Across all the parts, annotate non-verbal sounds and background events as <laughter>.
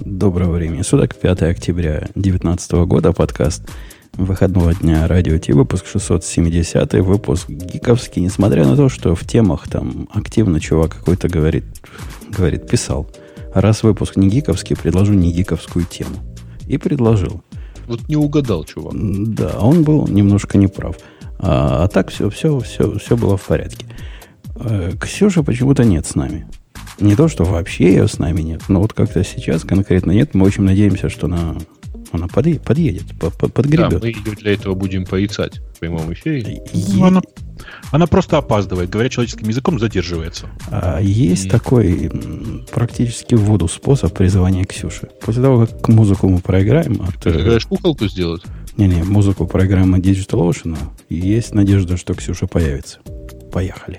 Доброго времени суток, 5 октября 2019 года, подкаст выходного дня Радио Ти, выпуск 670, выпуск гиковский, несмотря на то, что в темах там активно чувак какой-то говорит, говорит, писал. Раз выпуск не гиковский, предложу не гиковскую тему. И предложил. Вот не угадал, чувак. Да, он был немножко неправ. А, а так все, все, все, все было в порядке. Э, Ксюша почему-то нет с нами. Не то, что вообще ее с нами нет, но вот как-то сейчас конкретно нет. Мы очень надеемся, что она, она подъедет, подъедет подгребет. Да, мы ее для этого будем порицать в прямом эфире. Ну, она, она просто опаздывает, говоря человеческим языком, задерживается. А есть И... такой практически в воду способ призывания Ксюши. После того, как музыку мы проиграем... От... Ты же куколку сделать? Не-не, музыку проиграем от Digital Ocean, есть надежда, что Ксюша появится. Поехали.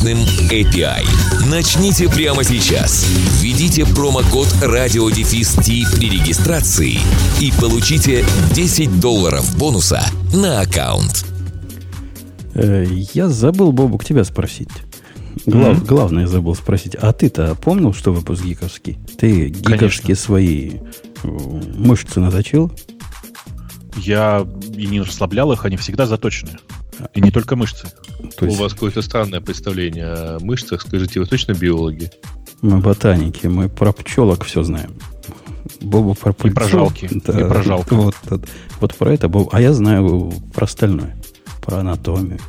мощным API. Начните прямо сейчас. Введите промокод радиодефис при регистрации и получите 10 долларов бонуса на аккаунт. Э, я забыл, Бобук, тебя спросить. Глав, mm-hmm. Главное забыл спросить. А ты-то помнил, что выпуск гиковский? Ты гиковские Конечно. свои э, мышцы наточил? Я и не расслаблял их, они всегда заточены. И не только мышцы. То есть... У вас какое-то странное представление о мышцах. Скажите, вы точно биологи? Мы ботаники, мы про пчелок все знаем. Бобу про пыльцу. И про жалки. Да, и про жалко. Вот, вот, вот про это Боб. А я знаю про остальное. Про анатомию,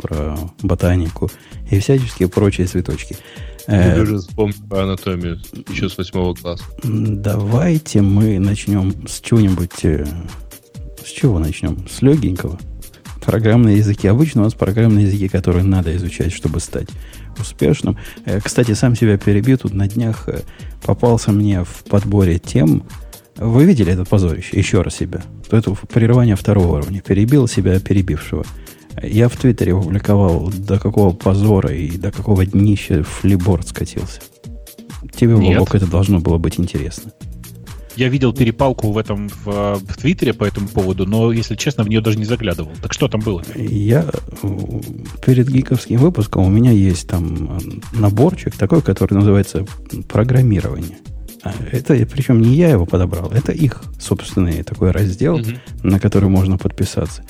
про ботанику и всяческие прочие цветочки. Я э, уже вспомнил про анатомию еще с восьмого класса. Давайте мы начнем с чего-нибудь... Э, с чего начнем? С легенького. Программные языки. Обычно у нас программные языки, которые надо изучать, чтобы стать успешным. Э, кстати, сам себя перебью. Тут на днях э, попался мне в подборе тем. Вы видели это позорище? Еще раз себя. Это прерывание второго уровня. Перебил себя перебившего. Я в Твиттере опубликовал, до какого позора и до какого днища флиборд скатился. Тебе, Бобок, это должно было быть интересно. Я видел перепалку в этом в, в Твиттере по этому поводу, но, если честно, в нее даже не заглядывал. Так что там было? Я перед гиковским выпуском у меня есть там наборчик такой, который называется программирование. А это причем не я его подобрал, это их собственный такой раздел, угу. на который можно подписаться.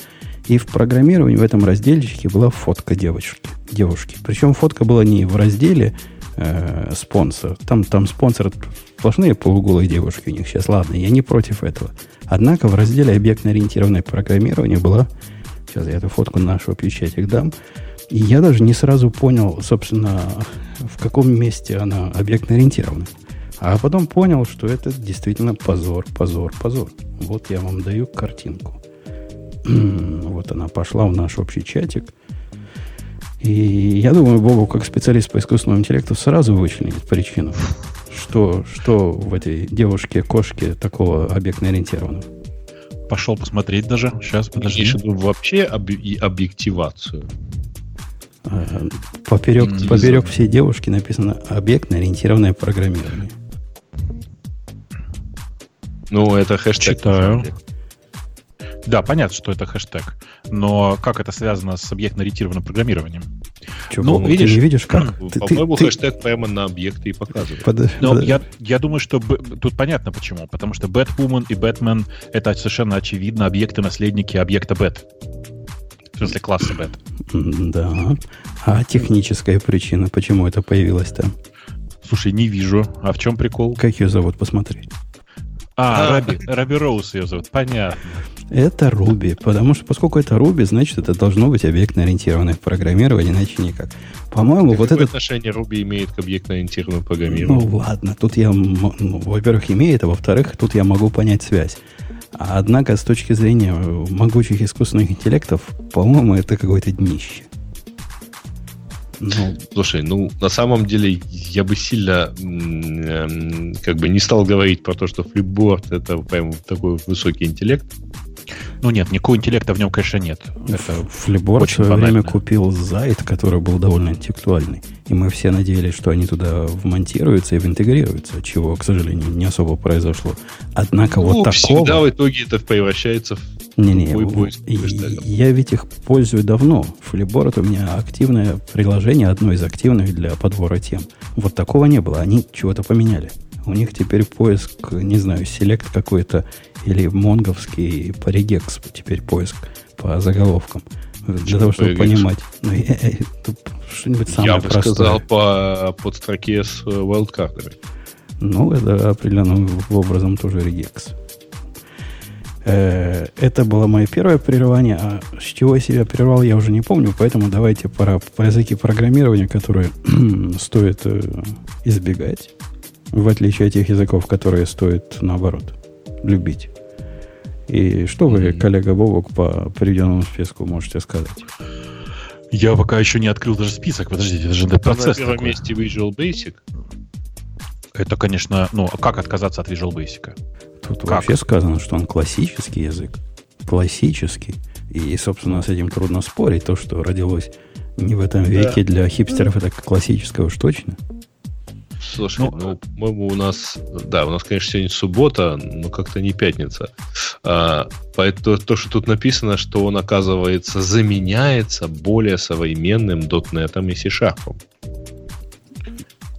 И в программировании в этом разделчике была фотка девочки. девушки. Причем фотка была не в разделе э, спонсор. Там, там спонсор сплошные полуголые девушки у них сейчас. Ладно, я не против этого. Однако в разделе объектно-ориентированное программирование была... Сейчас я эту фотку на нашу печатик дам. И я даже не сразу понял, собственно, в каком месте она объектно-ориентирована. А потом понял, что это действительно позор, позор, позор. Вот я вам даю картинку. <clears throat> вот она пошла в наш общий чатик. И я думаю, Богу, как специалист по искусственному интеллекту, сразу вычленить причину, что, что в этой девушке-кошке такого объектно-ориентированного. Пошел посмотреть даже. Сейчас, подожди. Имеешь вообще об- и объективацию? А, поперек, поперек всей девушки написано объектно-ориентированное программирование. Ну, это хэштег. Читаю. Да, понятно, что это хэштег. Но как это связано с объектно-ориентированным программированием? Че, ну, видишь, ты не видишь, как? <clears throat> Ты, По-моему, ты, хэштег ты... прямо на объекты и показывает. Под, Но под... Я, я думаю, что б... тут понятно почему. Потому что Бэтвумен и Бэтмен — это совершенно очевидно объекты-наследники объекта Bat. В смысле класса Bat. Да. А техническая причина, почему это появилось там? Слушай, не вижу. А в чем прикол? Как ее зовут, посмотри. А, а, Раби, Раби Роуз ее зовут, понятно. Это Руби, потому что поскольку это Руби, значит, это должно быть объектно-ориентированное программирование, иначе никак. По-моему, вот это... отношение Руби имеет к объектно-ориентированному программированию? Ну, ладно, тут я, ну, во-первых, имеет, а во-вторых, тут я могу понять связь. Однако, с точки зрения могучих искусственных интеллектов, по-моему, это какое-то днище. Ну, Слушай, ну, на самом деле, я бы сильно э, как бы не стал говорить про то, что флипборд это прям такой высокий интеллект. Ну нет, никакого интеллекта в нем, конечно, нет. Это Флибор в свое банально. время купил Зайд, который был довольно интеллектуальный. И мы все надеялись, что они туда вмонтируются и интегрируются, чего, к сожалению, не особо произошло. Однако ну, вот такого... всегда в итоге это превращается в не-не, я ведь их пользую давно. Флиборд у меня активное приложение, одно из активных для подбора тем. Вот такого не было. Они чего-то поменяли. У них теперь поиск, не знаю, селект какой-то или монговский по регекс теперь поиск по заголовкам. Для того, чтобы понимать. Ну, я, я, что-нибудь самое Я бы простое. сказал по подстроке с wildcard'ами. Ну, это определенным образом тоже регекс. Э, это было мое первое прерывание, а с чего я себя прервал, я уже не помню, поэтому давайте пора по языке программирования, которые <clears throat> стоит э, избегать, в отличие от тех языков, которые стоит, наоборот, любить. И что вы, коллега Бобок, по приведенному списку можете сказать? Я пока еще не открыл даже список. Подождите, это же процесс На первом такой. месте Visual Basic. Это, конечно, ну, а как отказаться от Visual Basic? Тут как? вообще сказано, что он классический язык. Классический. И, собственно, с этим трудно спорить. То, что родилось не в этом веке, да. для хипстеров это классическое уж точно. Слушай, ну, ну по-моему, у нас, да, у нас, конечно, сегодня суббота, но как-то не пятница. А, поэтому то, что тут написано, что он, оказывается, заменяется более современным .NET и C-Sharp.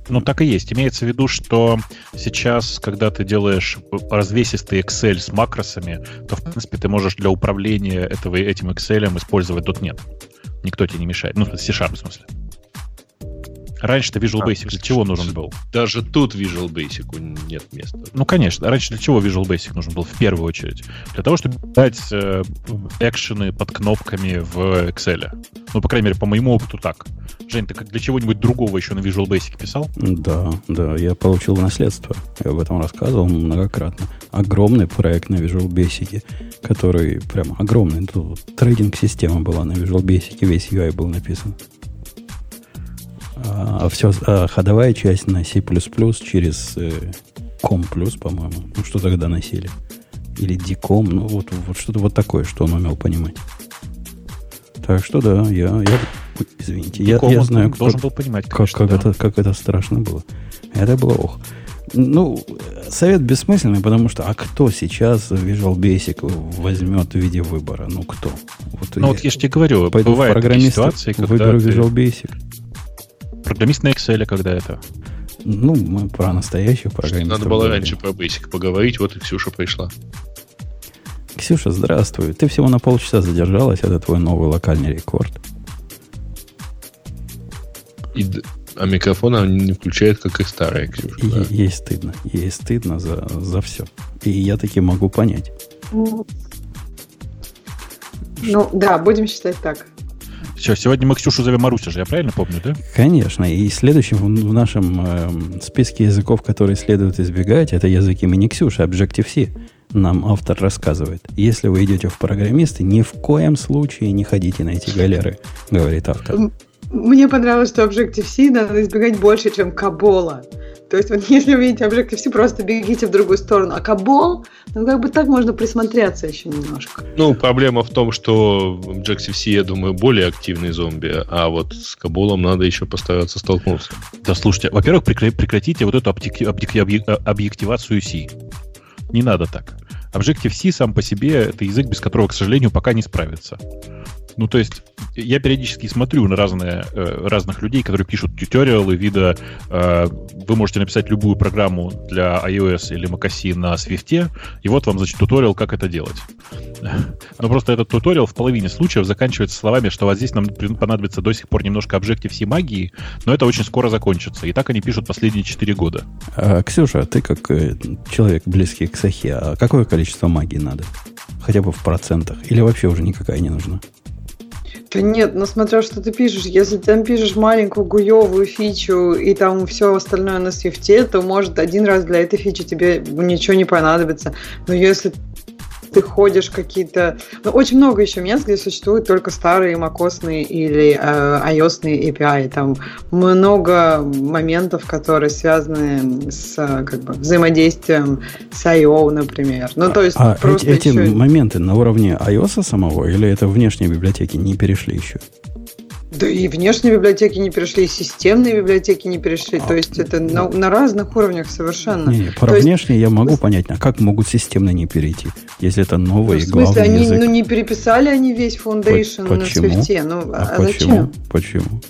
Ну, так и есть. Имеется в виду, что сейчас, когда ты делаешь развесистый Excel с макросами, то, в принципе, ты можешь для управления этого, этим Excel использовать .NET. Никто тебе не мешает. Ну, C-Sharp, в смысле. Раньше-то Visual Basic для чего нужен был? Даже тут Visual Basic нет места. Ну, конечно. Раньше для чего Visual Basic нужен был в первую очередь? Для того, чтобы дать э, экшены под кнопками в Excel. Ну, по крайней мере, по моему опыту так. Жень, ты как для чего-нибудь другого еще на Visual Basic писал? Да, да. Я получил наследство. Я об этом рассказывал многократно. Огромный проект на Visual Basic, который прям огромный. Тут трейдинг-система была на Visual Basic, весь UI был написан. А, все, а ходовая часть на C++ через э, com+, по-моему. Ну, что тогда носили. Или dcom, ну, вот, вот что-то вот такое, что он умел понимать. Так что да, я, я извините, я, я знаю, как, должен был понимать, конечно, как, как, да. это, как это страшно было. Это было ох. Ну, совет бессмысленный, потому что а кто сейчас Visual Basic возьмет в виде выбора? Ну, кто? Вот ну, я, вот я же тебе говорю, бывают ситуации, когда выберу ты... Visual Basic. Программист на Excel, когда это? Ну, мы про настоящих программистов. Надо было раньше про Basic поговорить, вот и Ксюша пришла. Ксюша, здравствуй. Ты всего на полчаса задержалась, это твой новый локальный рекорд. И, а микрофон она не включает, как и старая Ксюша. И, да? Ей стыдно. Ей стыдно за, за все. И я таки могу понять. Ну, да, будем считать так. Все, сегодня мы Ксюшу зовем Маруся же, я правильно помню, да? Конечно. И следующим в нашем э, списке языков, которые следует избегать, это язык имени Ксюши, Objective-C. Нам автор рассказывает. Если вы идете в программисты, ни в коем случае не ходите на эти галеры, говорит автор. Мне понравилось, что Objective-C надо избегать больше, чем Кабола. То есть, вот <laughs> если вы видите Objective-C, просто бегите в другую сторону. А Кабол, ну, как бы так можно присмотреться еще немножко. Ну, проблема в том, что Objective-C, я думаю, более активный зомби, а вот с Каболом надо еще постараться столкнуться. Да, слушайте, во-первых, прекратите вот эту объективацию C. Не надо так. Objective-C сам по себе это язык, без которого, к сожалению, пока не справится. Ну, то есть, я периодически смотрю на разные, э, разных людей, которые пишут тьюториалы вида э, вы можете написать любую программу для iOS или macOS на Swift, и вот вам, значит, туториал, как это делать. <laughs> Но просто этот туториал в половине случаев заканчивается словами, что вот здесь нам понадобится до сих пор немножко Objective-C магии, но это очень скоро закончится. И так они пишут последние 4 года. А, Ксюша, ты как э, человек близкий к Сахе, а какое количество магии надо? Хотя бы в процентах? Или вообще уже никакая не нужна? Да нет, ну смотря что ты пишешь. Если ты там пишешь маленькую гуевую фичу и там все остальное на свифте, то может один раз для этой фичи тебе ничего не понадобится. Но если ты ходишь какие-то... Ну, очень много еще мест, где существуют только старые macOS или э, iOS API. Там много моментов, которые связаны с как бы, взаимодействием с I.O., например. Ну, то есть а просто эти, еще... эти моменты на уровне iOS самого или это внешние библиотеки не перешли еще? Да и внешние библиотеки не перешли, и системные библиотеки не перешли. А, То есть это на, на разных уровнях совершенно. Не, не, про То внешние есть... я могу понять, а как могут системные не перейти, если это новый ну, в смысле, они, язык? Ну, не переписали они весь Foundation По- почему? на Swift. Ну, а, а почему? Зачем? Почему?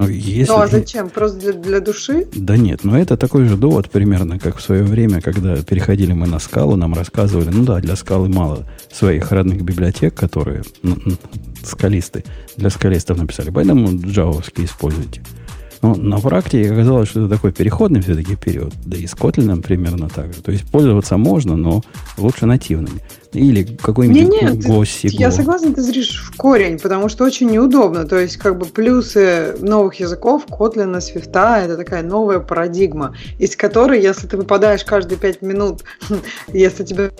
Ну, если... ну а зачем? Просто для, для души? Да нет, но это такой же довод примерно, как в свое время, когда переходили мы на скалу, нам рассказывали, ну да, для скалы мало своих родных библиотек, которые ну, скалисты, для скалистов написали, поэтому джавовские используйте. Но на практике оказалось, что это такой переходный все-таки период. Да и с Kotlin примерно так же. То есть пользоваться можно, но лучше нативными. Или какой-нибудь не, госсигл. Я согласна, ты зришь в корень, потому что очень неудобно. То есть, как бы плюсы новых языков, Kotlin, Swift, это такая новая парадигма, из которой, если ты выпадаешь каждые пять минут, <laughs> если тебе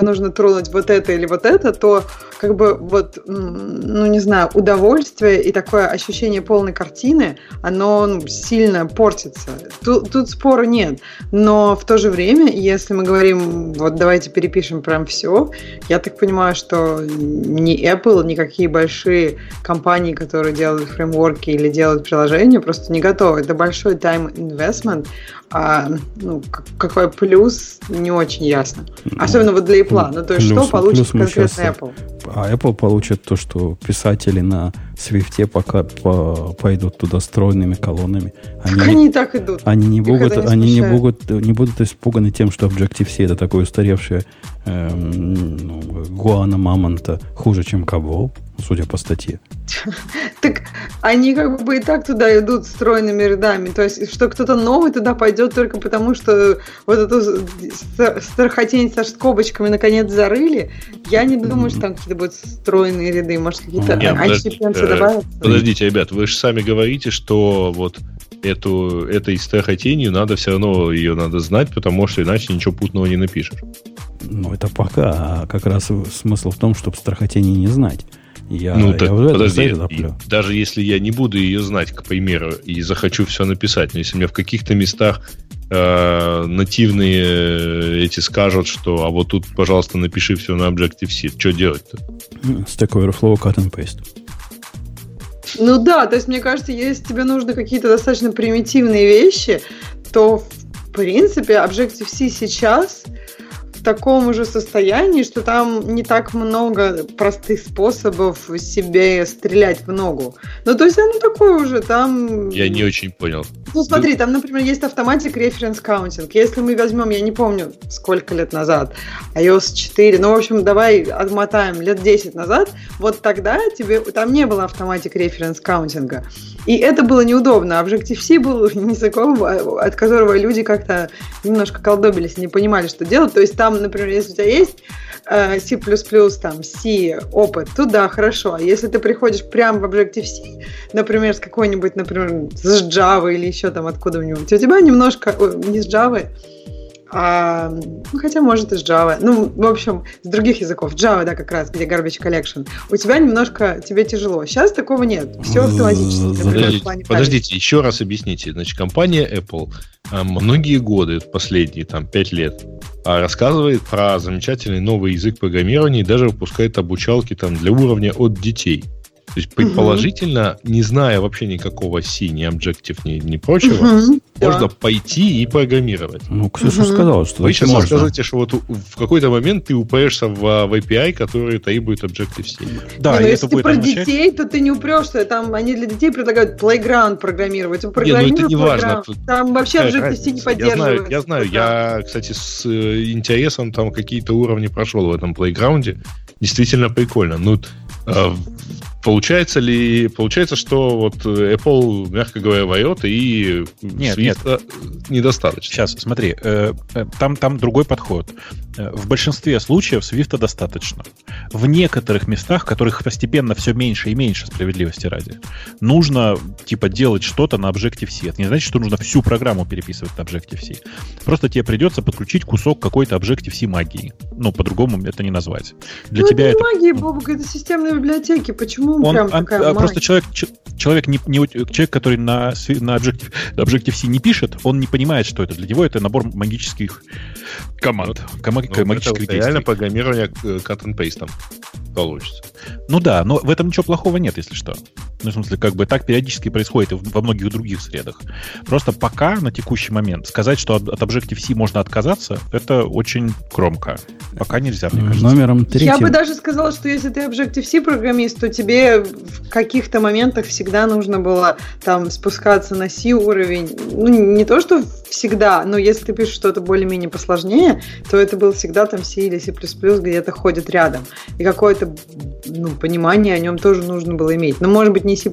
нужно тронуть вот это или вот это, то как бы вот, ну не знаю, удовольствие и такое ощущение полной картины, оно ну, сильно портится. Тут, тут спора нет. Но в то же время, если мы говорим, вот давайте перепишем прям все, я так понимаю, что ни Apple, никакие большие компании, которые делают фреймворки или делают приложения, просто не готовы. Это большой time investment, а ну, какой плюс, не очень ясно. Особенно вот для Apple. Ну, то есть, плюс, что получит конкретно сейчас, Apple? А Apple получит то, что писатели на Swift пока по, пойдут туда стройными колоннами. Они, так они и так идут. Они не будут, не они не будут, не будут испуганы тем, что Objective-C это такое устаревшее эм, ну, Гуана Мамонта хуже, чем Кабол судя по статье. <laughs> Так они как бы и так туда идут стройными рядами. То есть, что кто-то новый туда пойдет только потому, что вот эту страхотень со скобочками наконец зарыли. Я не думаю, что там какие-то будут стройные ряды. Может, какие-то отщепенцы э, добавятся. Подождите, ребят, вы же сами говорите, что вот эту, этой страхотенью надо все равно ее надо знать, потому что иначе ничего путного не напишешь. Ну, это пока. А как раз смысл в том, чтобы страхотение не знать. Я, ну, так, я уже подожди, даже если я не буду ее знать, к примеру, и захочу все написать, но если мне в каких-то местах э, нативные э, эти скажут, что а вот тут, пожалуйста, напиши все на Objective-C, что делать-то? Stack Overflow, cut and paste. Ну да, то есть мне кажется, если тебе нужны какие-то достаточно примитивные вещи, то в принципе Objective-C сейчас таком же состоянии, что там не так много простых способов себе стрелять в ногу. Ну, то есть оно такое уже, там... Я не очень понял. Ну, смотри, там, например, есть automatic reference counting. Если мы возьмем, я не помню, сколько лет назад, iOS 4, ну, в общем, давай отмотаем лет 10 назад, вот тогда тебе, там не было automatic reference counting а. И это было неудобно. Objective-C был <laughs> языком, от которого люди как-то немножко колдобились, не понимали, что делать. То есть там, например, если у тебя есть э, C++, там, C опыт, то да, хорошо. А если ты приходишь прямо в Objective-C, например, с какой-нибудь, например, с Java или еще там откуда-нибудь, у тебя немножко, не с Java, а, ну, хотя, может, из Java. Ну, в общем, с других языков. Java, да, как раз, где Garbage Collection. У тебя немножко, тебе тяжело. Сейчас такого нет. Все автоматически. Подождите, подождите, еще раз объясните. Значит, компания Apple а, многие годы, последние там пять лет, а, рассказывает про замечательный новый язык программирования и даже выпускает обучалки там для уровня от детей. То есть, предположительно, угу. не зная вообще никакого C, ни Objective, ни, ни прочего, угу, можно да. пойти и программировать. Ну, Ксюша угу. сказала, что Вы сейчас можно. скажете, что вот в какой-то момент ты упрешься в, в API, который требует Objective-C. Да, не, ну, если ты про означать... детей, то ты не упрешься. Там они для детей предлагают playground программировать. Не, ну это не важно. Там вообще Objective-C не поддерживается. Я знаю, я знаю. Я, кстати, с э, интересом там какие-то уровни прошел в этом плейграунде. Действительно прикольно. Ну, А, получается ли, получается, что вот Apple, мягко говоря, воет и нет, нет. недостаточно? Сейчас, смотри, э, э, там, там другой подход. Э, в большинстве случаев Swift достаточно. В некоторых местах, в которых постепенно все меньше и меньше справедливости ради, нужно типа делать что-то на Objective-C. Это не значит, что нужно всю программу переписывать на Objective-C. Просто тебе придется подключить кусок какой-то Objective-C магии. Ну, по-другому это не назвать. Для ну, тебя это... магия, Бобок, это системные библиотеки. Почему он, прям он, такая а, Просто человек, человек, не, не, человек, который на, на Objective, Objective-C не пишет, он не понимает, что это. Для него это набор магических команд. Команд ну, магических это реально программирование э, cut and paste получится. Ну да, но в этом ничего плохого нет, если что. Ну, в смысле, как бы так периодически происходит и во многих других средах. Просто пока, на текущий момент, сказать, что от Objective-C можно отказаться, это очень громко. Пока нельзя, мне кажется. Номером третьим... Я бы даже сказала, что если ты Objective-C программист, то тебе в каких-то моментах всегда нужно было там спускаться на C уровень. Ну, не то, что всегда, но если ты пишешь что-то более-менее посложнее, то это был всегда там C или C++, где-то ходит рядом. И какое-то ну, понимание о нем тоже нужно было иметь. Но, может быть, не C++,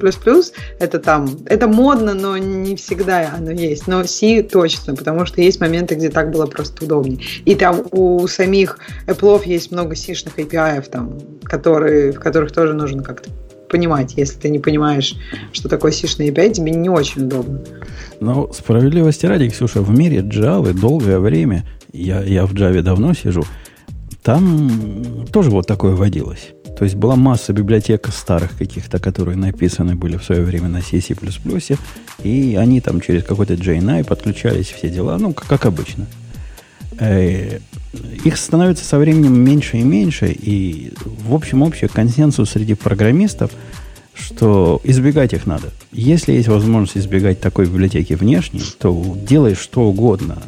это там, это модно, но не всегда оно есть. Но C точно, потому что есть моменты, где так было просто удобнее. И там у самих Apple есть много C-шных API, там, которые, в которых тоже нужно как-то понимать. Если ты не понимаешь, что такое C-шный API, тебе не очень удобно. Но справедливости ради, Ксюша, в мире Java долгое время, я, я в Java давно сижу, там тоже вот такое водилось. То есть была масса библиотек старых каких-то, которые написаны были в свое время на C, и они там через какой-то JNI подключались, все дела, ну, как, как обычно. Э, их становится со временем меньше и меньше, и в общем общий консенсус среди программистов, что избегать их надо. Если есть возможность избегать такой библиотеки внешней, то делай что угодно.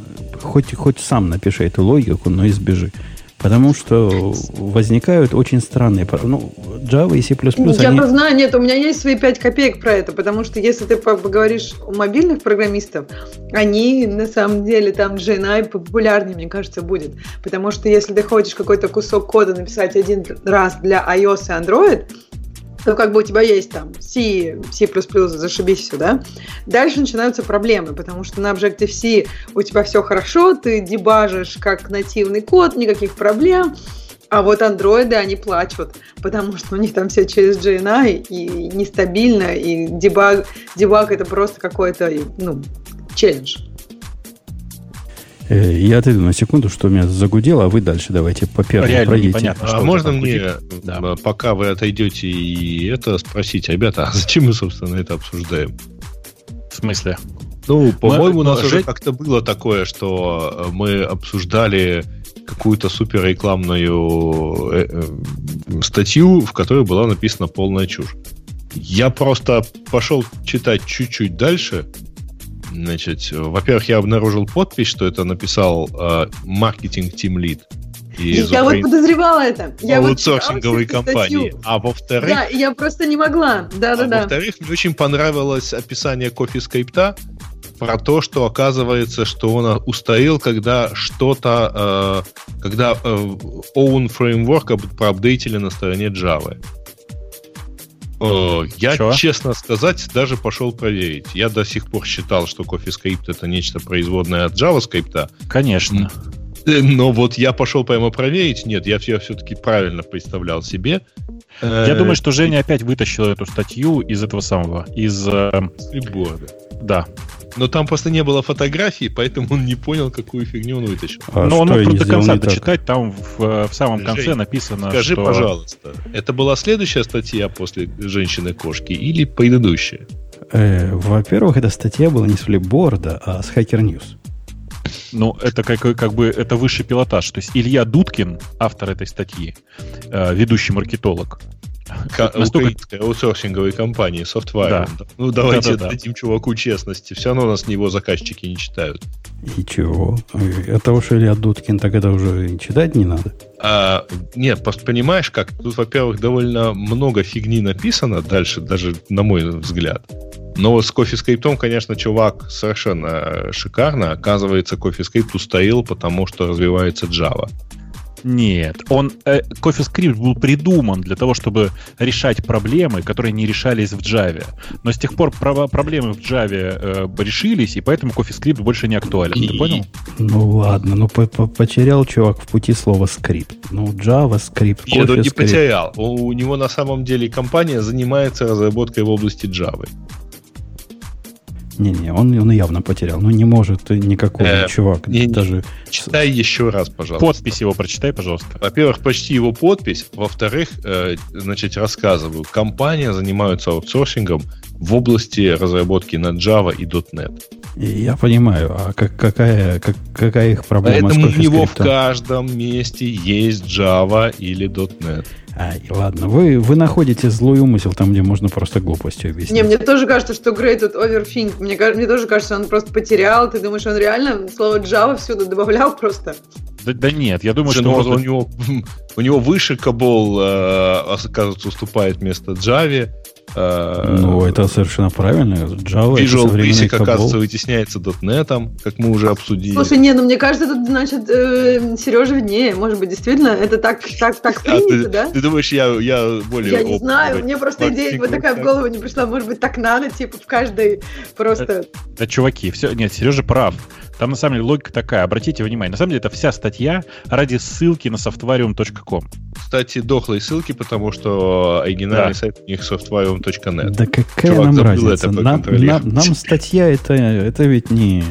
Хоть, хоть сам напиши эту логику, но избежи. Потому что возникают очень странные... Ну, Java и C++... Я они... знаю, нет, у меня есть свои 5 копеек про это, потому что если ты поговоришь у мобильных программистов, они на самом деле там GNI популярнее, мне кажется, будет. Потому что если ты хочешь какой-то кусок кода написать один раз для iOS и Android, ну, как бы у тебя есть там C, C++, зашибись все, да? Дальше начинаются проблемы, потому что на Objective-C у тебя все хорошо, ты дебажишь как нативный код, никаких проблем, а вот андроиды, они плачут, потому что у них там все через GNI и нестабильно, и дебаг, дебаг это просто какой-то, ну, челлендж. Э, я отойду на секунду, что у меня загудело, а вы дальше давайте по первому Реально пройдите. Непонятно, а можно мне, да. пока вы отойдете и это спросить, ребята, <laughs> а зачем мы, собственно, это обсуждаем? В смысле? Ну, по-моему, у нас уже как-то было такое, что э, мы обсуждали какую-то супер рекламную э, статью, в которой была написана полная чушь. Я просто пошел читать чуть-чуть дальше, Значит, во-первых, я обнаружил подпись, что это написал э, маркетинг Team Lead. Из я вот подозревала это. Я аутсорсинговой вот компании. А во-вторых... Да, я просто не могла. Да, да, а да. Во-вторых, мне очень понравилось описание кофе скрипта про то, что оказывается, что он устарел, когда что-то, э, когда э, own framework проапдейтили на стороне Java. О, я, Чего? честно сказать, даже пошел проверить. Я до сих пор считал, что CoffeeScript это нечто производное от JavaScript. Конечно. Э, но вот я пошел прямо проверить. Нет, я, я все-таки правильно представлял себе. Я э, думаю, что Женя опять вытащил эту статью из этого самого, из... Э, Флипборда. Да, но там просто не было фотографии, поэтому он не понял, какую фигню он вытащил. А Но он мог до конца дочитать, там в, в самом конце Жень, написано, скажи, что... пожалуйста, это была следующая статья после «Женщины-кошки» или предыдущая? Э, во-первых, эта статья была не с Флипборда, а с Hacker News. Ну, это как, как бы это высший пилотаж. То есть Илья Дудкин, автор этой статьи, э, ведущий маркетолог, Настолько... аутсорсинговой компании, Software. Да. Ну, давайте да, да, дадим да. чуваку честности. Все равно нас него заказчики не читают. И чего? От того, что Илья Дудкин, так это уже читать не надо? А, нет, просто понимаешь, как тут, во-первых, довольно много фигни написано дальше, даже на мой взгляд. Но вот с CoffeeScript, конечно, чувак совершенно шикарно. Оказывается, CoffeeScript устоял, потому что развивается Java. Нет, он э, CoffeeScript был придуман для того, чтобы решать проблемы, которые не решались в Java. Но с тех пор про- проблемы в Java э, решились, и поэтому CoffeeScript больше не актуален. Ты понял? Ну ладно, ну по- по- потерял чувак в пути слово скрипт. Ну, JavaScript, Нет, он не потерял. У, у него на самом деле компания занимается разработкой в области Java. Не-не, он, он явно потерял. Ну, не может никакой Э, чувак не- даже... Читай еще раз, пожалуйста. Подпись его прочитай, пожалуйста. Во-первых, почти его подпись. Во-вторых, э, значит, рассказываю. Компания занимается аутсорсингом в области разработки на Java и .NET. Я понимаю, а как, какая, как, какая их проблема Поэтому с у него в каждом месте есть Java или .NET. Ай, ладно, вы, вы находите злой умысел там, где можно просто глупостью объяснить. Не, мне тоже кажется, что Грей тут overthink. Мне, мне тоже кажется, он просто потерял. Ты думаешь, он реально слово Java всюду добавлял просто? Да, да нет, я думаю, Слушай, что ну, он у, него, <laughs> у него выше Кабол, э, оказывается, уступает место Java. Э, Ну, это совершенно правильно. Java это Visual Basic, оказывается, вытесняется .NET, как мы уже обсудили. Слушай, не, ну мне кажется, тут, значит, э, Сережа виднее. Может быть, действительно, это так, так, так А, принято, ты, да? ты думаешь, я, я более Я не знаю, мне просто идея вот такая в голову не пришла. Может быть, так надо, типа, в каждой просто... Да, чуваки, все, нет, Сережа прав. Там на самом деле логика такая, обратите внимание, на самом деле это вся статья ради ссылки на softvarium.com. Кстати, дохлые ссылки, потому что оригинальный Да. сайт у них softvarium.net. Да какая Чувак нам забыл разница? это Нам, нам- нам статья это, это ведь не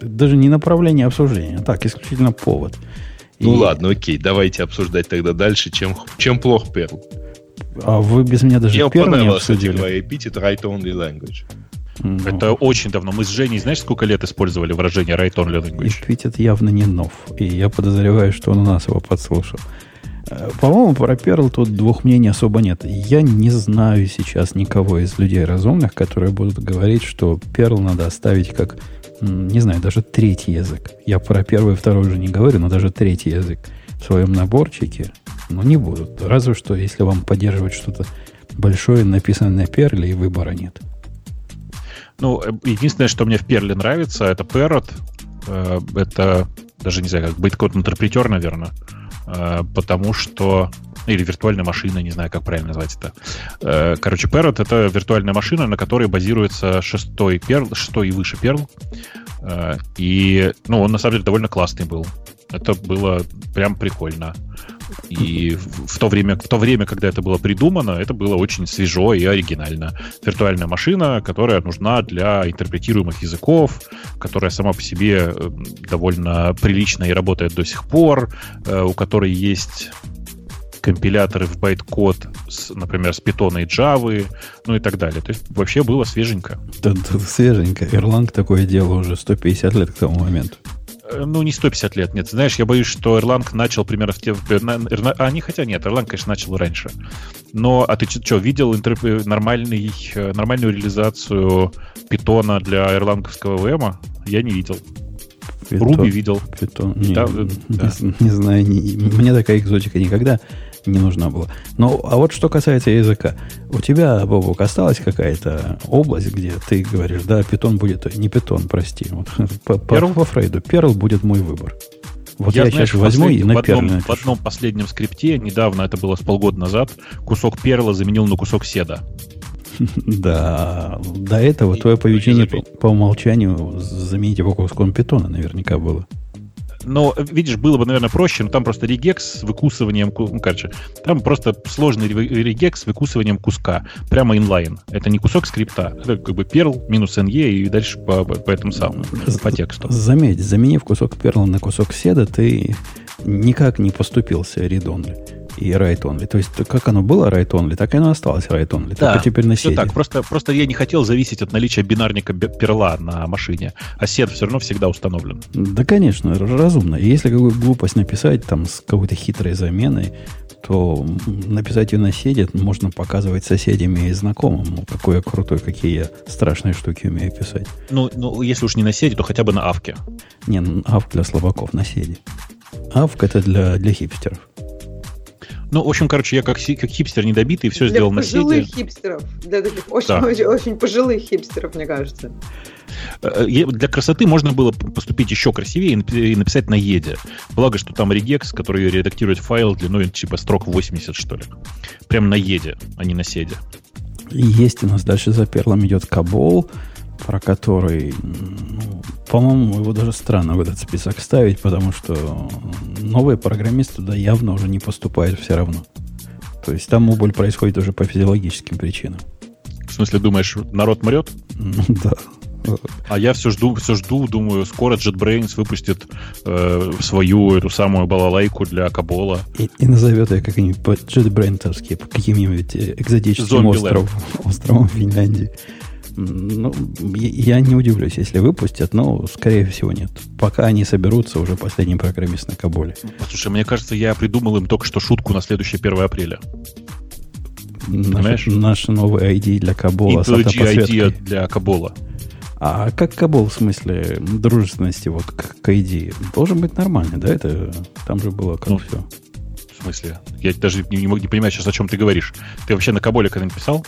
даже не направление обсуждения, а так, исключительно повод. Ну И- ладно, окей, давайте обсуждать тогда дальше, чем, чем плох Perl. А вы без меня даже Мне не понравилось, кстати, обсудили. говоря, epithet write only language. Ну, Это очень давно. Мы с Женей, знаешь, сколько лет использовали выражение right only language? Эпитет явно не нов. И я подозреваю, что он у нас его подслушал. Э, По-моему, про Perl тут двух мнений особо нет. Я не знаю сейчас никого из людей разумных, которые будут говорить, что Perl надо оставить как, не знаю, даже третий язык. Я про первый и второй уже не говорю, но даже третий язык в своем наборчике, ну, не будут. Разве что, если вам поддерживать что-то большое, написанное на Perl, и выбора нет. Ну, э, единственное, что мне в Перле нравится, это Parrot. Э, Это даже не знаю, как байткод интерпретер, наверное. Э, Потому что или виртуальная машина, не знаю, как правильно назвать это. Короче, Parrot — это виртуальная машина, на которой базируется шестой перл, шестой и выше перл. И, ну, он на самом деле довольно классный был. Это было прям прикольно. И в то время, в то время, когда это было придумано, это было очень свежо и оригинально. Виртуальная машина, которая нужна для интерпретируемых языков, которая сама по себе э, довольно прилично и работает до сих пор, э, у которой есть компиляторы в байткод, например, с питона и Java, ну и так далее. То есть вообще было свеженько. Тут, тут свеженько. Erlang такое дело уже 150 лет к тому моменту. Э, Ну, не 150 лет, нет. Знаешь, я боюсь, что Erlang начал примерно в те... Erlang- А, не, хотя нет, Erlang, конечно, начал раньше. Но, а ты что, видел интерп- э, нормальный, э, нормальную реализацию питона для эрланговского VM? Я не видел. Руби видел. Питон. Не, Да, не, да. не знаю, не- мне такая экзотика никогда не нужна была. Но, а вот что касается языка. У тебя, Бобок, осталась какая-то область, где ты говоришь, да, питон будет... Не питон, прости. Вот, <laughs> по, по- Фрейду. Перл будет мой выбор. Вот я, знаешь, сейчас возьму и на в одном, Perl в одном последнем скрипте, недавно, это было с полгода назад, кусок перла заменил на кусок седа. <laughs> Да, до этого твое поведение по умолчанию заменить его куском питона наверняка было. Но, видишь, было бы, наверное, проще, но там просто регекс с выкусыванием, ку- ну, короче, там просто сложный ре- регекс с выкусыванием куска, прямо инлайн. Это не кусок скрипта, это как бы perl минус NE и дальше по, по, по этому самому, по тексту. Заметь, заменив кусок перла на кусок седа, ты никак не поступился only и write only. То есть, как оно было write only, так и оно осталось write only. Только теперь на все так. Просто, просто я не хотел зависеть от наличия бинарника перла на машине, а сед все равно всегда установлен. Да, конечно, разумно. И Если какую глупость написать там с какой-то хитрой заменой, то написать ее на седе можно показывать соседям и знакомым, ну, какой я крутой, какие я страшные штуки умею писать. Ну, ну, если уж не на седе, то хотя бы на авке. Не, ну, авк для слабаков на седе. Авк это для, для хипстеров. Ну, в общем, короче, я как, как хипстер недобитый, все Для сделал на седе. пожилых хипстеров. Для таких очень, Да. очень, очень пожилых хипстеров, мне кажется. Э, для красоты можно было поступить еще красивее и написать на еде. Благо, что там регекс, который редактирует файл длиной типа строк 80, что ли. Прям на еде, а не на седе. Есть у нас дальше за перлом идет Кабол, про который, ну, по-моему, его даже странно в этот список ставить, потому что новые программисты туда явно уже не поступают все равно. То есть там убыль происходит уже по физиологическим причинам. В смысле, думаешь, народ мрет? <laughs> Да. А я все жду, все жду, думаю, скоро JetBrains выпустит э, свою эту самую балалайку для Кабола. И, и назовет ее как-нибудь JetBrains, каким-нибудь э, экзотическим островом, островом Финляндии. Ну, я не удивлюсь, если выпустят, но, скорее всего, нет. Пока они соберутся, уже последний программист на Каболе. Слушай, мне кажется, я придумал им только что шутку на следующее 1 апреля. Наш, наш новый ID для Кабола. ID для Кабола. А как Кабол в смысле дружественности вот к, к ID? Должен быть нормальный, да? Это там же было как ну, все. В смысле? Я даже не, не, не понимаю сейчас, о чем ты говоришь. Ты вообще на Каболе когда-нибудь писал?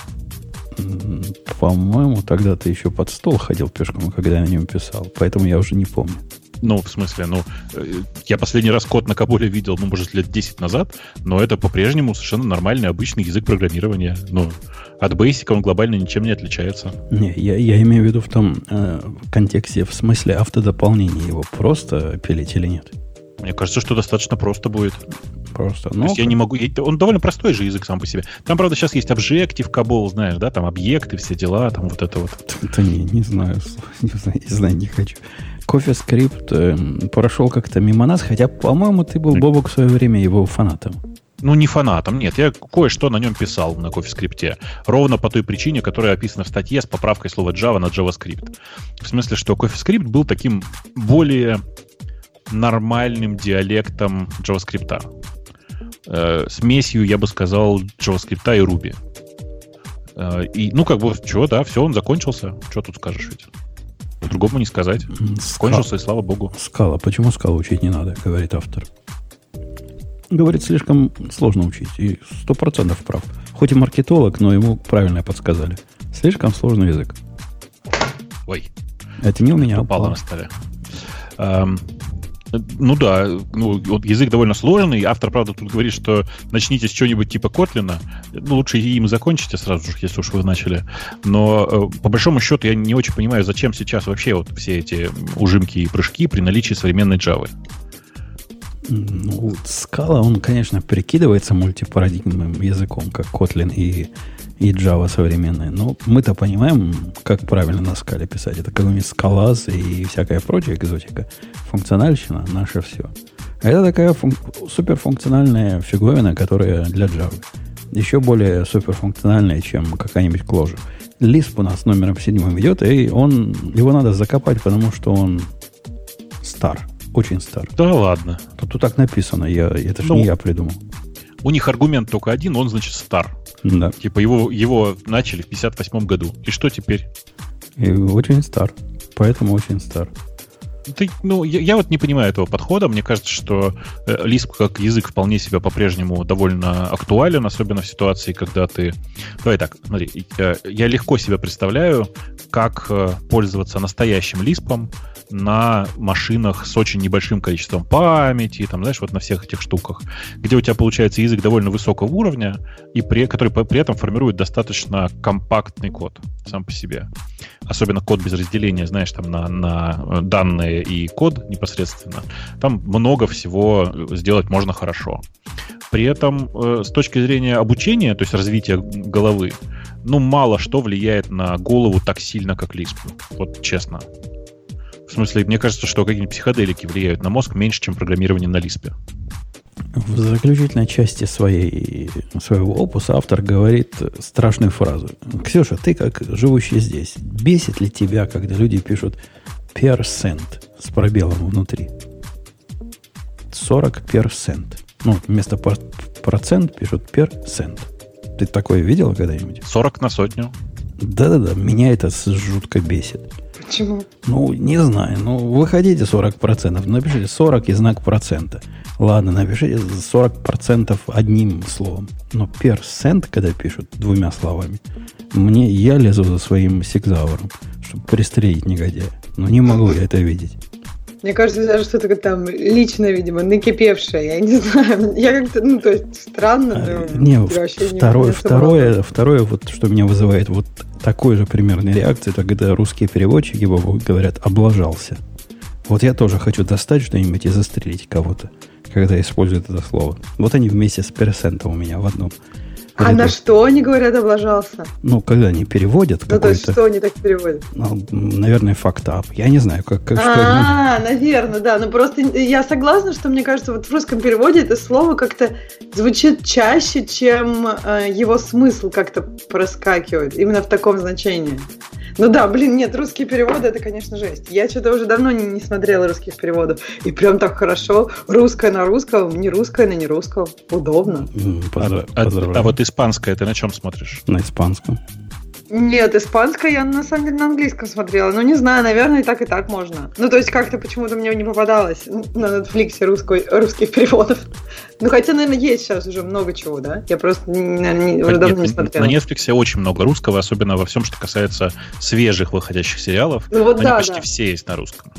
По-моему, тогда ты еще под стол ходил пешком, когда я на нем писал. Поэтому я уже не помню. Ну, в смысле, ну, э, я последний раз код на Каболе видел, ну, может, лет 10 назад, но это по-прежнему совершенно нормальный, обычный язык программирования. Ну, от Basic он глобально ничем не отличается. Не, я, я имею в виду в том э, контексте, в смысле автодополнения его просто пилить или нет? Мне кажется, что достаточно просто будет. Просто. Ну, То есть я не могу... Он довольно простой же язык сам по себе. Там, правда, сейчас есть Objective, Cabol, знаешь, да, там объекты, все дела, там вот это вот. <laughs> Это не, не знаю, не знаю, не знаю, не хочу. Кофе скрипт э, прошел как-то мимо нас, хотя, по-моему, ты был, Бобок, в свое время его фанатом. Ну, не фанатом, нет. Я кое-что на нем писал на CoffeeScript. Ровно по той причине, которая описана в статье с поправкой слова Java на JavaScript. В смысле, что CoffeeScript был таким более нормальным диалектом JavaScript. Э, смесью, я бы сказал, JavaScript и Ruby. Э, и, ну, как бы, что, да, все, он закончился. Что тут скажешь ведь? По-другому не сказать. Закончился, и слава богу. Скала. Почему скалу учить не надо, говорит автор. Говорит, слишком сложно учить. И сто процентов прав. Хоть и маркетолог, но ему правильно подсказали. Слишком сложный язык. Ой. Отменил меня. Упало на столе. Эм, ну да, ну, вот язык довольно сложный. Автор, правда, тут говорит, что начните с чего-нибудь типа Котлина. Ну, лучше им закончите сразу же, если уж вы начали. Но э, по большому счету я не очень понимаю, зачем сейчас вообще вот все эти ужимки и прыжки при наличии современной Java. Ну, Scala, он, конечно, прикидывается мультипарадигмным языком, как Kotlin и, и Java современная. Но мы-то понимаем, как правильно на скале писать. Это какой-нибудь скалаз и всякая прочая экзотика. Функциональщина – наше все. А это такая фун- суперфункциональная фиговина, которая для Java. Еще более суперфункциональная, чем какая-нибудь Clojure. Lisp у нас номером седьмым идет, и он, его надо закопать, потому что он стар – очень стар. Да ладно. Тут, тут так написано, я, это же ну, не я придумал. У них аргумент только один, он, значит, стар. Да. Типа его, его начали в 58 году. И что теперь? И очень стар. Поэтому очень стар. Ты, ну, я, я вот не понимаю этого подхода. Мне кажется, что э, Lisp как язык вполне себя по-прежнему довольно актуален, особенно в ситуации, когда ты... Давай так, смотри, я, легко себе представляю, как э, пользоваться настоящим Lisp на машинах с очень небольшим количеством памяти, там, знаешь, вот на всех этих штуках, где у тебя получается язык довольно высокого уровня, и при, который при этом формирует достаточно компактный код сам по себе. Особенно код без разделения, знаешь, там на, на э, данные и код непосредственно. Там много всего сделать можно хорошо. При этом э, с точки зрения обучения, то есть развития головы, ну, мало что влияет на голову так сильно, как Lisp. Вот честно. В смысле, мне кажется, что какие-нибудь психоделики влияют на мозг меньше, чем программирование на Лиспе. В заключительной части своей, своего опуса автор говорит страшную фразу. Ксюша, ты как живущий здесь, бесит ли тебя, когда люди пишут percent с пробелом внутри? 40 percent. Ну, вместо процент пишут percent. Ты такое видел когда-нибудь? 40 на сотню. Да-да-да, меня это жутко бесит. Почему? Ну, не знаю. Ну, выходите 40%. Напишите 40 и знак процента. Ладно, напишите 40% одним словом. Но перцент, когда пишут двумя словами, Мне я лезу за своим сигзауром, чтобы пристрелить негодяя. Но не могу я это видеть. Мне кажется, даже что-то там личное, видимо, накипевшее. Я не <laughs> знаю. Я как-то, ну, то есть, странно. А, не, второе, не второе, второе, вот что меня вызывает вот такой же примерной реакции, это когда русские переводчики говорят «облажался». Вот я тоже хочу достать что-нибудь и застрелить кого-то, когда используют это слово. Вот они вместе с персентом у меня в одном. А на что они говорят облажался? Ну, когда они переводят Ну, то есть, что они так переводят? Ну, наверное, фактап. Я не знаю, как, как. А, наверное, да. Ну, просто я согласна, что, мне кажется, вот в русском переводе это слово как-то звучит чаще, чем э, его смысл как-то проскакивает. Именно в таком значении. Ну да, блин, нет, русские переводы это, конечно, жесть. Я что-то уже давно не, не смотрела русских переводов. И прям так хорошо. Русское на русском, не русское на не русском. Удобно. Поздрав... а, а, а вот испанское ты на чем смотришь? На испанском. Нет, испанское я на самом деле на английском смотрела. Ну, не знаю, наверное, и так, и так можно. Ну, то есть как-то почему-то мне не попадалось на Netflix русской, русских переводов. Ну, хотя, наверное, есть сейчас уже много чего, да? Я просто, наверное, не, уже давно не смотрела. На Netflix очень много русского, особенно во всем, что касается свежих выходящих сериалов. Ну, вот Они да, почти да. все есть на русском.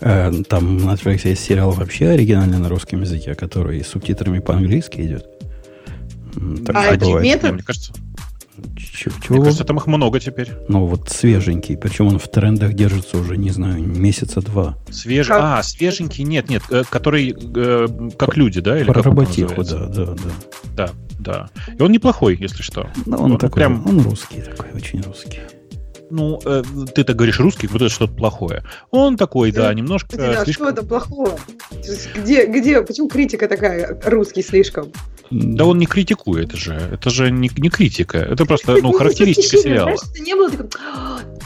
Э, там на Netflix есть сериал вообще оригинальный на русском языке, который с субтитрами по-английски идет. Так а это метод? Мне кажется, чего? Мне кажется, там их много теперь. Ну, вот свеженький. Причем он в трендах держится уже, не знаю, месяца два. Свежий. Как? А, свеженький, нет, нет, э, который э, как люди, да? Или Про роботиху, да, да, да. Да, да. И он неплохой, если что. Ну, он, он такой, прям... он русский такой, очень русский ну, э, ты так говоришь русский, будто это что-то плохое. Он такой, да, немножко... Да, слишком... что это плохое? Где, где, почему критика такая, русский слишком? Да он не критикует же. Это же не, не критика. Это просто ну, характеристика сериала. Знаешь, это не было такое,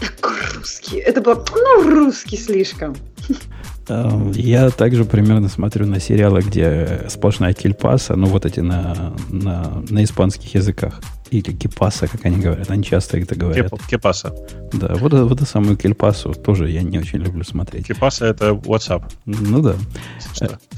так русский. Это было, ну, русский слишком. Эм, я также примерно смотрю на сериалы, где сплошная кельпаса, ну вот эти на, на, на испанских языках или кипаса, как они говорят. Они часто это говорят. Кеп, кепаса. Да, вот, вот эту самую кельпасу тоже я не очень люблю смотреть. Кепаса это WhatsApp. Ну да.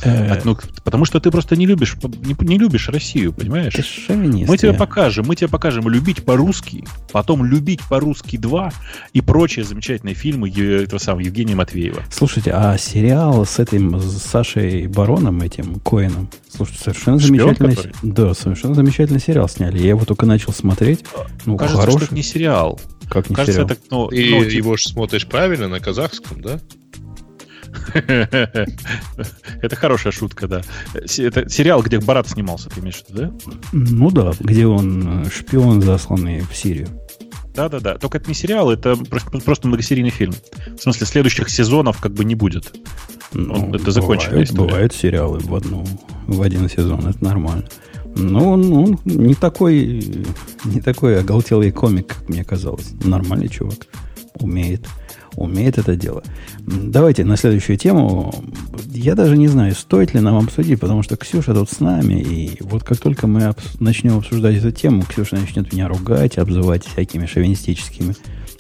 Э, ну, потому что ты просто не любишь, не, не любишь Россию, понимаешь? Мы тебе покажем, мы тебе покажем любить по-русски, потом любить по-русски 2 и прочие замечательные фильмы этого самого Евгения Матвеева. Слушайте, а сериал с этим с Сашей Бароном, этим Коином, слушайте, совершенно Шпион, замечательный, который? да, совершенно замечательный сериал сняли. Я его только начал смотреть. Ну, Кажется, хороший. что это не сериал. Как не Кажется, сериал? Это, ну, Ты ну, его же смотришь правильно на казахском, да? <laughs> Это хорошая шутка, да. Это сериал, где Барат снимался, ты имеешь в виду, да? Ну да, где он э, шпион, засланный в Сирию. Да-да-да. Только это не сериал, это просто многосерийный фильм. В смысле, следующих сезонов как бы не будет. Ну, это история. Бывают сериалы в, одну, в один сезон, это нормально. Но он, он не такой не такой оголтелый комик, как мне казалось. Нормальный чувак. Умеет умеет это дело. Давайте на следующую тему. Я даже не знаю, стоит ли нам обсудить, потому что Ксюша тут с нами, и вот как только мы обс- начнем обсуждать эту тему, Ксюша начнет меня ругать, обзывать всякими шовинистическими,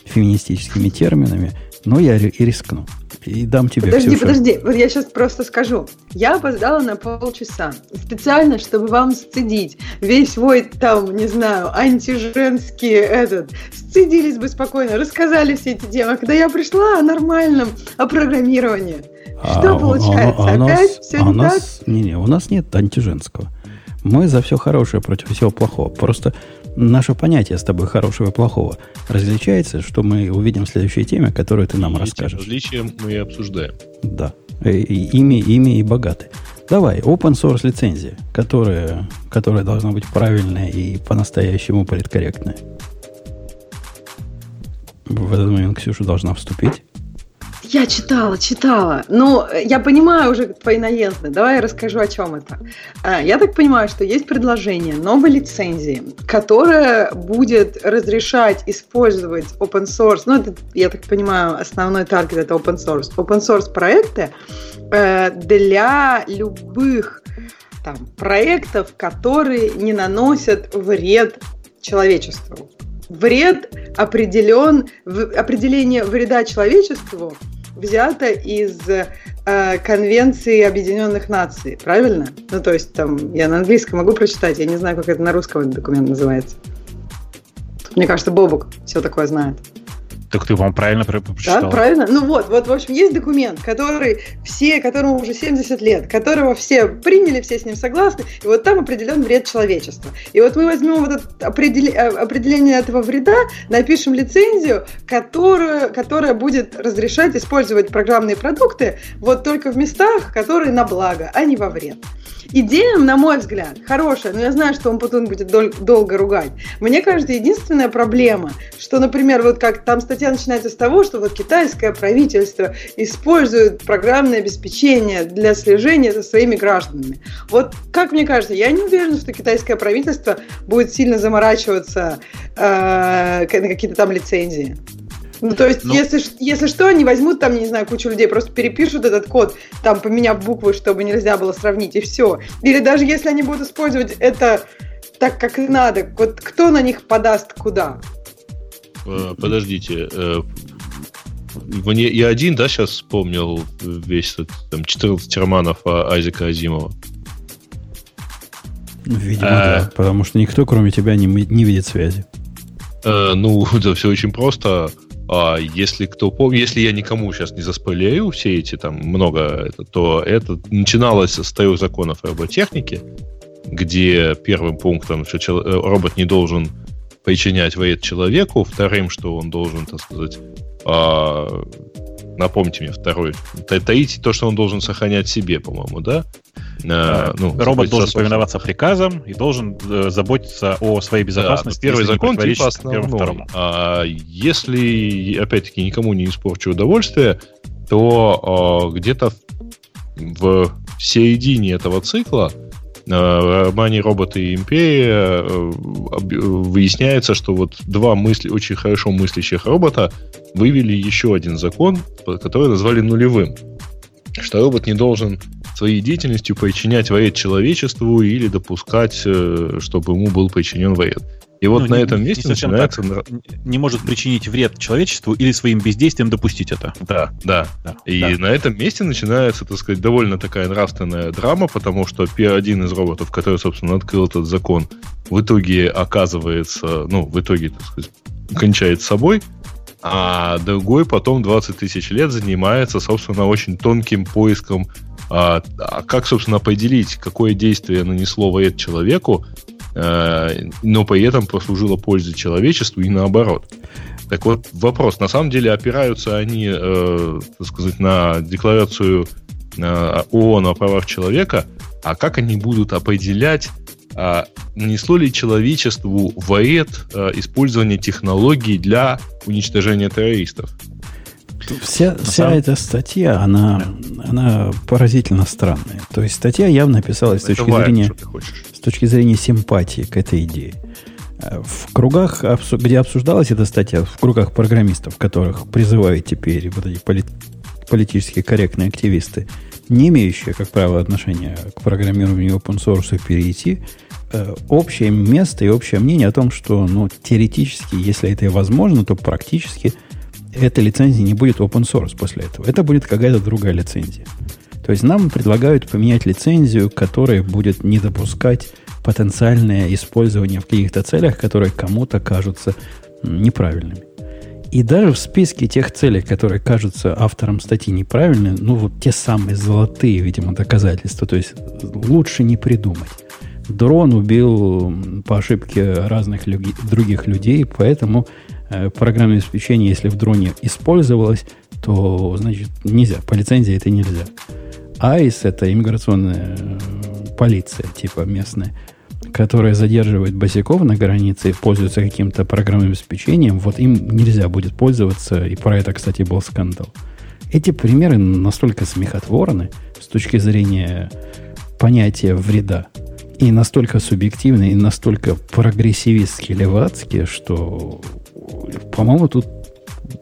феминистическими терминами, но я и рискну. И дам тебе, Подожди, Ксюша. подожди. Вот я сейчас просто скажу. Я опоздала на полчаса. Специально, чтобы вам сцедить весь свой, там, не знаю, антиженский этот. Сцедились бы спокойно, рассказали все эти темы. Когда я пришла о нормальном, о программировании. Что а, получается? А, а, а Опять нас, все а не нас, так? Не-не, у нас нет антиженского. Мы за все хорошее против всего плохого. Просто наше понятие с тобой хорошего и плохого различается, что мы увидим в следующей теме, которую ты нам и расскажешь. Различия мы и обсуждаем. Да. И, и, ими, ими и богаты. Давай, open source лицензия, которая, которая должна быть правильная и по-настоящему политкорректная. В этот момент Ксюша должна вступить. Я читала, читала. Ну, я понимаю уже твои наезды. Давай я расскажу, о чем это. А, я так понимаю, что есть предложение новой лицензии, которая будет разрешать использовать open source. Ну, это, я так понимаю, основной таргет это open source. Open source проекты э, для любых там, проектов, которые не наносят вред человечеству вред определен, определение вреда человечеству взято из э, Конвенции Объединенных Наций, правильно? Ну, то есть там, я на английском могу прочитать, я не знаю, как это на русском документ называется. Мне кажется, Бобок все такое знает. Так ты вам правильно прочитал. Да, правильно. Ну вот, вот, в общем, есть документ, который все, которому уже 70 лет, которого все приняли, все с ним согласны, и вот там определен вред человечества. И вот мы возьмем вот это определение этого вреда, напишем лицензию, которая, которая будет разрешать использовать программные продукты вот только в местах, которые на благо, а не во вред. Идея, на мой взгляд, хорошая, но я знаю, что он потом будет дол- долго ругать. Мне кажется, единственная проблема, что, например, вот как там статья начинается с того, что вот китайское правительство использует программное обеспечение для слежения за своими гражданами. Вот как мне кажется, я не уверена, что китайское правительство будет сильно заморачиваться э, на какие-то там лицензии. Ну, то есть, ну, если, если что, они возьмут там, не знаю, кучу людей, просто перепишут этот код, там, поменяв буквы, чтобы нельзя было сравнить, и все. Или даже если они будут использовать это так, как надо, вот кто на них подаст куда? Э, подождите, э, мне, я один, да, сейчас вспомнил весь там 14 романов Айзека Азимова. Видимо, а, да, потому что никто, кроме тебя, не, не видит связи. Э, ну, <laughs> да, все очень просто. А если кто помнит, если я никому сейчас не заспойлерю все эти там много, это, то это начиналось с трех законов роботехники, где первым пунктом, что э, робот не должен причинять вред человеку, вторым, что он должен, так сказать, а, напомните мне второй, таить то, что он должен сохранять себе, по-моему, да? А, ну, Робот должен повиноваться приказам и должен э, заботиться о своей безопасности. Да, первый закон типа основной. А если, опять-таки, никому не испорчу удовольствие, то а, где-то в середине этого цикла романе «Роботы и империя» э, выясняется, что вот два мысли, очень хорошо мыслящих робота вывели еще один закон, который назвали нулевым. Что робот не должен своей деятельностью причинять вред человечеству или допускать, э, чтобы ему был причинен вред. И вот ну, на не, этом месте не начинается... Так. Не может причинить вред человечеству или своим бездействием допустить это. Да, да. да и да. на этом месте начинается, так сказать, довольно такая нравственная драма, потому что один из роботов, который, собственно, открыл этот закон, в итоге оказывается, ну, в итоге, так сказать, кончает собой, а другой потом 20 тысяч лет занимается, собственно, очень тонким поиском, а, а как, собственно, определить, какое действие нанесло вред человеку, но при этом послужило пользе человечеству и наоборот. Так вот, вопрос. На самом деле опираются они, э, так сказать, на декларацию э, ООН о правах человека, а как они будут определять, а нанесло ли человечеству вред использование технологий для уничтожения террористов? Вся, вся эта статья, она, она поразительно странная. То есть статья явно писалась с точки зрения точки зрения симпатии к этой идее. Э, в кругах, где обсуждалась эта статья, в кругах программистов, которых призывают теперь вот эти полит, политически корректные активисты, не имеющие, как правило, отношения к программированию open source, перейти, э, общее место и общее мнение о том, что ну, теоретически, если это и возможно, то практически эта лицензия не будет open source после этого. Это будет какая-то другая лицензия. То есть нам предлагают поменять лицензию, которая будет не допускать потенциальное использование в каких-то целях, которые кому-то кажутся неправильными. И даже в списке тех целей, которые кажутся авторам статьи неправильными, ну вот те самые золотые, видимо, доказательства, то есть лучше не придумать. Дрон убил по ошибке разных люги, других людей, поэтому программное обеспечение, если в дроне использовалось, то, значит, нельзя. По лицензии это нельзя. АИС – это иммиграционная э, полиция, типа местная, которая задерживает босиков на границе и пользуется каким-то программным обеспечением, вот им нельзя будет пользоваться, и про это, кстати, был скандал. Эти примеры настолько смехотворны с точки зрения понятия вреда, и настолько субъективны, и настолько прогрессивистские, левацкие, что, по-моему, тут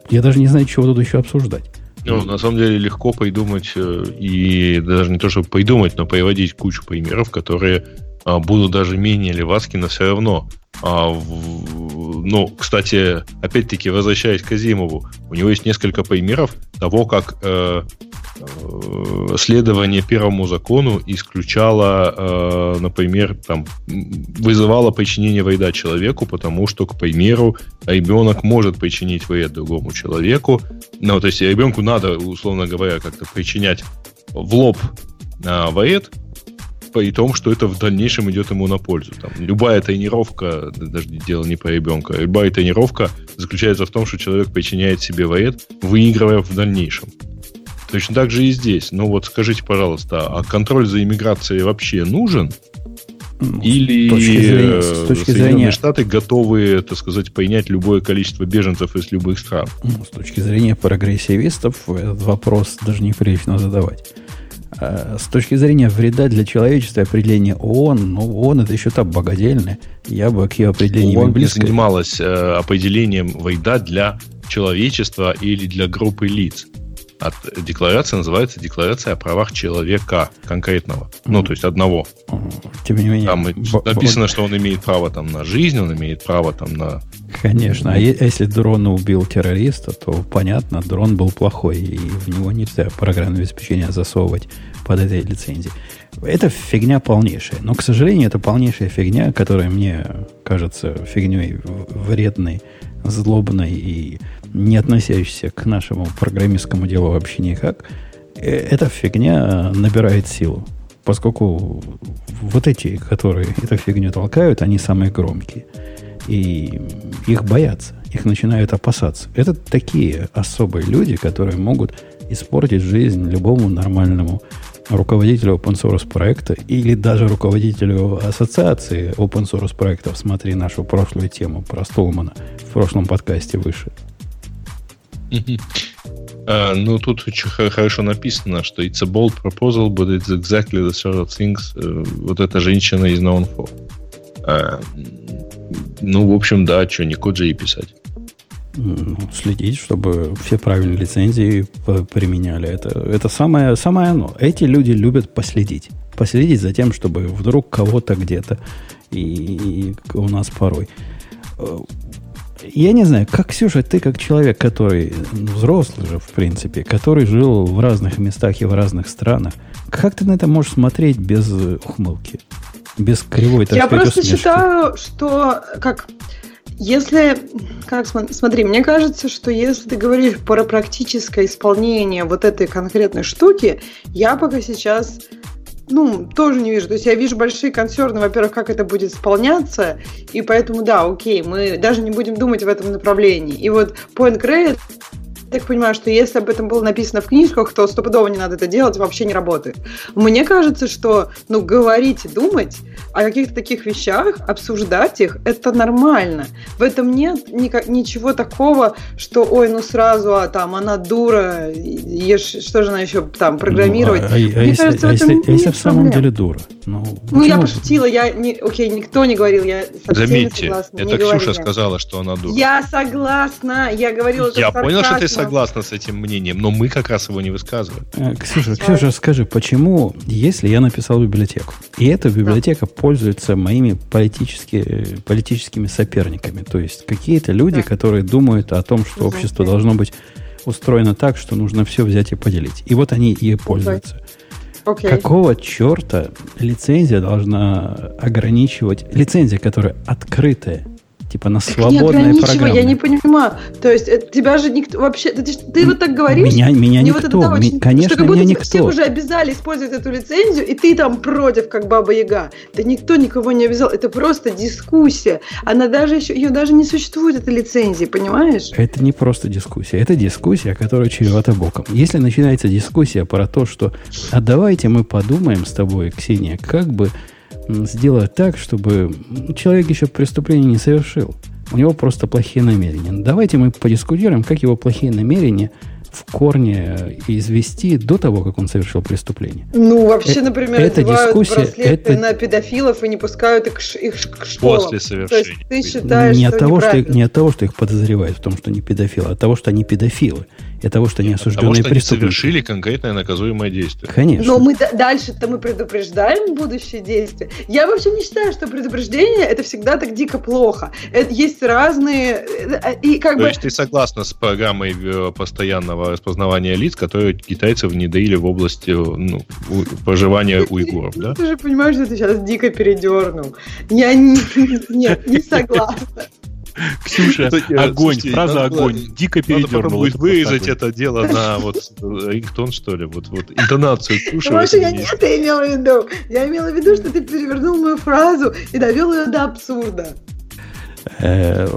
я даже не знаю, чего тут еще обсуждать. Ну, на самом деле легко придумать, э, и даже не то, чтобы придумать, но приводить кучу примеров, которые а, будут даже менее левацки, но все равно. А, в, ну, кстати, опять-таки, возвращаясь к Азимову, у него есть несколько примеров того, как э, следование первому закону исключало, э, например, там, вызывало причинение вреда человеку, потому что, к примеру, ребенок может причинить вред другому человеку. Ну, то есть ребенку надо, условно говоря, как-то причинять в лоб э, вред, при том, что это в дальнейшем идет ему на пользу. Там, любая тренировка, даже дело не по ребенка, любая тренировка заключается в том, что человек причиняет себе вред, выигрывая в дальнейшем. Точно так же и здесь. Ну вот скажите, пожалуйста, а контроль за иммиграцией вообще нужен? Ну, Или с точки зрения, с э, точки Соединенные зрения... Штаты готовы, так сказать, принять любое количество беженцев из любых стран? Ну, с точки зрения прогрессивистов этот вопрос даже неприлично задавать. А с точки зрения вреда для человечества определение ООН, ну, ООН это еще так богадельное. Я бы к ее определению ООН не занималась э, определением вреда для человечества или для группы лиц от декларации называется декларация о правах человека конкретного. Ну, то есть одного. Тем не менее. Там написано, что он имеет право там на жизнь, он имеет право там на... Конечно. А если дрон убил террориста, то понятно, дрон был плохой, и в него нельзя программное обеспечение засовывать под этой лицензией. Это фигня полнейшая. Но, к сожалению, это полнейшая фигня, которая мне кажется фигней вредной, злобной и не относящийся к нашему программистскому делу вообще никак, э, эта фигня набирает силу. Поскольку вот эти, которые эту фигню толкают, они самые громкие. И их боятся, их начинают опасаться. Это такие особые люди, которые могут испортить жизнь любому нормальному руководителю open source проекта или даже руководителю ассоциации open source проектов. Смотри нашу прошлую тему про Столмана в прошлом подкасте выше. Uh, ну, тут очень хорошо написано, что it's a bold proposal, but it's exactly the sort of things uh, вот эта женщина is known for. Uh, ну, в общем, да, что, не код же и писать. Следить, чтобы все правильные лицензии применяли. Это, это самое, самое оно. Эти люди любят последить. Последить за тем, чтобы вдруг кого-то где-то и, и у нас порой я не знаю, как, Ксюша, ты как человек, который ну, взрослый же, в принципе, который жил в разных местах и в разных странах, как ты на это можешь смотреть без ухмылки? Без кривой, так Я сказать, просто усмешки? считаю, что как если, как смотри, мне кажется, что если ты говоришь про практическое исполнение вот этой конкретной штуки, я пока сейчас ну, тоже не вижу. То есть я вижу большие консерны, во-первых, как это будет исполняться, и поэтому, да, окей, мы даже не будем думать в этом направлении. И вот Point Grey так понимаю, что если об этом было написано в книжках, то стопудово не надо это делать, вообще не работает. Мне кажется, что ну, говорить и думать о каких-то таких вещах, обсуждать их, это нормально. В этом нет никак, ничего такого, что, ой, ну сразу, а там, она дура, ешь, что же она еще там программировать. Ну, а, а, Мне а кажется, если, в этом а если в самом деле дура? Ну, ну я пошутила, я не, окей, никто не говорил, я совсем Заметьте, согласна. это Ксюша сказала, что она дура. Я согласна, я говорила Я понял, что ты согласна с этим мнением, но мы как раз его не высказываем. Э, Ксюша, Ксюша, скажи, почему, если я написал библиотеку, и эта библиотека да. пользуется моими политически, политическими соперниками, то есть какие-то люди, да. которые думают о том, что общество должно быть устроено так, что нужно все взять и поделить. И вот они и пользуются. Okay. Какого черта лицензия должна ограничивать... Лицензия, которая открытая, Типа на свободное программы. Я не понимаю. То есть это, тебя же никто вообще... Ты, ты вот так говоришь? Меня, меня никто. Вот очень, конечно, что как будто меня никто. все уже обязали использовать эту лицензию, и ты там против, как Баба Яга. Да никто никого не обязал. Это просто дискуссия. Она даже еще... Ее даже не существует, этой лицензии, понимаешь? Это не просто дискуссия. Это дискуссия, которая чревата боком. Если начинается дискуссия про то, что а давайте мы подумаем с тобой, Ксения, как бы сделать так, чтобы человек еще преступление не совершил. У него просто плохие намерения. Давайте мы подискутируем, как его плохие намерения в корне извести до того, как он совершил преступление. Ну, вообще, это, например, это дискуссия, это... на педофилов и не пускают их, их к школам. После совершения. То есть ты считаешь, не что от того, что их, Не от того, что их подозревают в том, что они педофилы, а от того, что они педофилы. И того, что они осужденные Потому что они преступники. совершили конкретное наказуемое действие. Конечно. Но мы дальше-то мы предупреждаем будущее действие. Я вообще не считаю, что предупреждение это всегда так дико плохо. Это есть разные э, и как То бы есть ты согласна с программой э, постоянного распознавания лиц, которые китайцы внедрили в области э, ну, у- проживания уйгуров, Ну, да? Ты же понимаешь, что ты сейчас дико передернул. Я не, <laughs> нет, не согласна. Ксюша, Кстати, огонь, фраза надо огонь, дико Надо потом передернул. будет Это дело на вот э, рингтон, что ли, вот, вот интонацию Ксюши. Маша, я не это имела в виду. Я имела в виду, что ты перевернул мою фразу и довел ее до абсурда. Э,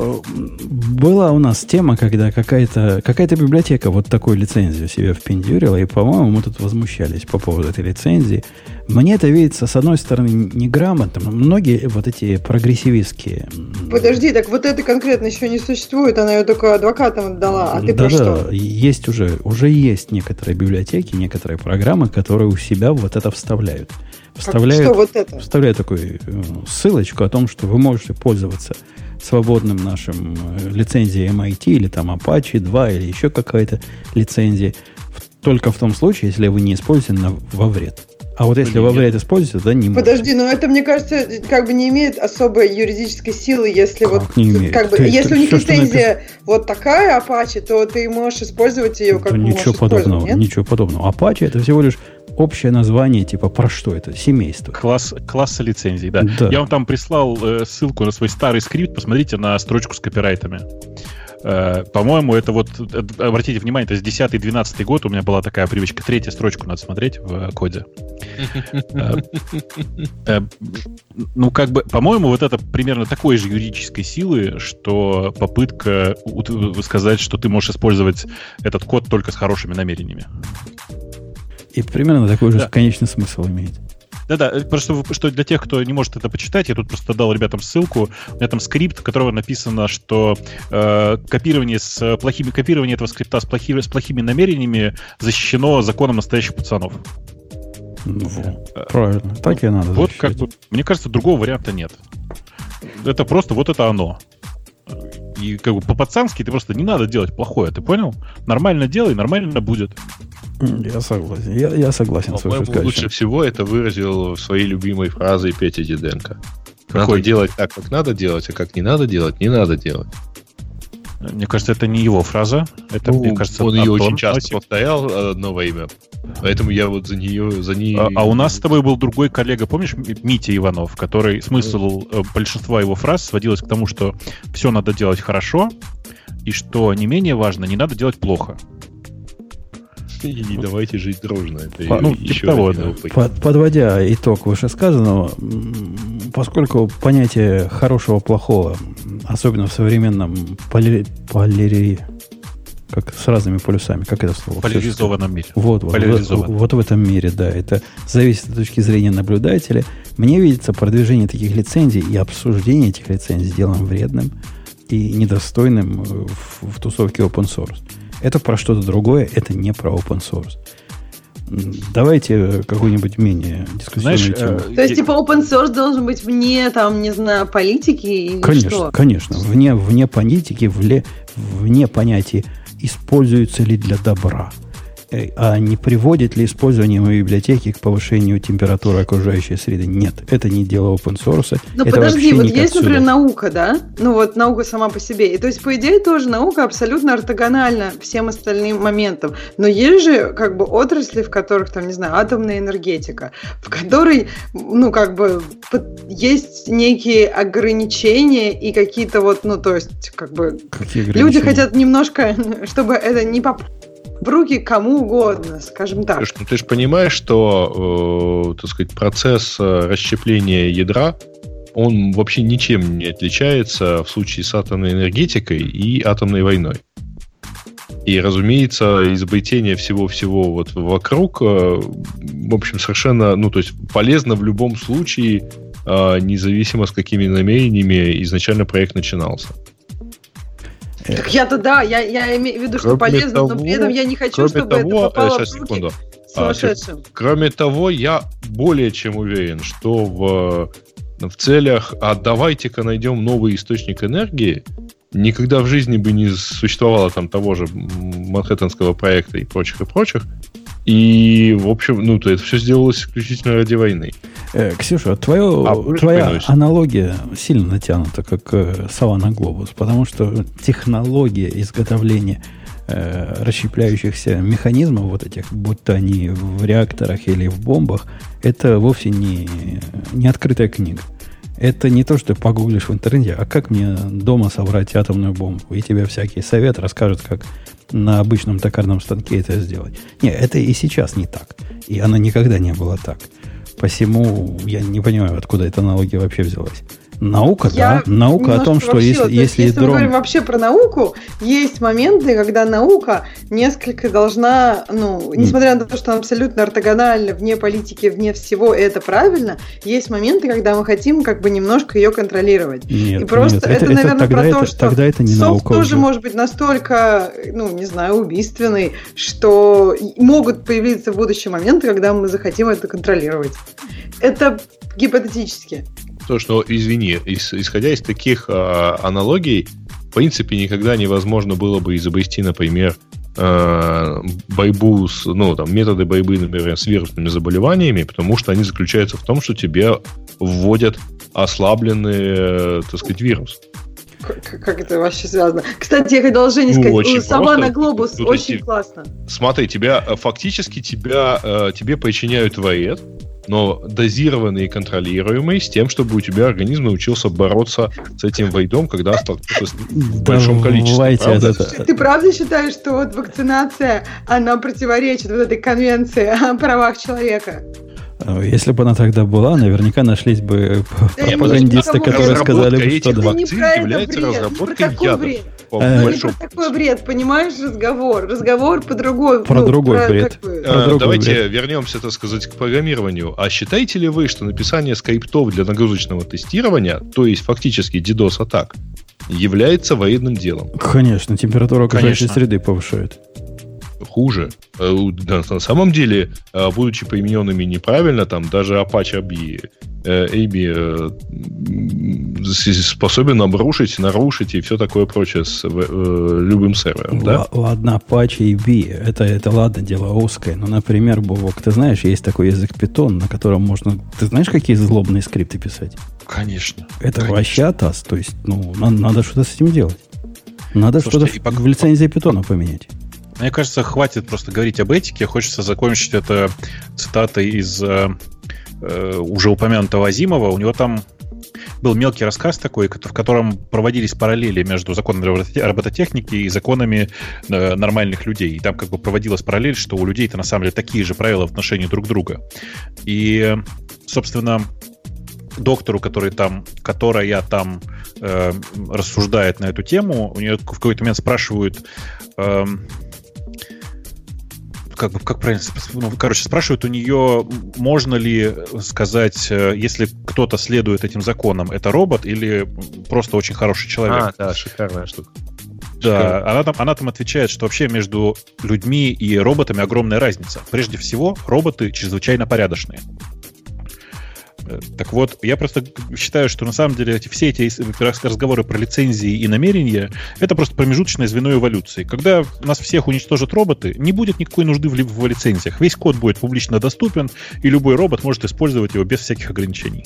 Была у нас тема, когда какая-то какая библиотека вот такую лицензию себе впендюрила, и, по-моему, мы тут возмущались по поводу этой лицензии. Мне это видится, с одной стороны, неграмотно. Многие вот эти прогрессивистские... Подожди, так вот это конкретно еще не существует, она ее только адвокатам отдала, а ты про Да-да, что? есть уже, уже есть некоторые библиотеки, некоторые программы, которые у себя вот это вставляют. Как- Вставляют, Что вот это? вставляют такую э, ссылочку о том, что вы можете пользоваться свободным нашим э, лицензией MIT или там Apache 2 или еще какая-то лицензия только в том случае, если вы не используете на, во вред. А вот если во вред используете, то не. Подожди, но это, мне кажется, как бы не имеет особой юридической силы, если Как вот не имеет? как бы, Ты- если ты у них что лицензия вот такая Apache, то ты можешь использовать ее как Да ничего подобного, нет? ничего подобного. Apache это всего лишь общее название, типа про что это? Семейство. Класс, класса лицензий, да. Да. Я вам там прислал э, ссылку на свой старый скрипт, посмотрите на строчку с копирайтами. Э, по-моему, это вот, э, обратите внимание, это с 10-12 год у меня была такая привычка. Третью строчку надо смотреть в э, коде. <laughs> Э, э, Ну, как бы, по-моему, вот это примерно такой же юридической силы, что попытка сказать, что ты можешь использовать этот код только с хорошими намерениями. И примерно такой же Да. конечный смысл имеет. Да-да, э, просто что для тех, кто не может это почитать, я тут просто дал ребятам ссылку. У меня там скрипт, в котором написано, что э, копирование с плохими копирование этого скрипта с плохими, с плохими намерениями защищено законом настоящих пацанов. Ну, правильно. Так и надо. Вот защищать. как бы, мне кажется, другого варианта нет. Это просто вот это оно. И как бы по-пацански ты просто не надо делать плохое, ты понял? Нормально делай, нормально будет. Я согласен. Я, я согласен с По-моему, вышестоящим. лучше всего это выразил своей любимой фразой Петя Диденко. Надо Какой? делать так, как надо делать, а как не надо делать, не надо делать. Мне кажется, это не его фраза. Это, Ну, мне кажется, он ее очень часто Носик. повторял одно во имя. Поэтому я вот за нее, за ней... А, а у нас с тобой был другой коллега, помнишь, Митя Иванов, который смысл э, большинства его фраз сводилось к тому, что все надо делать хорошо, и что не менее важно, не надо делать плохо. И не давайте жить дружно. Это Ну, еще типа того. Под- подводя итог вышесказанного, поскольку понятие хорошего плохого, м, особенно в современном поли, полири- как с разными полюсами, как это слово? Поляризованном мире. Вот, вот, вот, вот в этом мире, да. Это зависит от точки зрения наблюдателя. Мне видится продвижение таких лицензий и обсуждение этих лицензий делом вредным и недостойным э, в, в тусовке open source. Это про что-то другое, это не про open source. Давайте э, какую-нибудь менее дискуссионную Знаешь, тему. э, То есть, типа, open source должен быть вне, там, не знаю, политики или Конечно, что? конечно. Вне, вне политики, вне, вне понятия, используется ли для добра. Э, А не приводит ли использование моей библиотеки к повышению температуры окружающей среды? Нет, это не дело open source. Ну это подожди, вот есть, например, сюда. наука, да? Ну вот наука сама по себе. И то есть, по идее, тоже наука абсолютно ортогональна всем остальным моментам. Но есть же как бы отрасли, в которых, там, не знаю, атомная энергетика, в которой, ну, как бы есть некие ограничения и какие-то вот, ну, то есть, как бы Какие люди хотят немножко, чтобы это не поп в руки кому угодно, скажем так. Слушай, ну ты же понимаешь, что, э, так сказать, процесс э, расщепления ядра, он вообще ничем не отличается в случае с атомной энергетикой и атомной войной. И, разумеется, изобретение всего-всего вот вокруг, э, в общем, совершенно, ну, то есть полезно в любом случае, э, независимо с какими намерениями изначально проект начинался. Так я-то да, я, я имею в виду, что Кроме полезно, но того- при этом я не хочу, чтобы того, это попало э, сейчас, в руки секунду. А. Кроме того, я более чем уверен, что в, в целях «а давайте-ка найдем новый источник энергии» никогда в жизни бы не существовало там того же Манхэттенского проекта и прочих, и прочих. И, в общем, ну, то это все сделалось исключительно ради войны. Э, Ксюша, твое, а, твоя аналогия сильно натянута, как э, сова на глобус, потому что технология изготовления э, расщепляющихся механизмов вот этих, будь то они в реакторах или в бомбах, это вовсе не, не открытая книга. Это не то, что ты погуглишь в интернете, а как мне дома собрать атомную бомбу. И тебе всякие советы расскажут, как на обычном токарном станке это сделать. Не, это и сейчас не так. И она никогда не была так. Посему я не понимаю, откуда эта аналогия вообще взялась. Наука, я да. Наука о том, что если, если, если, если дрон... мы говорим вообще про науку, есть моменты, когда наука несколько должна, ну, несмотря на то, что она абсолютно ортогональна, вне политики, вне всего, это правильно, есть моменты, когда мы хотим как бы немножко ее контролировать. Нет, и просто нет, это, это, наверное, про то, это, что тогда это не софт наука тоже уже. может быть настолько, ну, не знаю, убийственный, что могут появиться в будущем моменты, когда мы захотим это контролировать. Это гипотетически. То, что, извини, исходя из таких э, аналогий, в принципе, никогда невозможно было бы изобрести, например, э, борьбу с, ну, там, методы борьбы, например, с вирусными заболеваниями, потому что они заключаются в том, что тебе вводят ослабленный, так сказать, вирус. Как, как это вообще связано? Кстати, я хотела Жене ну, сказать, сама на глобус Тут очень классно. Смотри, тебя э, фактически тебя, э, тебе причиняют вред, но дозированный и контролируемый с тем, чтобы у тебя организм научился бороться с этим войдом, когда столкнулся с большим количеством. Это... Ты правда считаешь, что вот вакцинация, она противоречит вот этой конвенции о правах человека? А, если бы она тогда была, наверняка нашлись бы пропагандисты, которые сказали бы, что да. Вакцин является разработкой по э, такой бред, понимаешь, разговор. Разговор по другой. Про ну, другой про, бред. Другой давайте бред. вернемся, так сказать, к программированию. А считаете ли вы, что написание скриптов для нагрузочного тестирования, то есть фактически DDoS атак, является военным делом? Конечно, температура окружающей среды повышает хуже. Э, на самом деле, э, будучи примененными неправильно, там даже Apache ABI, AB э, способен обрушить, нарушить и все такое прочее с любым сервером. Да? Ладно, Apache AB, это, это ладно, дело узкое. Но, например, Бобок, ты знаешь, есть такой язык Python, на котором можно... Ты знаешь, какие злобные скрипты писать? Конечно. Это конечно. вообще атас. То есть, ну, надо, надо что-то с этим делать. Надо что-то в, в лицензии питона поменять. Мне кажется, хватит просто говорить об этике. Хочется закончить это цитатой из э, э, уже упомянутого Азимова. У него там был мелкий рассказ такой, в котором проводились параллели между законами робототехники и законами э, нормальных людей. И там как бы проводилась параллель, что у людей-то на самом деле такие же правила в отношении друг друга. И, собственно, доктору, который там, которая там э, рассуждает на эту тему, у нее в какой-то момент спрашивают, э, как бы, как правильно, ну, короче, спрашивают у нее, можно ли сказать, э, если кто-то следует этим законам, это робот или просто очень хороший человек? А, да, шикарная штука. Да, она там, она там отвечает, что вообще между людьми и роботами огромная разница. Прежде всего, роботы чрезвычайно порядочные. Так вот, я просто считаю, что на самом деле эти, все эти разговоры про лицензии и намерения это просто промежуточное звено эволюции. Когда нас всех уничтожат роботы, не будет никакой нужды в, в лицензиях. Весь код будет публично доступен, и любой робот может использовать его без всяких ограничений.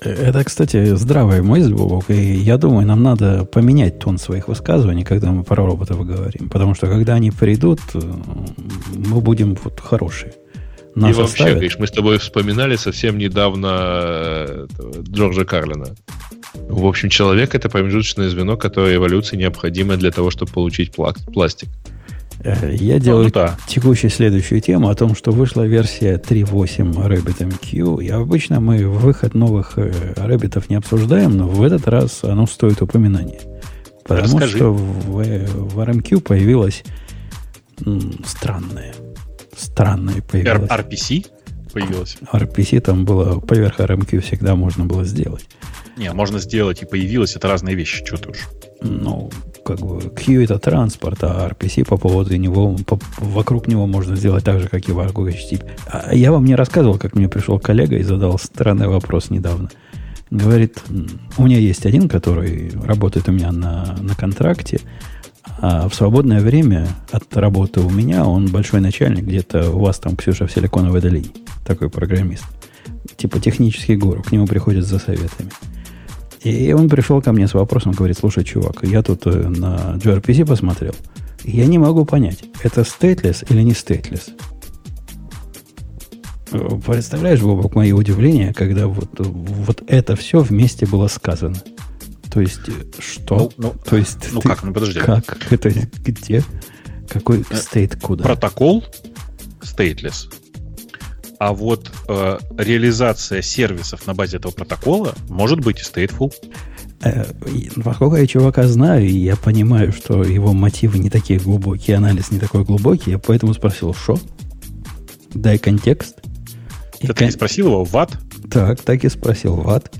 Это, кстати, здравая мысль, Бобок, и я думаю, нам надо поменять тон своих высказываний, когда мы про роботов говорим. Потому что когда они придут, мы будем вот хорошие. Нас и вообще, говоришь, мы с тобой вспоминали совсем недавно э, Джорджа Карлина. В общем, человек это промежуточное звено, которое эволюции необходимо для того, чтобы получить пластик. Э, я делаю ну, да. текущую следующую тему о том, что вышла версия 3.8 RabbitMQ. И обычно мы выход новых Rabbit'ов э, не обсуждаем, но в этот раз оно стоит упоминания. Потому Расскажи. что в, в RMQ появилась м, странная странное появилось. RPC появилось? RPC там было, поверх RMQ всегда можно было сделать. Не, можно сделать и появилось, это разные вещи, что ты уж. Ну, как бы Q это транспорт, а RPC по поводу него, по, вокруг него можно сделать так же, как и в HTTP. А я вам не рассказывал, как мне пришел коллега и задал странный вопрос недавно. Говорит, у меня есть один, который работает у меня на, на контракте, а в свободное время от работы у меня он большой начальник, где-то у вас там, Ксюша, в Силиконовой долине, такой программист. Типа технический гуру, к нему приходят за советами. И он пришел ко мне с вопросом, говорит, слушай, чувак, я тут э, на gRPC посмотрел, я не могу понять, это стейтлес или не стейтлес. Представляешь, Бобок, мое удивление, когда вот, вот это все вместе было сказано. То есть, э, что? Ну, ну, То есть, ну ты- как, ну подожди. Как? Это где? Какой Э, стейт куда? Протокол stateless. А вот э, реализация сервисов на базе этого протокола может быть и stateful. Э, и Поскольку я чувака знаю, и я понимаю, что его мотивы не такие глубокие, анализ не такой глубокий, я поэтому спросил, что? Дай контекст. И Ты кон- не спросил его, ват? Так, так и спросил Ват.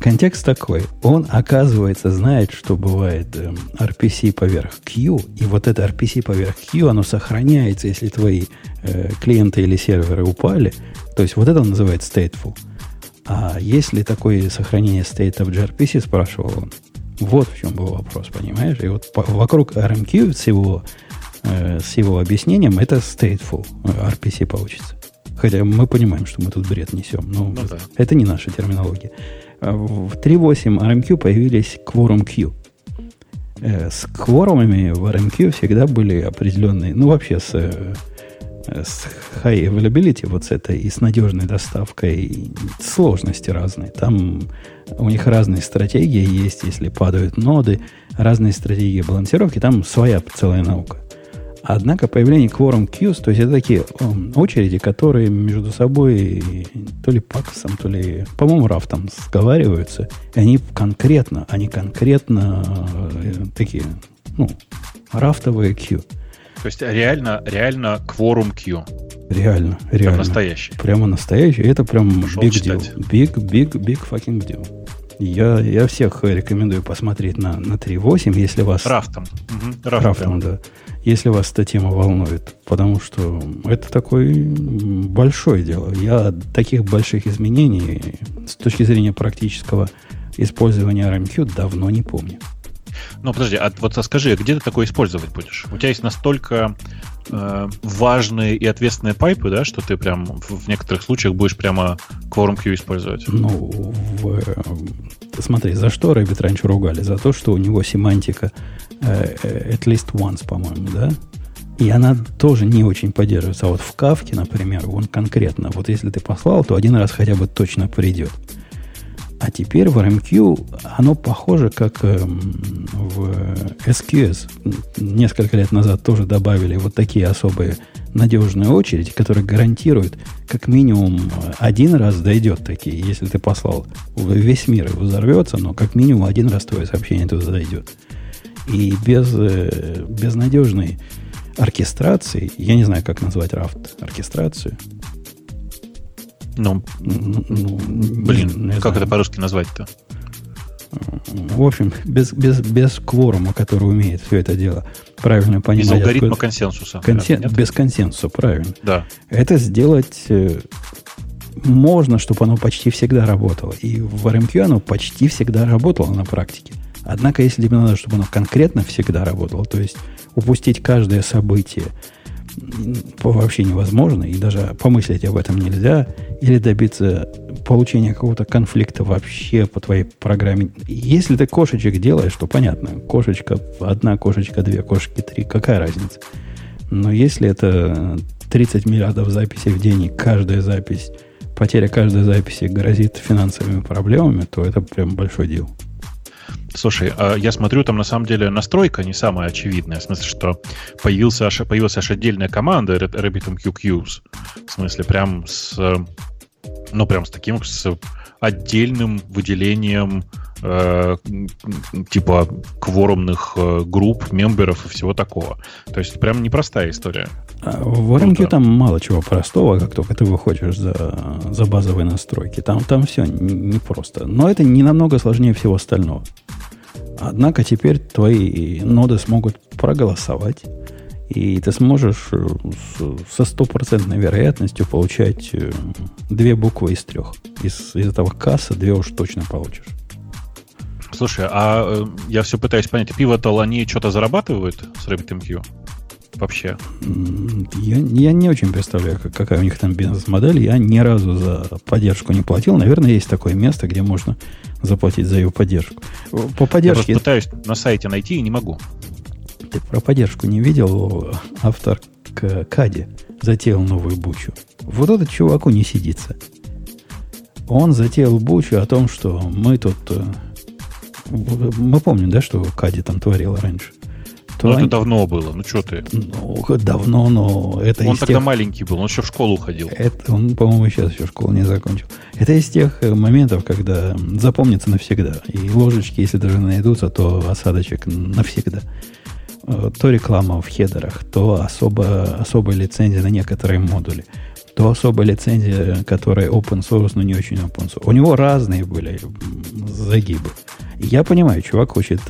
Контекст такой. Он, оказывается, знает, что бывает эм, RPC поверх Q, и вот это RPC поверх Q, оно сохраняется, если твои э, клиенты или серверы упали. То есть вот это он называет stateful. А если такое сохранение state of gRPC, спрашивал он. Вот в чем был вопрос, понимаешь? И вот по- вокруг RMQ с его, э, с его объяснением это stateful э, RPC получится. Хотя мы понимаем, что мы тут бред несем. Но Ну да. это не наша терминология. В 3.8 RMQ появились Quorum Q. Э, С кворумами в RMQ всегда были определенные, ну вообще с, э, с high availability, вот с этой и с надежной доставкой сложности разные. Там у них разные стратегии есть, если падают ноды, разные стратегии балансировки, там своя целая наука. Однако появление Quorum Queues, то есть это такие м, очереди, которые между собой то ли паксом, то ли, по-моему, рафтом сговариваются, и они конкретно, они конкретно э, такие, ну, рафтовые queue. То есть реально, реально кворум Q. Реально, Прям реально. настоящий. Прямо настоящий. Это прям Пошел big читать. deal. Big, big, big fucking deal. Я, я всех рекомендую посмотреть на, на 3.8, если вас... Рафтом. Мгм, рафтом Рафтом, да. Если вас эта тема волнует. Потому что это такое большое дело. Я таких больших изменений с точки зрения практического использования RMQ давно не помню. Ну, подожди, а вот скажи, где ты такое использовать будешь? У тебя есть настолько э, важные и ответственные pipe ы, да, что ты прям в, некоторых случаях будешь прямо quorum queue использовать? Ну, в, э, смотри, за что Rabbit раньше ругали? За то, что у него семантика э, at least once, по-моему, да? И она тоже не очень поддерживается. А вот в Кафке, например, он конкретно, вот если ты послал, то один раз хотя бы точно придет. А теперь в RMQ оно похоже, как эм, в SQS. Несколько лет назад тоже добавили вот такие особые надежные очереди, которые гарантируют, как минимум один раз дойдет такие. Если ты послал, весь мир взорвется, но как минимум один раз твое сообщение туда дойдет. И без, э, без надежной оркестрации, я не знаю, как назвать рафт, оркестрацию, Ну, ну, ну, блин, не- не как знаю. это по-русски назвать-то? В общем, без, без, без кворума, который умеет все это дело правильно понимать. Из алгоритма откуда- консенсуса. консен- Нет? без консенсуса, правильно. Да. Это сделать э, можно, чтобы оно почти всегда работало. И в RMQ оно почти всегда работало на практике. Однако, если тебе надо, чтобы оно конкретно всегда работало, то есть упустить каждое событие вообще невозможно, и даже помыслить об этом нельзя, или добиться получения какого-то конфликта вообще по твоей программе. Если ты кошечек делаешь, то понятно, кошечка, одна кошечка, две кошечки, три, какая разница? Но если это 30 миллиардов записей в день, и каждая запись, потеря каждой записи грозит финансовыми проблемами, то это прям большое дело. Слушай, а я смотрю, там на самом деле настройка не самая очевидная. В смысле, что появился аж, появилась аж отдельная команда Ra- RabbitMQ Queues. В смысле, прям с... Ну, прям с таким, с отдельным выделением э, типа кворумных э, групп, мемберов и всего такого. То есть прям непростая история. А В RMQ там мало чего простого, как только ты выходишь за, за базовые настройки. Там, там все непросто. Но это не намного сложнее всего остального. Однако теперь твои ноды смогут проголосовать И ты сможешь э, со стопроцентной вероятностью получать э, две буквы из трех. Из, из этого касса две уж точно получишь. Слушай, а э, я все пытаюсь понять, пиво-то они что-то зарабатывают с RabbitMQ? Вообще? Я, я не очень представляю, какая у них там бизнес-модель. Я ни разу за поддержку не платил. Наверное, есть такое место, где можно заплатить за ее поддержку. По поддержке... Я пытаюсь на сайте найти и не могу. Ты про поддержку не видел? Автор к Каде затеял новую бучу. Вот этот чуваку не сидится. Он затеял бучу о том, что мы тут... Э, мы помним, да, что Кади там творил раньше. То ну, они... это давно было. Ну, что ты? Ну, давно, но это Он тогда тех... маленький был, он еще в школу ходил. Это, он, по-моему, сейчас еще школу не закончил. Это из тех э, моментов, когда запомнится навсегда. И ложечки, если даже найдутся, то осадочек навсегда. Э, то реклама в хедерах, то особо, особая лицензия на некоторые модули, то особая лицензия, которая open source, но не очень open source. У него разные были загибы. Я понимаю, чувак хочет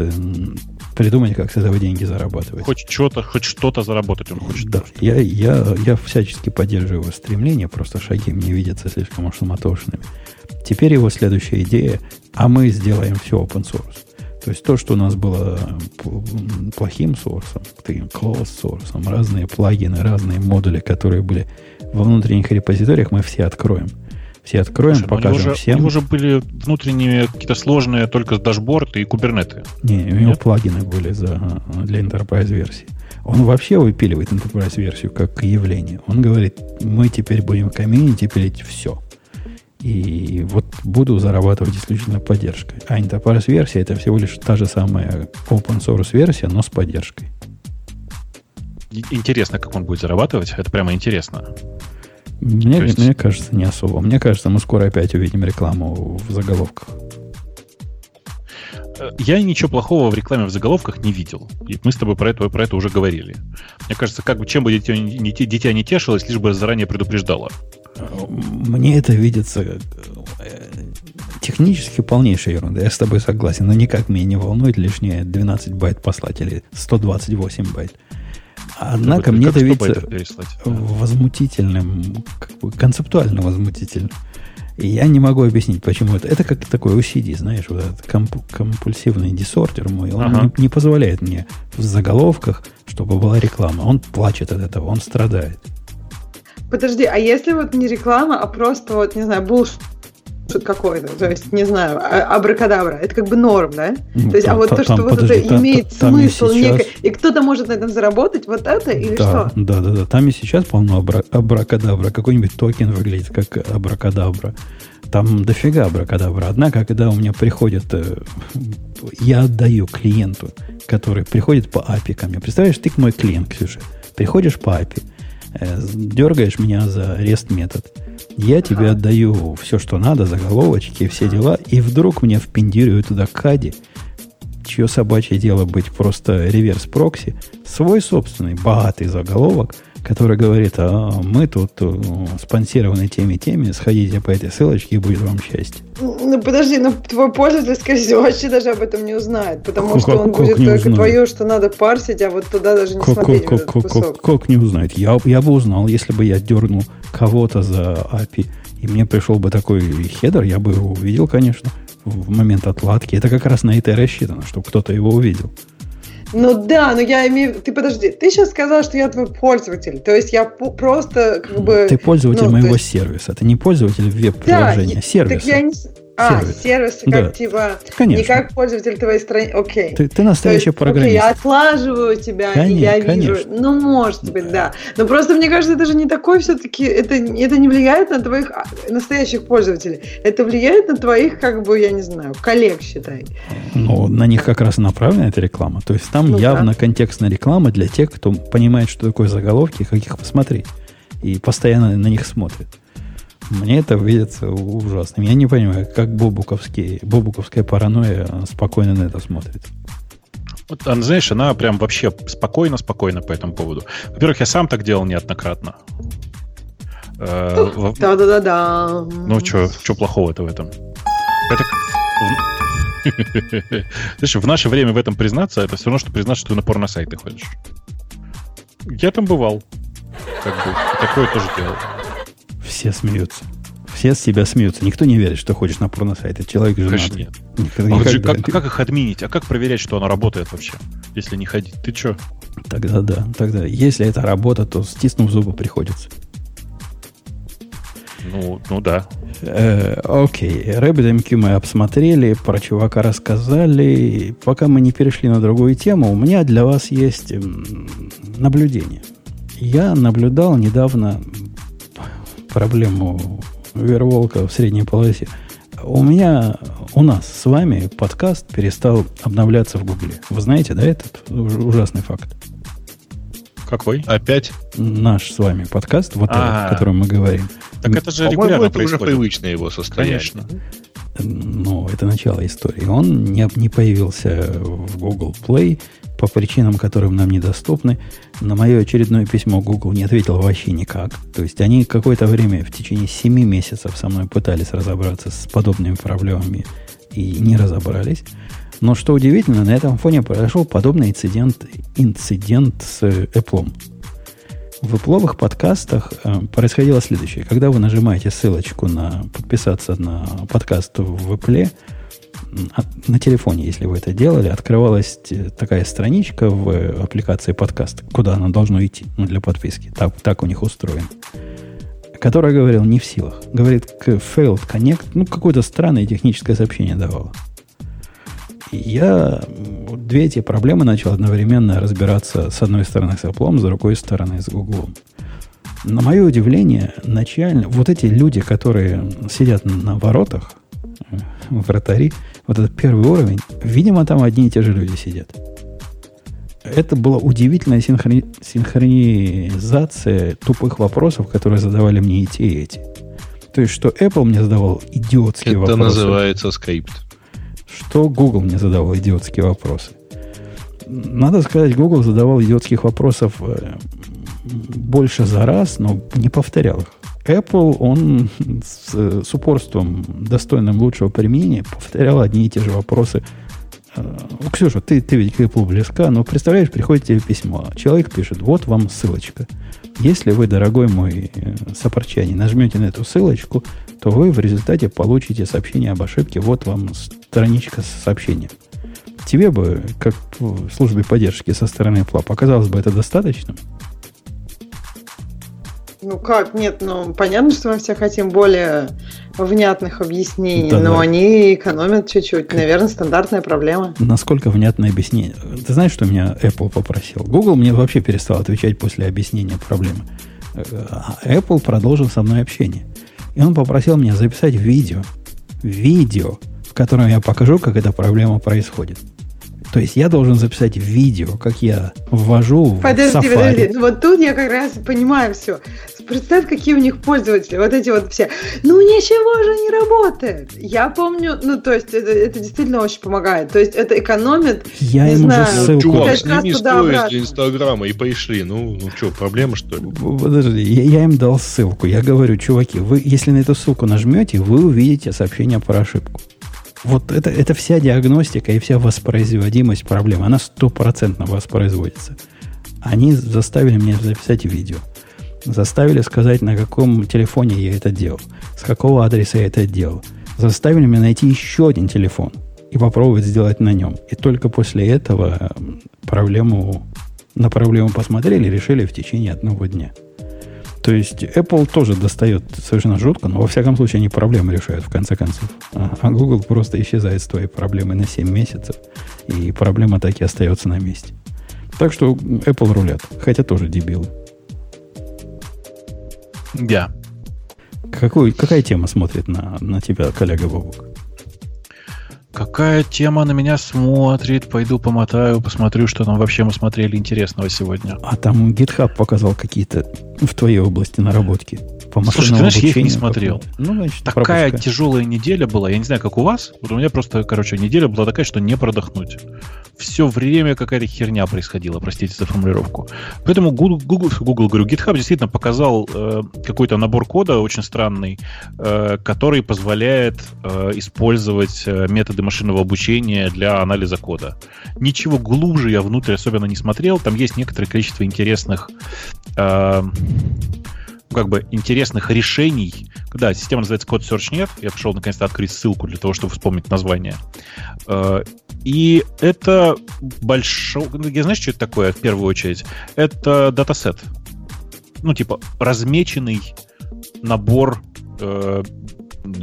придумать, как с этого деньги зарабатывать. Хоть что-то, хоть что-то заработать он хочет. Да, я, я, я всячески поддерживаю его стремление, просто шаги мне видятся слишком уж суматошными. Теперь его следующая идея, а мы сделаем все open source. То есть то, что у нас было плохим сорсом, closed сорсом, разные плагины, разные модули, которые были во внутренних репозиториях, мы все откроем. Все откроем, Слушай, покажем у него же, всем. У него же были внутренние какие-то сложные только дашборд и кубернеты. Не, у него Нет? плагины были за, для Enterprise версии. Он вообще выпиливает Enterprise версию как явление. Он говорит, мы теперь будем комьюнити пилить все. И вот буду зарабатывать исключительно поддержкой. А Enterprise версия это всего лишь та же самая open source версия, но с поддержкой. Интересно, как он будет зарабатывать. Это прямо интересно. Мне, есть... мне кажется, не особо. Мне кажется, мы скоро опять увидим рекламу в заголовках. Я ничего плохого в рекламе в заголовках не видел. И мы с тобой про это, про это уже говорили. Мне кажется, как бы чем бы дитя не, дитя не тешилось, лишь бы заранее предупреждало. Мне это видится э, технически полнейшая ерунда. Я с тобой согласен. Но никак меня не волнует лишнее 12 байт послать или 128 байт. Однако мне это видится возмутительным, как бы концептуально возмутительным. И я не могу объяснить, почему это. Это как такой OCD, знаешь, вот этот комп- компульсивный дисордер мой. Он ага. не, не позволяет мне в заголовках, чтобы была реклама. Он плачет от этого, он страдает. Подожди, а если вот не реклама, а просто вот, не знаю, булш какой-то, то есть, не знаю, а, абракадабра, это как бы норм, да? Ну, то есть, а там, а вот там, то, что там, вот подожди, это имеет смысл сейчас... некий, и кто-то может на этом заработать, вот это или да, что? Да, да, да, там и сейчас полно абра- абракадабра, какой-нибудь токен выглядит как абракадабра. Там дофига абракадабра. Однако, когда у меня приходят, э, я отдаю клиенту, который приходит по API ко мне. Представляешь, ты мой клиент, Ксюша. Приходишь по API, Э, дергаешь меня за REST метод. Я тебе отдаю все, что надо, заголовочки, все дела, и вдруг мне впендируют туда кади, чье собачье дело быть просто реверс-прокси, свой собственный богатый заголовок – который говорит, а мы тут э, спонсированы теми-теми, сходите по этой ссылочке и будет вам счастье. Ну подожди, ну твой пользователь, скорее всего, вообще даже об этом не узнает, потому как, что он как, будет только узнает? твое, что надо парсить, а вот туда даже не как, смотреть как, как, как, как не узнает? Я, я бы узнал, если бы я дернул кого-то за API, и мне пришел бы такой хедер, я бы его увидел, конечно, в момент отладки. Это как раз на это и рассчитано, чтобы кто-то его увидел. Ну да, но я имею... Ты подожди, ты сейчас сказал, что я твой пользователь. То есть я просто как бы... Ты пользователь ну, моего есть... сервиса. Ты не пользователь веб-приложения, да, сервиса. Так я не... А, сервис, как да. типа, конечно. не как пользователь твоей страницы. Окей. Ты, ты настоящий есть, программист. Окей, я отлаживаю тебя, конечно, и я вижу. Конечно. Ну, может быть, да. Но просто мне кажется, это же не такой все-таки, это, это не влияет на твоих а, настоящих пользователей. Это влияет на твоих, как бы, я не знаю, коллег, считай. Ну, на них как раз направлена эта реклама. То есть там ну, явно да. контекстная реклама для тех, кто понимает, что такое заголовки, как их посмотреть. И постоянно на них смотрит. Мне это видится ужасным. Я не понимаю, как бобуковский, бобуковская паранойя спокойно на это смотрит. Вот, она, знаешь, она прям вообще спокойно-спокойно по этому поводу. Во-первых, я сам так делал неоднократно. Э, Да-да-да-да. Ну, что плохого-то в этом? Это... Знаешь, <laughs> в наше время в этом признаться, это все равно, что признаться, что ты на порно-сайты ходишь. Я там бывал. Как бы, такое тоже делал. Все смеются. Все с себя смеются. Никто не верит, что ходишь на порно-сайт. Это человек женатый. Конечно, нет. Никогда- А вот же как, как их админить? А как проверять, что оно работает вообще? Если не ходить? Ты что? Тогда да. Тогда, если это работа, то стиснув зубы приходится. Ну, ну да. Э, Окей, RabbitMQ мы обсмотрели, про чувака рассказали. Пока мы не перешли на другую тему, у меня для вас есть наблюдение. Я наблюдал недавно проблему Верволка в средней полосе. У меня, у нас с вами подкаст перестал обновляться в Гугле. Вы знаете, да, этот уж- ужасный факт? Какой? Опять? Наш с вами подкаст, вот этот, А. о котором мы говорим. Так это же регулярно это уже происходит. привычное его состояние. Конечно. Ну, это начало истории. Он не, не появился в Google Play по причинам, которым нам недоступны. На мое очередное письмо Google не ответил вообще никак. То есть они какое-то время, в течение 7 месяцев со мной пытались разобраться с подобными проблемами и не разобрались. Но что удивительно, на этом фоне произошел подобный инцидент, инцидент с Apple. В Apple подкастах э, происходило следующее. Когда вы нажимаете ссылочку на подписаться на подкаст в Apple, от- на телефоне, если вы это делали, открывалась э, такая страничка в аппликации подкаст, куда она должно идти ну, для подписки. Так, так у них устроено. Которая говорил не в силах. Говорит, failed connect, ну, какое-то странное техническое сообщение давало. И я две эти проблемы начал одновременно разбираться с одной стороны с Apple, с другой стороны с Google. На мое удивление, начально вот эти люди, которые сидят на воротах, вратари, вот этот первый уровень, видимо, там одни и те же люди сидят. Это была удивительная синхрони- синхронизация тупых вопросов, которые задавали мне и те, и эти. То есть, что Apple мне задавал идиотские Это вопросы называется скрипт. что Google мне задавал идиотские вопросы. Надо сказать, Google задавал идиотских вопросов э, больше за раз, но не повторял их. Apple, он с, с упорством, достойным лучшего применения, повторял одни и те же вопросы. Э, Ксюша, ты, ты ведь к Apple близка, но представляешь, приходит тебе письмо. Человек пишет, вот вам ссылочка. Если вы, дорогой мой э, сопорчанин, нажмете на эту ссылочку, то вы в результате получите сообщение об ошибке. Вот вам страничка с сообщением. Тебе бы, как в службе поддержки со стороны Apple, показалось бы это достаточным? Ну как, нет, ну понятно, что мы все хотим более внятных объяснений, Да-да. но они экономят чуть-чуть. Наверное, стандартная проблема. Насколько внятное объяснение? Ты знаешь, что меня Apple попросил? Google мне вообще перестал отвечать после объяснения проблемы. Э, А Apple продолжил со мной общение. И он попросил меня записать видео. Видео, в котором я покажу, как эта проблема происходит. То есть я должен записать видео, как я ввожу в Подожди, Safari. подожди. Ну вот тут я как раз понимаю все. Представь, какие у них пользователи. Вот эти вот все. Ну ничего же не работает. Я помню, ну то есть это, это действительно очень помогает. То есть это экономит. Я Не им знаю. уже ссылку... Чувак, сними сторис обратно. для Инстаграма и пришли. Ну, ну что, проблема что ли? Подожди, я, я им дал ссылку. Я говорю, чуваки, вы, если на эту ссылку нажмете, вы увидите сообщение про ошибку. Вот это, это вся диагностика и вся воспроизводимость проблемы. Она стопроцентно воспроизводится. Они заставили меня записать видео. Заставили сказать, на каком телефоне я это делал. С какого адреса я это делал. Заставили меня найти еще один телефон и попробовать сделать на нем. И только после этого проблему, на проблему посмотрели решили в течение одного дня. То есть Apple тоже достает совершенно жутко, но во всяком случае они проблемы решают в конце концов. А, а Google просто исчезает с твоей проблемой на 7 месяцев, и проблема так и остается на месте. Так что Apple рулят, хотя тоже дебилы. Я. Какую, какая тема смотрит на, на тебя, коллега Бобук? Какая тема на меня смотрит? Пойду помотаю, посмотрю, что там вообще мы смотрели интересного сегодня. А там GitHub показал какие-то в твоей области наработки по Слушай, ты знаешь, я их не смотрел. Ну, значит, такая пропуска. тяжелая неделя была. Я не знаю, как у вас. Вот у меня просто, короче, неделя была такая, что не продохнуть. Все время какая-то херня происходила, простите за формулировку. Поэтому Google, Google, Google говорю, GitHub действительно показал э, какой-то набор кода очень странный, э, который позволяет э, использовать э, методы машинного обучения для анализа кода. Ничего глубже я внутрь особенно не смотрел. Там есть некоторое количество интересных э, как бы интересных решений. Да, система называется Code Search нет. Я пришел наконец-то открыть ссылку для того, чтобы вспомнить название. Э, и это большой... Ну, я знаешь, что это такое в первую очередь? Это dataset. Ну, типа, размеченный набор э,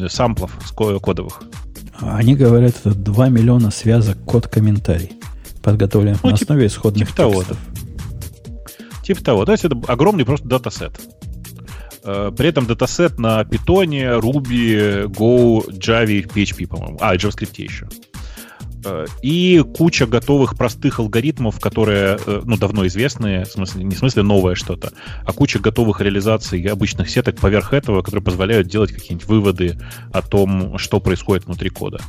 sample ов кодовых. Они говорят, это 2 миллиона связок код-комментарий, подготовленных ну, на тип, основе исходных типа текстов. Того. Типа того. То есть это огромный просто dataset. Э, при этом dataset на Python, Ruby, Go, Java, PHP, по-моему. А, JavaScript еще. Э, и куча готовых простых алгоритмов, которые, э, ну, давно известные, в смысле, не в смысле новое что-то, а куча готовых реализаций обычных сеток поверх этого, которые позволяют делать какие-нибудь выводы о том, что происходит внутри кода.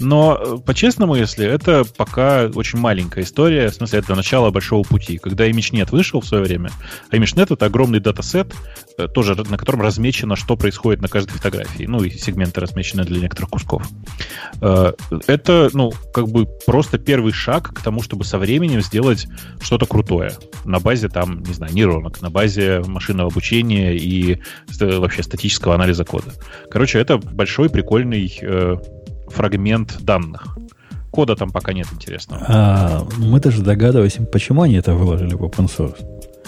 Но, э, по-честному, если это пока очень маленькая история, в смысле, это начало большого пути. Когда ImageNet вышел в свое время, а ImageNet — это огромный датасет, э, тоже на котором размечено, что происходит на каждой фотографии. Ну, и сегменты размечены для некоторых кусков. Э, это, ну, как бы просто первый шаг к тому, чтобы со временем сделать что-то крутое. На базе, там, не знаю, нейронок, на базе машинного обучения и вообще статического анализа кода. Короче, это большой, прикольный фрагмент данных. Кода там пока нет интересного. А, мы даже догадываемся, почему они это выложили в open source.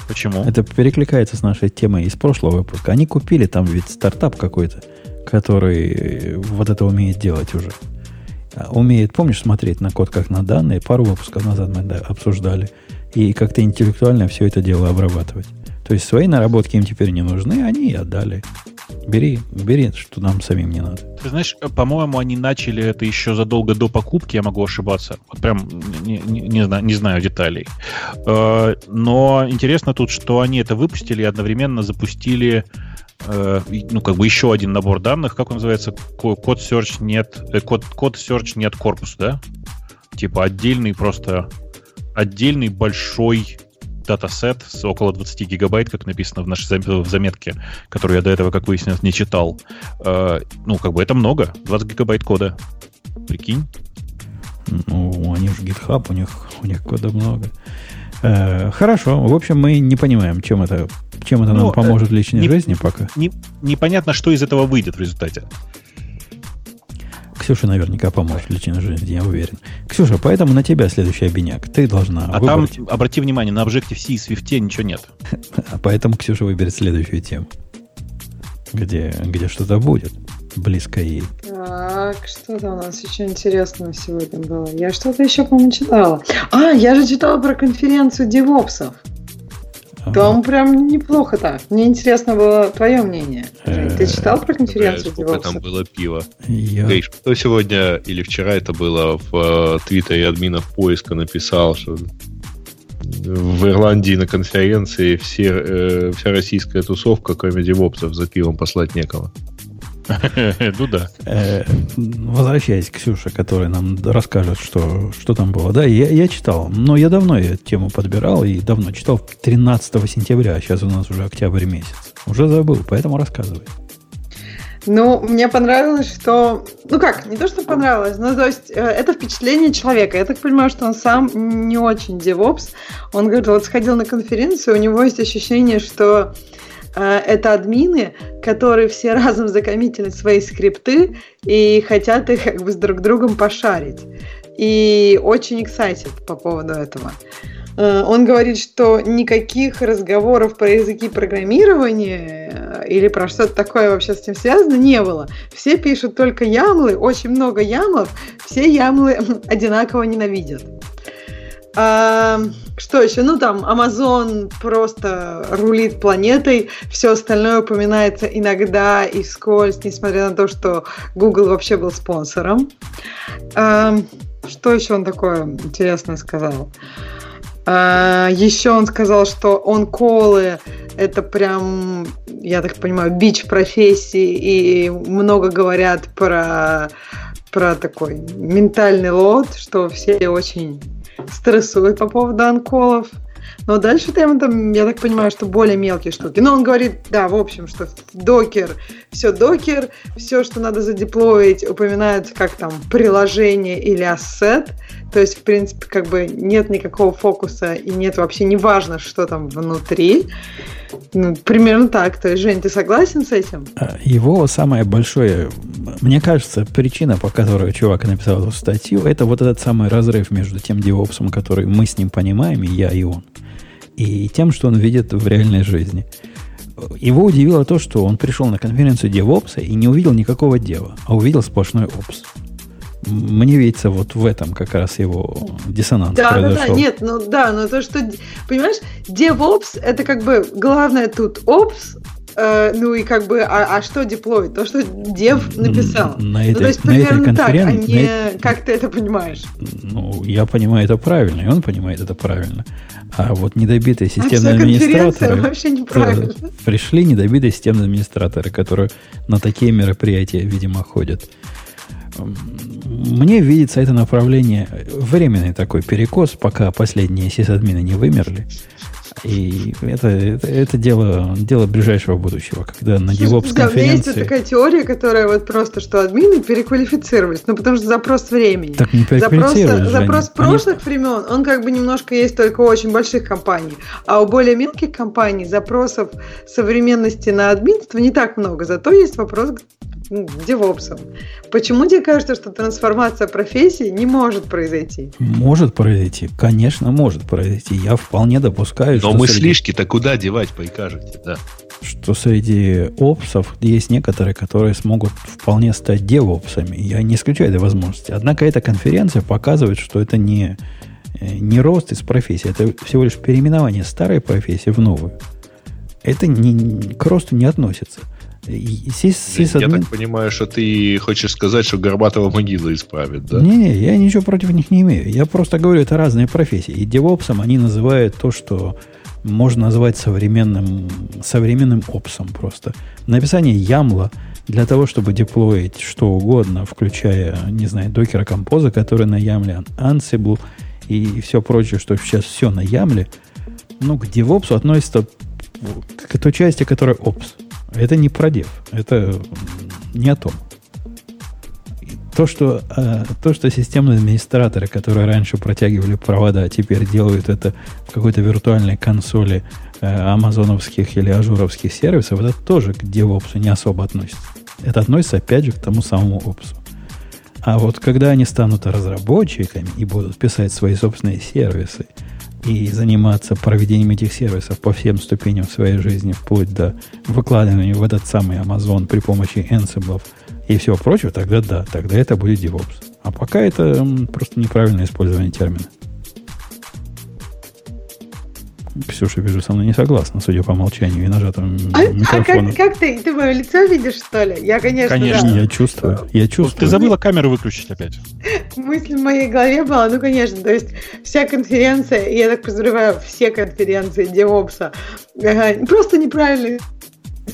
Почему? Это перекликается с нашей темой из прошлого выпуска. Они купили там ведь стартап какой-то, который вот это умеет делать уже. А, умеет, помнишь, смотреть на код как на данные. Пару выпусков назад мы да, обсуждали. И как-то интеллектуально все это дело обрабатывать. То есть свои наработки им теперь не нужны, они и отдали. Бери, бери, что нам самим не надо. Ты знаешь, по-моему, они начали это еще задолго до покупки, я могу ошибаться. Вот прям не, не, не, знаю, не знаю деталей. Э, но интересно тут, что они это выпустили и одновременно запустили э, ну, как бы еще один набор данных. Как он называется? Код Search нет... Э, код, код Search нет корпус, да? Типа отдельный просто... Отдельный большой датасет с около 20 гигабайт, как написано в нашей в заметке, которую я до этого, как выяснилось, не читал. Э, ну, как бы это много. 20 гигабайт кода. Прикинь. Ну, они же GitHub, у них, у них кода много. Э, хорошо. В общем, мы не понимаем, чем это, чем это ну, нам поможет в личной не, жизни пока. Не, непонятно, что из этого выйдет в результате. Ксюша наверняка поможет в личной жизни, я уверен. Ксюша, поэтому на тебя следующий обиняк. Ты должна А выбрать... там, обрати внимание, на Objective-C и Swift ничего нет. <laughs> А поэтому Ксюша выберет следующую тему, где, где что-то будет близко ей. Так, что-то у нас еще интересного сегодня было. Я что-то еще, по-моему, читала. А, я же читала про конференцию девопсов. Там прям неплохо так. Мне интересно было твое мнение. Ты читал про конференцию Сколько там было? Гриш, кто сегодня или вчера это было в э, твиттере админов поиска написал, что в Ирландии на конференции все, э, вся российская тусовка, кроме девопсов, за пивом послать некого. <laughs> Ну да. Э, возвращаясь к Ксюше, которая нам расскажет, что, что там было. Да, я, я читал, но я давно эту тему подбирал и давно читал 13 сентября, а сейчас у нас уже октябрь месяц. Уже забыл, поэтому рассказывай. Ну, мне понравилось, что... Ну как, не то, что понравилось, но то есть э, это впечатление человека. Я так понимаю, что он сам не очень девопс. Он говорит, вот сходил на конференцию, у него есть ощущение, что это админы, которые все <laughs> разом закоммитили свои скрипты и хотят их как бы с друг другом пошарить. И очень excited по поводу этого. Э, он говорит, что никаких разговоров про языки программирования э, или про что-то такое вообще с этим связано не было. Все пишут только ямлы, очень много ямлов, все ямлы <laughs> одинаково ненавидят. А, что еще? Ну, там, Amazon просто рулит планетой, все остальное упоминается иногда и вскользь, несмотря на то, что Google вообще был спонсором. А, что еще он такое интересное сказал? А, еще он сказал, что он колы это прям, я так понимаю, бич профессии, и много говорят про, про такой ментальный лот, что все очень стрессуют по поводу анколов. Но дальше там, там, я так понимаю, что более мелкие штуки. Но он говорит, да, в общем, что докер, все докер, все, что надо задеплоить, упоминается как там приложение или ассет. То есть, в принципе, как бы нет никакого фокуса и нет вообще не важно, что там внутри. Ну, примерно так. То есть, Жень, ты согласен с этим? А, его самое большое, мне кажется, причина, по которой чувак написал эту статью, это вот этот самый разрыв между тем девопсом, который мы с ним понимаем, и я, и он и тем, что он видит в реальной жизни. Его удивило то, что он пришел на конференцию DevOps и не увидел никакого дела, а увидел сплошной опс. Мне видится вот в этом как раз его диссонанс да, произошел. Да, да, нет, ну да, но то, что, понимаешь, DevOps, это как бы главное тут Ops, Э, ну и как бы, а, а что деплой? То, что дев написал. На этой, ну, то есть на этой примерно так, а не на... как ты это понимаешь. Ну, я понимаю это правильно, и он понимает это правильно. А вот недобитые а системные а администраторы вообще неправильно. пришли недобитые системные администраторы, которые на такие мероприятия, видимо, ходят. Мне видится это направление временный такой перекос, пока последние сисадмины не вымерли. И это, это, это дело, дело ближайшего будущего, когда на DevOps да, конференции... есть такая теория, которая вот просто, что админы переквалифицировались, ну потому что запрос времени. Так не переквалифицировались Запрос, запрос прошлых они... времен, он как бы немножко есть только у очень больших компаний, а у более мелких компаний запросов современности на админство не так много, зато есть вопрос девопсом. Почему тебе кажется, что трансформация профессии не может произойти? Может произойти, конечно, может произойти. Я вполне допускаю, Но мыслишки-то среди... куда девать, прикажете, да? Что среди опсов есть некоторые, которые смогут вполне стать девопсами. Я не исключаю этой возможности. Однако эта конференция показывает, что это не, э, не рост из профессии, это всего лишь переименование старой профессии в новую. Это не, к росту не относится. Сис, Я так понимаю, что ты хочешь сказать, что Горбатова могила исправит, да? Не-не, я ничего против них не имею. Я просто говорю, это разные профессии. И девопсом они называют то, что можно назвать современным, современным опсом просто. Написание ямла для того, чтобы деплоить что угодно, включая, не знаю, докера композа, который на ямле, Ansible и все прочее, что сейчас все на YAML е, ну, к DevOps у относится к той части, которая ops. Это не про dev. Это не о том. То, что, э, то, что системные администраторы, которые раньше протягивали провода, а теперь делают это в какой-то виртуальной консоли э, амазоновских или ажуровских сервисов, это тоже к DevOps не особо относится. Это относится, опять же, к тому самому ops у. А вот когда они станут разработчиками и будут писать свои собственные сервисы, и заниматься проведением этих сервисов по всем ступеням своей жизни, вплоть до выкладывания в этот самый Amazon при помощи Ansible и всего прочего, тогда да, тогда это будет DevOps. А пока это просто неправильное использование термина. Ксюша, вижу, со мной не согласна, судя по молчанию и нажатому а, микрофону. А как, как ты? Ты мое лицо видишь, что ли? Я, конечно, Конечно, да. я чувствую. Я чувствую. Ты забыла камеру выключить опять. Мысль в моей голове была, ну, конечно, то есть вся конференция, я так подозреваю, все конференции DevOps, просто неправильно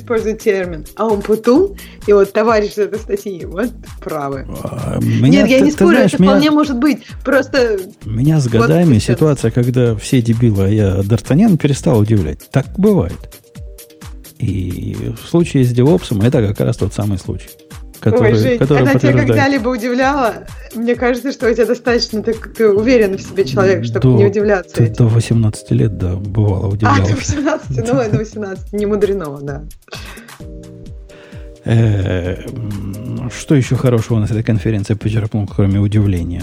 использует термин а он путун и вот товарищ этой статьи, вот правы. А, меня, Нет, я ты, не спорю, знаешь, это меня, вполне может быть. Просто... Меня с годами вот ситуация, когда все дебилы, а я Д'Артаньян, перестал удивлять. Так бывает. И в случае с девопсом это как раз тот самый случай который, Ой, Жень, который она тебя когда-либо удивляла? Мне кажется, что у тебя достаточно, ты, ты уверен в себе человек, чтобы до, не удивляться. Ты, до 18 лет, да, бывало удивлялся. А, до 18, ну, до 18, не мудрено, да. Э, что еще хорошего у нас этой конференции почерпнул, кроме удивления?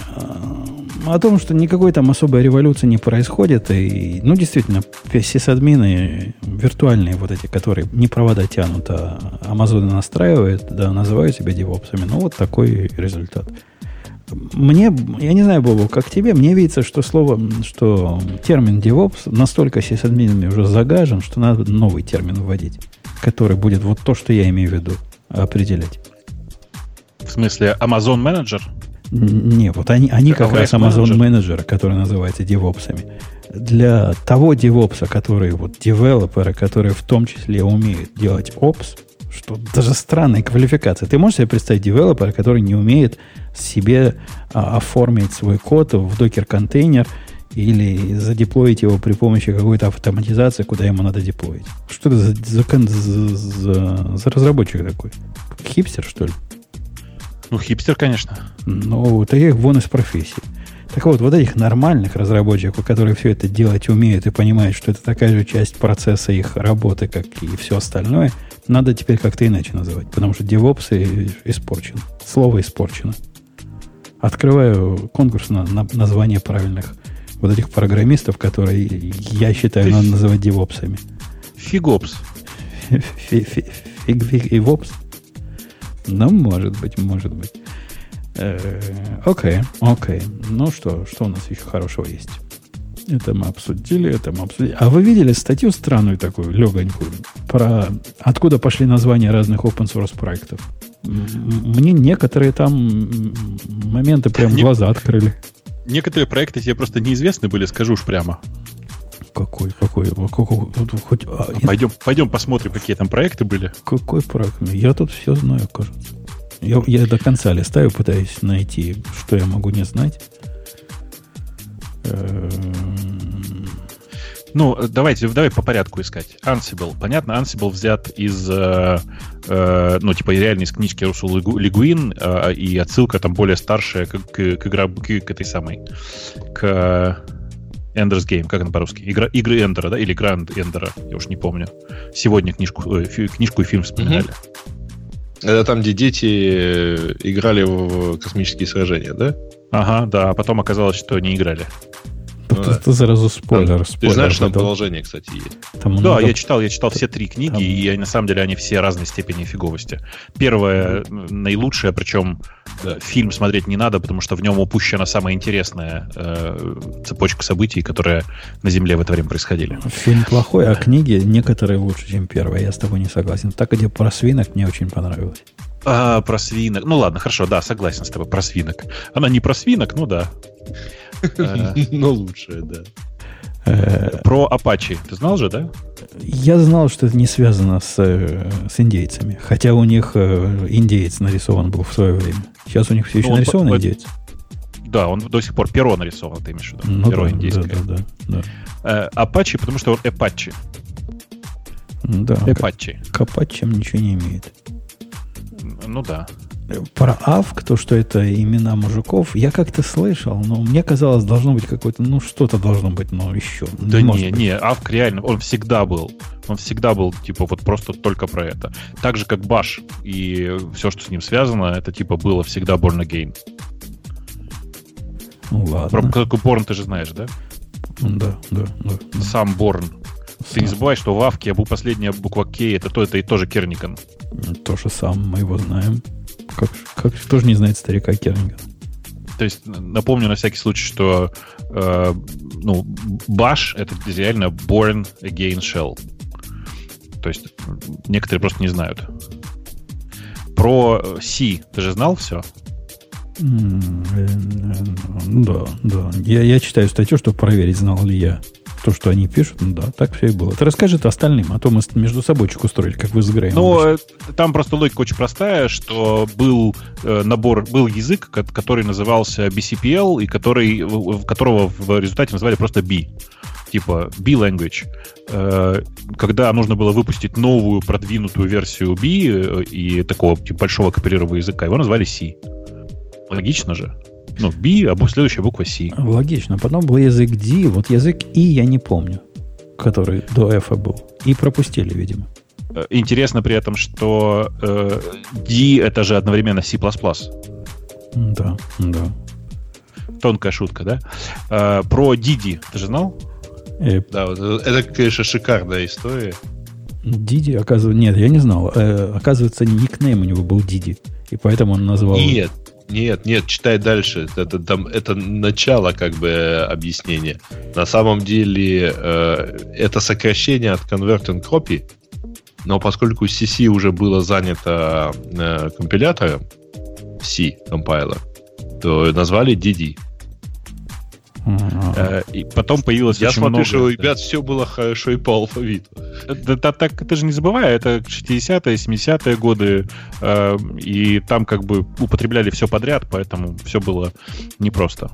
О том, что никакой там особой революции не происходит. И, ну, действительно, сисадмины виртуальные вот эти, которые не провода тянут, а Амазоны настраивают, да, называют себя девопсами. Ну, вот такой результат. Мне, я не знаю, Бобу, как тебе, мне видится, что слово, что термин DevOps настолько сисадминами уже загажен, что надо новый термин вводить, который будет вот то, что я имею в виду, определять. В смысле, Amazon менеджер? Не, вот они, они как раз Amazon менеджеры, которые называются девопсами. Для того девопса, который вот девелопера, который в том числе умеет делать опс, что даже странная квалификация. Ты можешь себе представить девелопера, который не умеет себе а, оформить свой код в докер-контейнер или задеплоить его при помощи какой-то автоматизации, куда ему надо деплоить. Что это за, за, за, за, за разработчик такой? Хипстер, что ли? Ну, хипстер, конечно. Ну, таких вон из профессии. Так вот, вот этих нормальных разработчиков, которые все это делать умеют и понимают, что это такая же часть процесса их работы, как и все остальное, надо теперь как-то иначе называть. Потому что DevOps испорчен. Слово испорчено. Открываю конкурс на, на название правильных вот этих программистов, которые я считаю, надо называть девопсами. Фигопс. Фиг и вопс. Ну, может быть, может быть. Э, окей, окей. Ну что, что у нас еще хорошего есть? Это мы обсудили, это мы обсудили. А вы видели статью странную такую, легонькую, про откуда пошли названия разных open source проектов? Мне некоторые там моменты прям глаза открыли некоторые проекты тебе просто неизвестны были, скажу уж прямо. Какой, какой, какой, хоть, а, пойдем, пойдем посмотрим, какие там проекты были. Какой проект? Я тут все знаю, кажется. Я, я до конца листаю, пытаюсь найти, что я могу не знать. Эм, ну, давайте, давай по порядку искать. Ansible. Понятно, Ansible взят из, э, э, ну, типа, реально из книжки Русу Лигуин, э, и отсылка там более старшая к, к, к, игра, к, к этой самой, к Ender's Game, как она по-русски? Игра, игры Эндера, да? Или Гранд Эндера, я уж не помню. Сегодня книжку, э, книжку и фильм вспоминали. Это там, где дети э, играли в космические сражения, да? Ага, да, а потом оказалось, что не играли. Ну, это, это сразу спойлер. Там, спойлер ты знаешь, там продолжение, кстати, есть. Там да, много... я читал, я читал все три книги, там... и на самом деле они все разной степени фиговости. Первая наилучшая, причем да, фильм смотреть не надо, потому что в нем упущена самая интересная э, цепочка событий, которые на Земле в это время происходили. Фильм плохой, а книги некоторые лучше, чем первая. Я с тобой не согласен. Так, где про свинок мне очень понравилось. А, про свинок. Ну ладно, хорошо, да, согласен с тобой про свинок. Она не про свинок, ну да. <laughs> Но лучшее, да. Э, про Apache. Ты знал же, да? Я знал, что это не связано с, э, с индейцами. Хотя у них э, индеец нарисован был в свое время. Сейчас у них все еще ну, нарисован он, индеец. Да, он до сих пор перо нарисован, ты имеешь в виду? Ну, перо да, индейское. Да, да, да. Apache, потому что он Apache. Да. Apache. К, к Apache ничего не имеет. Ну да про Авк, то, что это имена мужиков, я как-то слышал, но мне казалось, должно быть какое-то, ну, что-то должно быть, но еще. Да не, не, не, Авк реально, он всегда был. Он всегда был, типа, вот просто только про это. Так же, как Баш и все, что с ним связано, это, типа, было всегда Born Again. Ну, ладно. Про какой Борн ты же знаешь, да? Да, да, да. Сам Борн. Ты не забывай, что в Авке последняя буква К, это то, это и тоже Керникан. То же самое, мы его знаем. Как, как кто же не знает старика Кернига? То есть напомню на всякий случай, что э, ну, Bash это реально Born Again Shell. То есть некоторые просто не знают. Про C ты же знал все? Да, да. Я, я читаю статью, чтобы проверить, знал ли я то, что они пишут, ну да, так все и было. Это остальным, а то мы между собойчик устроили, как вы с. Ну, э, там просто логика очень простая, что был э, набор, был язык, который назывался BCPL, и который, которого в результате называли просто B типа B-language, э, когда нужно было выпустить новую продвинутую версию B и такого типа, большого копированного языка, его назвали C. Логично же. Ну, B, а следующая буква C. Логично. Потом был язык D, вот язык И я не помню, который до F был. И пропустили, видимо. Э, интересно при этом, что э, D это же одновременно C++. Да, да. Тонкая шутка, да? Э, про Didi ты же знал? Э, да, вот это, конечно, шикарная история. Диди, оказывается, нет, я не знал. Э, оказывается, никнейм у него был Диди. И поэтому он назвал... Нет, нет, нет, читай дальше. Это, там, это начало как бы объяснения. На самом деле э, это сокращение от Convert and Copy, но поскольку CC уже было занято э, компилятором, C компайлер, то назвали DD. Э, и потом появилось Я очень смотрю, много... что у ребят все было хорошо и по алфавиту. Да, да, так ты же не забывай, это 60-е, 70-е годы, э, и там как бы употребляли все подряд, поэтому все было непросто.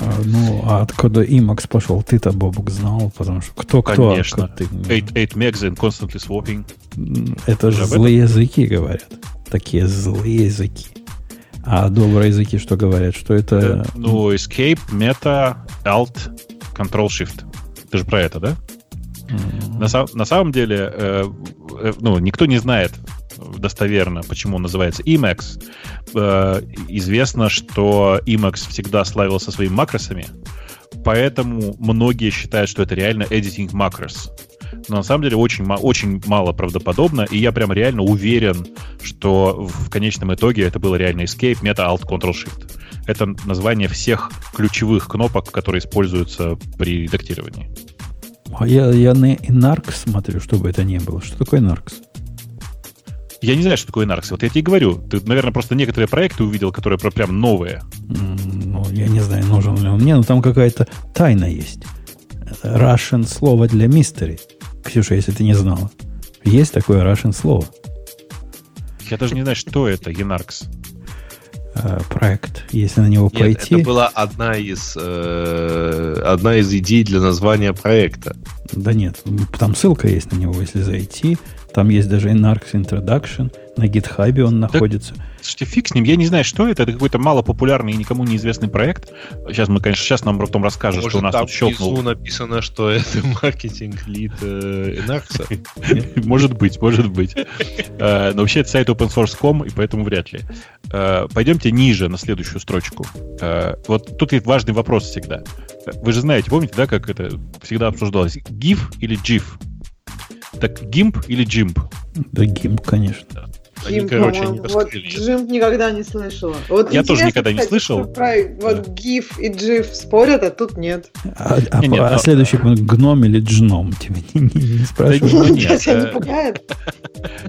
А, ну, а откуда Emacs пошел? Ты-то, Бобук, знал, потому что кто-кто? Конечно. а ты- 8, 8 megs and constantly swapping. Это же злые языки говорят. Такие злые языки. А добрые языки что говорят? Что это... Ну, escape, meta, alt, control shift. Ты же про это, да? м, На, на самом деле, э, э, ну, никто не знает достоверно, почему он называется Emacs. Э, известно, что Emacs всегда славился своими макросами, поэтому многие считают, что это реально editing macros. Но на самом деле очень, очень мало правдоподобно, и я прям реально уверен, что в конечном итоге это было реально Escape, Meta, Alt, Control, Shift. Это название всех ключевых кнопок, которые используются при редактировании. А я, я на Narcs смотрю, чтобы это не было. Что такое Narcs? Я не знаю, что такое Narcs. Вот я тебе говорю, ты, наверное, просто некоторые проекты увидел, которые прям новые. М, Ну, я не знаю, нужен ли он мне, но там какая-то тайна есть. Russian слово для мистери. Ксюша, если ты не знала. Есть такое Russian слово. Я даже не знаю, что это, Enarx. Э, проект. Если на него Нет, пойти... это была одна из, э, одна из идей для названия проекта. Да нет, там ссылка есть на него, если зайти. Там есть даже Narcs Introduction. На гитхабе он находится. Слушайте, фиг с ним, я не знаю, что это. Это какой-то малопопулярный и никому неизвестный проект. Сейчас мы, конечно, сейчас нам потом расскажут, Может, что у нас там тут щелкнул. внизу написано, что это <laughs> маркетинг-лид э, Enarx? <laughs> Может быть, может быть. Э, Но вообще это сайт opensource.com, и поэтому вряд ли. Э, Пойдемте ниже, на следующую строчку. Э, Вот тут есть важный вопрос всегда. Вы же знаете, помните, да, как это всегда обсуждалось? GIF или GIF? Так GIMP или GIMP? Да, гимп, конечно. Они, Джим, короче, не вот. Джим никогда не слышала. Вот Я тоже никогда не кстати, слышал. Про, вот GIF и GIF спорят, а тут нет. А, а- Не, не, а но- следующий пункт гном или джном? <laughs> Тебя не, не- не спрашивают. Нет, не э, пугает?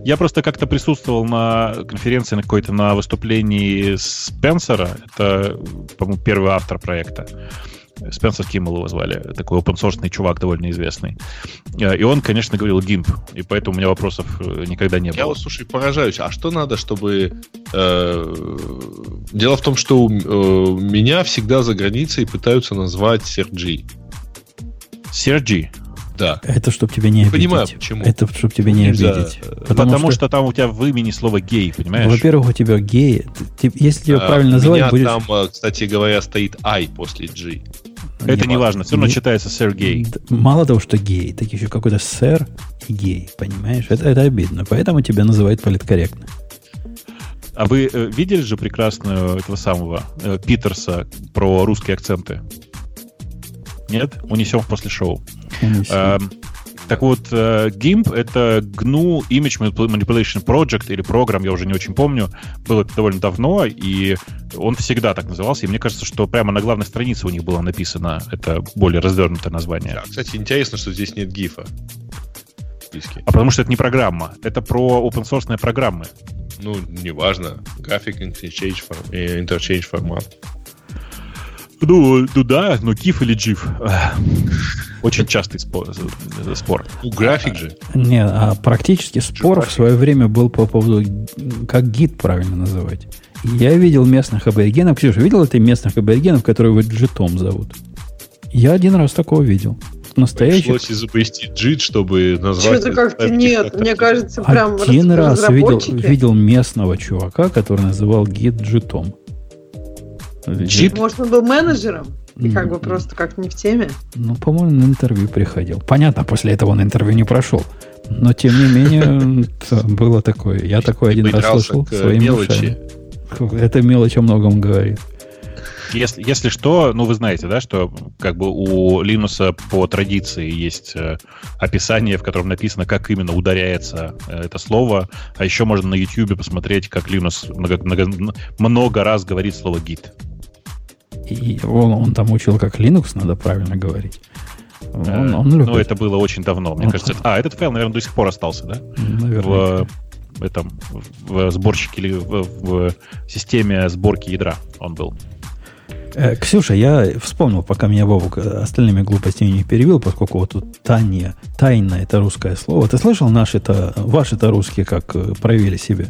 Я просто как-то присутствовал на конференции на какой-то на выступлении Спенсера. Это, по-моему, первый автор проекта. Спенсер Киммел его звали. Такой open чувак, довольно известный. Э, И он, конечно, говорил GIMP. И поэтому у меня вопросов э, никогда не Я было. вот, слушай, поражаюсь. А что надо, чтобы... э, Дело в том, что у э, меня всегда за границей пытаются назвать Серджи. Sergi. Да. Это чтобы тебя не Не обидеть. понимаю, почему. Это чтобы тебя не Нельзя, обидеть. э, Потому, что... там у тебя в имени слово гей, понимаешь? Во-первых, у тебя геи. Ты- ты- если тебя А, правильно называть, будет... там, э, кстати говоря, стоит I после G. это не важно. Все равно Не- читается Сергей. Д- Мало того, что гей, так еще какой-то сэр и гей, понимаешь? Это, это обидно. Поэтому тебя называют политкорректно. А вы э, видели же прекрасную этого самого э, Питерса про русские акценты? Нет? Унесем после шоу. Эм, Так вот, э, GIMP — это GNU Image Manipulation Project или программ, я уже не очень помню. Было это довольно давно, и он всегда так назывался. И мне кажется, что прямо на главной странице у них было написано это более развернутое название. Да, кстати, интересно, что здесь нет гифа. в списке. А потому что это не программа, это про open-source программы. Ну, неважно. График, interchange, фор- э, interchange формат. Ну, ну да, но GIF или. Эх, Очень частый спор. э, спор. Ну, график же. Не, а практически спор в свое время был по поводу, как гид правильно называть. Я видел местных аборигенов. Ксюша, видел ты местных аборигенов, которые вот джитом зовут? Я один раз такого видел. Настоящий. Пришлось изобрести джит, чтобы назвать... Что-то как-то нет. как-то. Мне кажется, прям Один раз- видел, видел местного чувака, который называл гид джитом. Джит? Может, он был менеджером? И как бы просто как не в теме? Ну, по-моему, на интервью приходил. Понятно, после этого он интервью не прошел. Но, тем не менее, <laughs> было такое. Я такое один раз слышал своими мелочи. ушами. Это мелочь о многом говорит. Если, если что, ну вы знаете, да, что как бы у Linux по традиции есть э, описание, в котором написано, как именно ударяется э, это слово. А еще можно на YouTube посмотреть, как Linux много, много, много раз говорит слово git. И он, он там учил, как Linux надо правильно говорить. Он, Э, он любит. Ну, это было очень давно. Мне Он- кажется, это- а, этот файл, наверное, до сих пор остался, да? Наверное. В, этом в сборщике или в, в системе сборки ядра он был. Э, Ксюша, я вспомнил, пока меня Бобук остальными глупостями не перевел, поскольку вот тут Таня, тайна это русское слово. Ты слышал наши-то, ваши-то русские как э, проявили себе?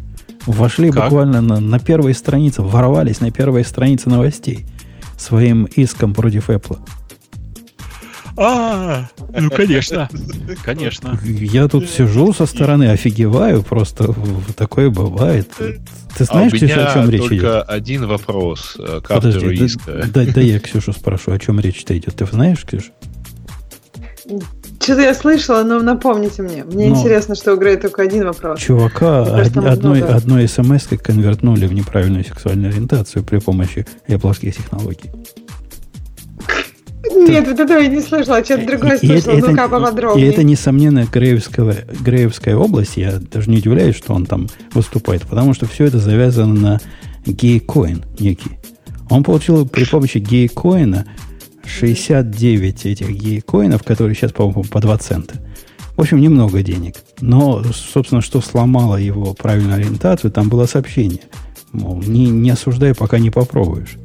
Вошли как? буквально на, на первые страницы, ворвались на первые страницы новостей своим иском против Apple. А, ну конечно, конечно. Я тут сижу со стороны, офигеваю, просто такое бывает. Ты знаешь, а у меня о чем речь идет? только один вопрос к Подожди, иска. Да, да, да я Ксюшу спрошу, о чем речь-то идет. Ты знаешь, Ксюша? Что-то я слышала, но напомните мне. Мне но интересно, что у Грея только один вопрос. Чувака од, одной, одной смс конвертнули в неправильную сексуальную ориентацию при помощи Apple технологий. <laughs> Нет, вот этого я не слышала, а что-то другое слышала. Ну-ка поподробнее. И это, несомненно, Греевская, Греевская область. Я даже не удивляюсь, что он там выступает, потому что все это завязано на гей-коин некий. Он получил при помощи гей-коина 69 этих гей-коинов, которые сейчас, по-моему, по 2 цента. В общем, немного денег. Но, собственно, что сломало его правильную ориентацию, там было сообщение. Мол, не, не осуждай, пока не попробуешь.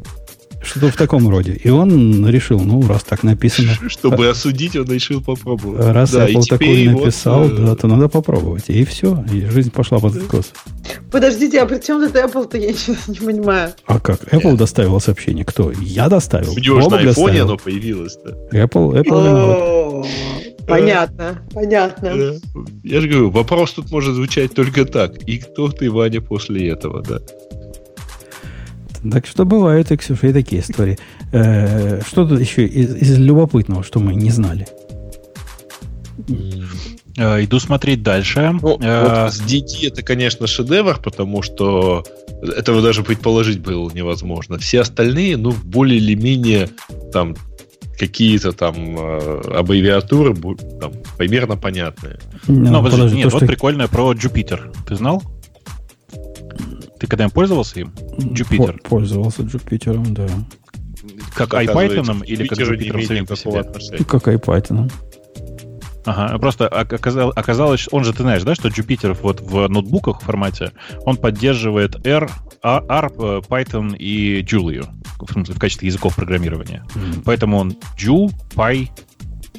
Что-то в таком роде. И он решил, ну, раз так написано... Чтобы осудить, он решил попробовать. Раз да, Apple такой написал, вот, да, то надо попробовать. И все. И жизнь пошла под откос. Подождите, а при чем тут Apple-то? Я сейчас не понимаю. А как? Apple Нет. доставил сообщение. Кто? Я доставил. У него же на iPhone оно появилось-то. Apple, Apple Понятно, понятно. Я же говорю, вопрос тут может звучать только так. И кто ты, Ваня, после этого, да? Так что бывают, и, Ксюша, и такие истории. Э, что тут еще из, из любопытного, что мы не знали? Э, иду смотреть дальше. Ну, э, вот с DT это, конечно, шедевр, потому что этого даже предположить было невозможно. Все остальные, ну, более или менее там какие-то там аббревиатуры там, примерно понятные. Ну, ну подожди, нет, то, вот что... прикольное про Jupyter. Ты знал? Ты когда-нибудь пользовался им? Jupyter. Пользовался Jupyter, да. Как iPython или как Jupyter самим по себе? Как iPython. Ага, просто оказалось, оказалось, он же, ты знаешь, да, что Jupyter вот в ноутбуках в формате, он поддерживает R, R, Python и Julia в, смысле, в качестве языков программирования. Mm. Поэтому он Ju, Py,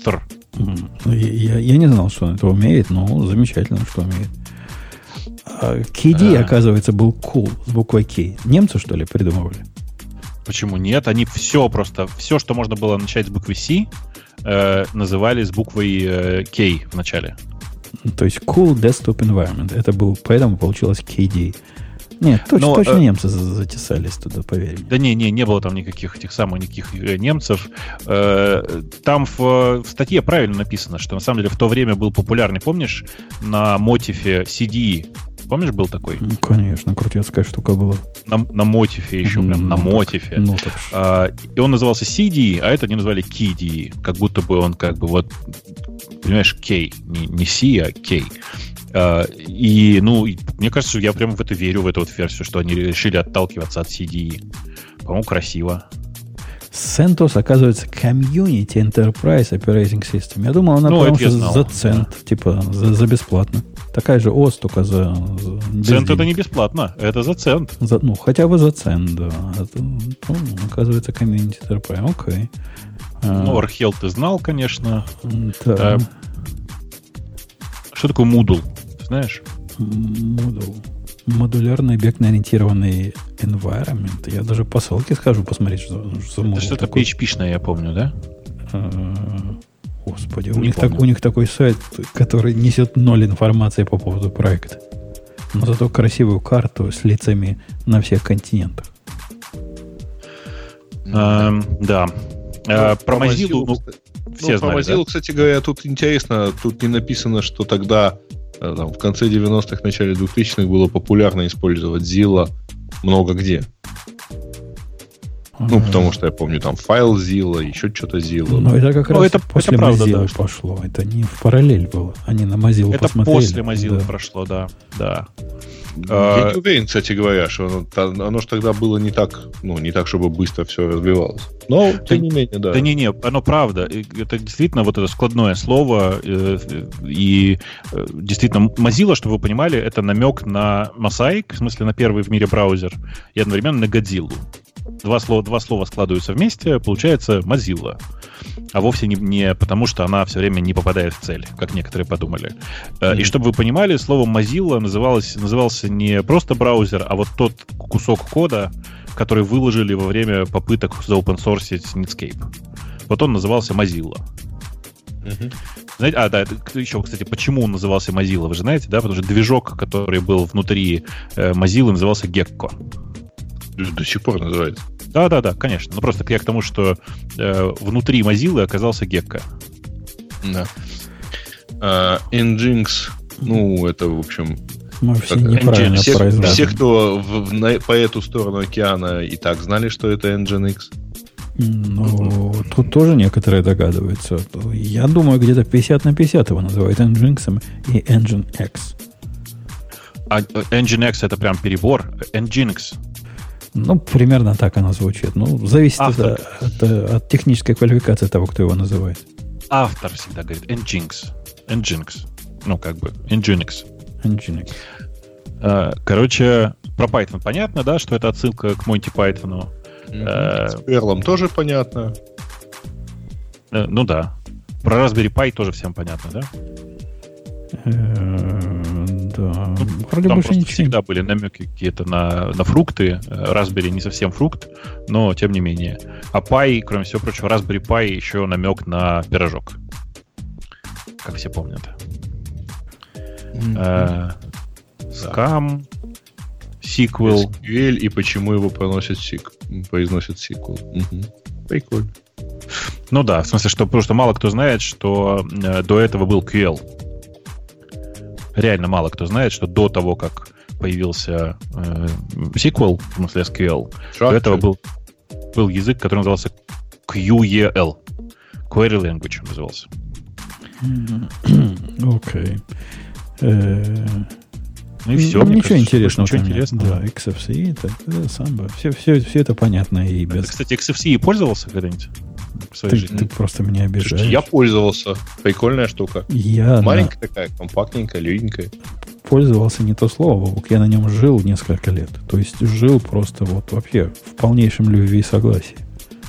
Thr. Mm. Я, я не знал, что он это умеет, но замечательно, что умеет. KD, а, оказывается, был cool с буквой K. Немцы, что ли, придумывали? Почему нет? Они все просто, все, что можно было начать с буквы C, э, называли с буквой э, K в начале. То есть Cool Desktop Environment. Это был, поэтому получилось KD. Нет, точно, Но, точно э, немцы затесались туда, поверь. Да не, не, не было там никаких этих самых никаких э, немцев. Э, там в, в статье правильно написано, что на самом деле в то время был популярный, помнишь, на мотиве CD Помнишь, был такой? Ну, конечно, крутецкая штука была. На, на мотифе еще, прям ну, на мотифе. Ну, так. а, и он назывался CD, а это они назвали KD. Как будто бы он как бы вот, понимаешь, K. Не, не C, а K. А, и, ну, мне кажется, я прям в это верю, в эту вот версию, что они решили отталкиваться от CD. По-моему, красиво. CentOS, оказывается, Community Enterprise Operating System. Я думал, она ну, потому что за цент, да. типа за, за бесплатно. Такая же ОС, только за... за цент это не бесплатно, это за цент. За, ну, хотя бы за цент, да. Это, ну, оказывается, Community Enterprise, окей. А. Ну, Архел ты знал, конечно. Да. А, что такое Moodle? Ты знаешь? Moodle модулярный объектно-ориентированный environment. Я даже по ссылке схожу посмотреть, что, что Это что-то PHP-шное, я помню, да? Господи, у них, так, у них такой сайт, который несет ноль информации по поводу проекта. Но зато красивую карту с лицами на всех континентах. А, да. Ну, про Mozilla, ну, все ну, знали, про Mozilla, да? кстати говоря, тут интересно, тут не написано, что тогда Э, там, в конце 90-х, начале 2000-х было популярно использовать Zilla много где. Ну, потому что я помню, там файл Zilla, еще что-то Zilla. Ну, это как ну, раз это, после это правда, Mozilla да, пошло. Это не в параллель было. Они на Mozilla это посмотрели. Это после Mozilla да. прошло, да. да. Я не уверен, кстати говоря, что оно, оно же тогда было не так, ну, не так, чтобы быстро все развивалось. Но, тем не менее, да. Да не, не, оно правда. Это действительно вот это складное слово. Э, и э, действительно, Mozilla, чтобы вы понимали, это намек на Mosaic, в смысле на первый в мире браузер, и одновременно на Godzilla. Два слова, два слова складываются вместе, получается Mozilla. А вовсе не, не потому, что она все время не попадает в цель, как некоторые подумали. Mm-hmm. И чтобы вы понимали, слово Mozilla называлось, назывался не просто браузер, а вот тот кусок кода, который выложили во время попыток заопенсорсить Netscape. Вот он назывался Mozilla. Mm-hmm. Знаете, а, да, это, еще, кстати, почему он назывался Mozilla, вы же знаете, да? Потому что движок, который был внутри э, Mozilla, назывался Gecko. До сих пор называется. Да, да, да, конечно. Ну просто я к тому, что э, внутри Mozilla оказался Gecko. Да. Uh, Nginx, ну, это, в общем, мы все неправильно все, все, кто в, на, по эту сторону океана и так знали, что это Nginx. Ну, тут тоже некоторые догадываются. Я думаю, где-то 50 на 50 его называют Nginx и Nginx. А Nginx это прям перебор. Nginx ну, примерно так оно звучит. Ну, зависит от, от, от технической квалификации того, кто его называет. Автор всегда говорит Nginx. Nginx. Ну, как бы, Nginx. Nginx. А, короче, про Python понятно, да, что это отсылка к Монти Пайтону. Mm-hmm. С Perl тоже понятно. Э, ну да. Про Raspberry Pi тоже всем понятно, да? Э, да. Ну, Вроде там просто ничего. всегда были намеки какие-то на, на фрукты. Raspberry не совсем фрукт, но тем не менее. А Pi, кроме всего прочего, Raspberry Pi еще намек на пирожок. Как все помнят. Mm-hmm. Scam, SQL. SQL и почему его проносят сик, произносят SQL. Угу. Прикольно. Ну да, в смысле, что что мало кто знает, что э, до этого был QL реально мало кто знает, что до того, как появился э, SQL, в смысле SQL, Structure. до этого был, был язык, который назывался QEL. Query Language назывался. Окей. Э, ну и все. Ничего кажется, интересного. Ничего интересного. Да, XFCE, это, это самбо. Все, все, все это понятно и без... Ты, кстати, XFCE пользовался когда-нибудь? В своей ты, жизни. Ты просто меня обижаешь. Я пользовался. Прикольная штука. Я Маленькая на... такая, компактненькая, легенькая. Пользовался не то слово, я на нем жил несколько лет. То есть жил просто вот вообще в полнейшем любви и согласии.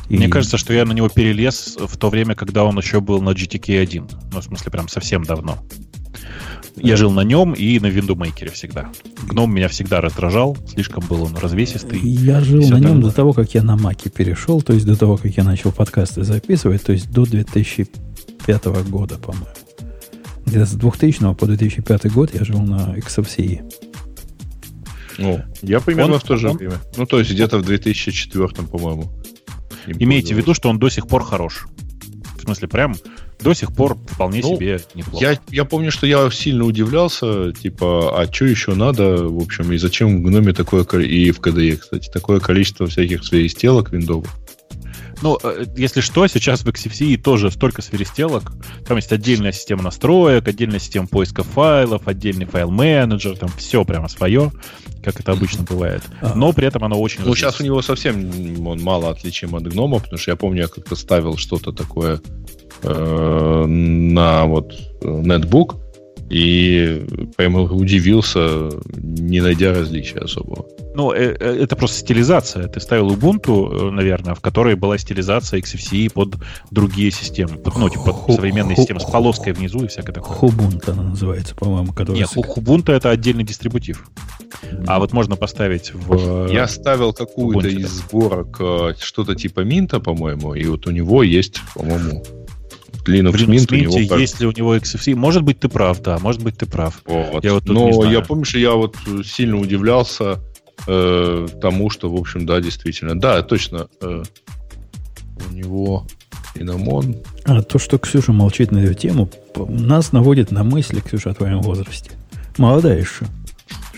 И... Мне кажется, что я на него перелез в то время, когда он еще был на GTK 1. Ну, в смысле, прям совсем давно. Я жил на нем и на WindowMaker всегда. Гном меня всегда раздражал, слишком был он развесистый. Я жил на нем до того, как я на Маке перешел, то есть до того, как я начал подкасты записывать, то есть до 2005 года, по-моему. Где-то с 2000 по 2005 год я жил на XFCE. Ну, я примерно он, в то же он... время. Ну, то есть где-то в 2004, по-моему. Имейте в виду, что он до сих пор хорош. В смысле, прям до сих пор вполне ну, себе неплохо. Я, я помню, что я сильно удивлялся, типа, а что еще надо, в общем, и зачем в гноме такое, и в KDE, кстати, такое количество всяких свиристелок виндовых. Ну, э, если что, сейчас в XFCE тоже столько свиристелок. Там есть отдельная система настроек, отдельная система поиска файлов, отдельный файл-менеджер, там все прямо свое, как это обычно бывает. А. Но при этом оно очень... Ну, сейчас у него совсем он мало отличим от гнома, потому что я помню, я как-то ставил что-то такое э, на вот нетбук и прямо удивился, не найдя различия особого. Ну, э, э, это просто стилизация. Ты ставил Ubuntu, наверное, в которой была стилизация XFCE под другие системы. Под, ну, типа под современные системы с полоской внизу и всякое такое. Ubuntu она называется, по-моему. Которая... Нет, Ubuntu это отдельный дистрибутив. А вот можно поставить в... Я ставил какую-то из сборок что-то типа Минта, по-моему, и вот у него есть, по-моему, Linux, в Linux Mint, Mint у него... есть ли у него XFCE? Может быть, ты прав, да, может быть, ты прав. Вот. Я вот Но я помню, что я вот сильно удивлялся э, тому, что, в общем, да, действительно. Да, точно. Э, у него Иномон. А то, что Ксюша молчит на эту тему, нас наводит на мысли, Ксюша, о твоем возрасте. Молодая еще.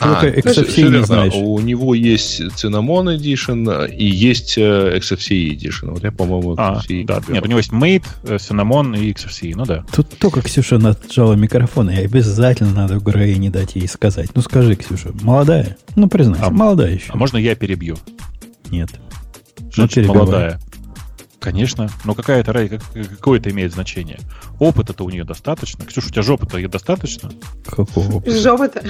А, XFCE не знаешь. У него есть Cinnamon Edition и есть э, XFCE Edition. Вот я, по-моему, а, да. Нет, у него есть Mate, э, Cinnamon и XFCE, ну да. Тут только Ксюша нажала микрофон, и обязательно надо Грей не дать ей сказать. Ну скажи, Ксюша, молодая? Ну признайся, а, молодая еще. А можно я перебью? Нет. Ну, молодая? Конечно. Но какая это, какое это имеет значение? Опыта-то у нее достаточно. Ксюша, у тебя жопа-то достаточно? Какого опыта? Жопа-то?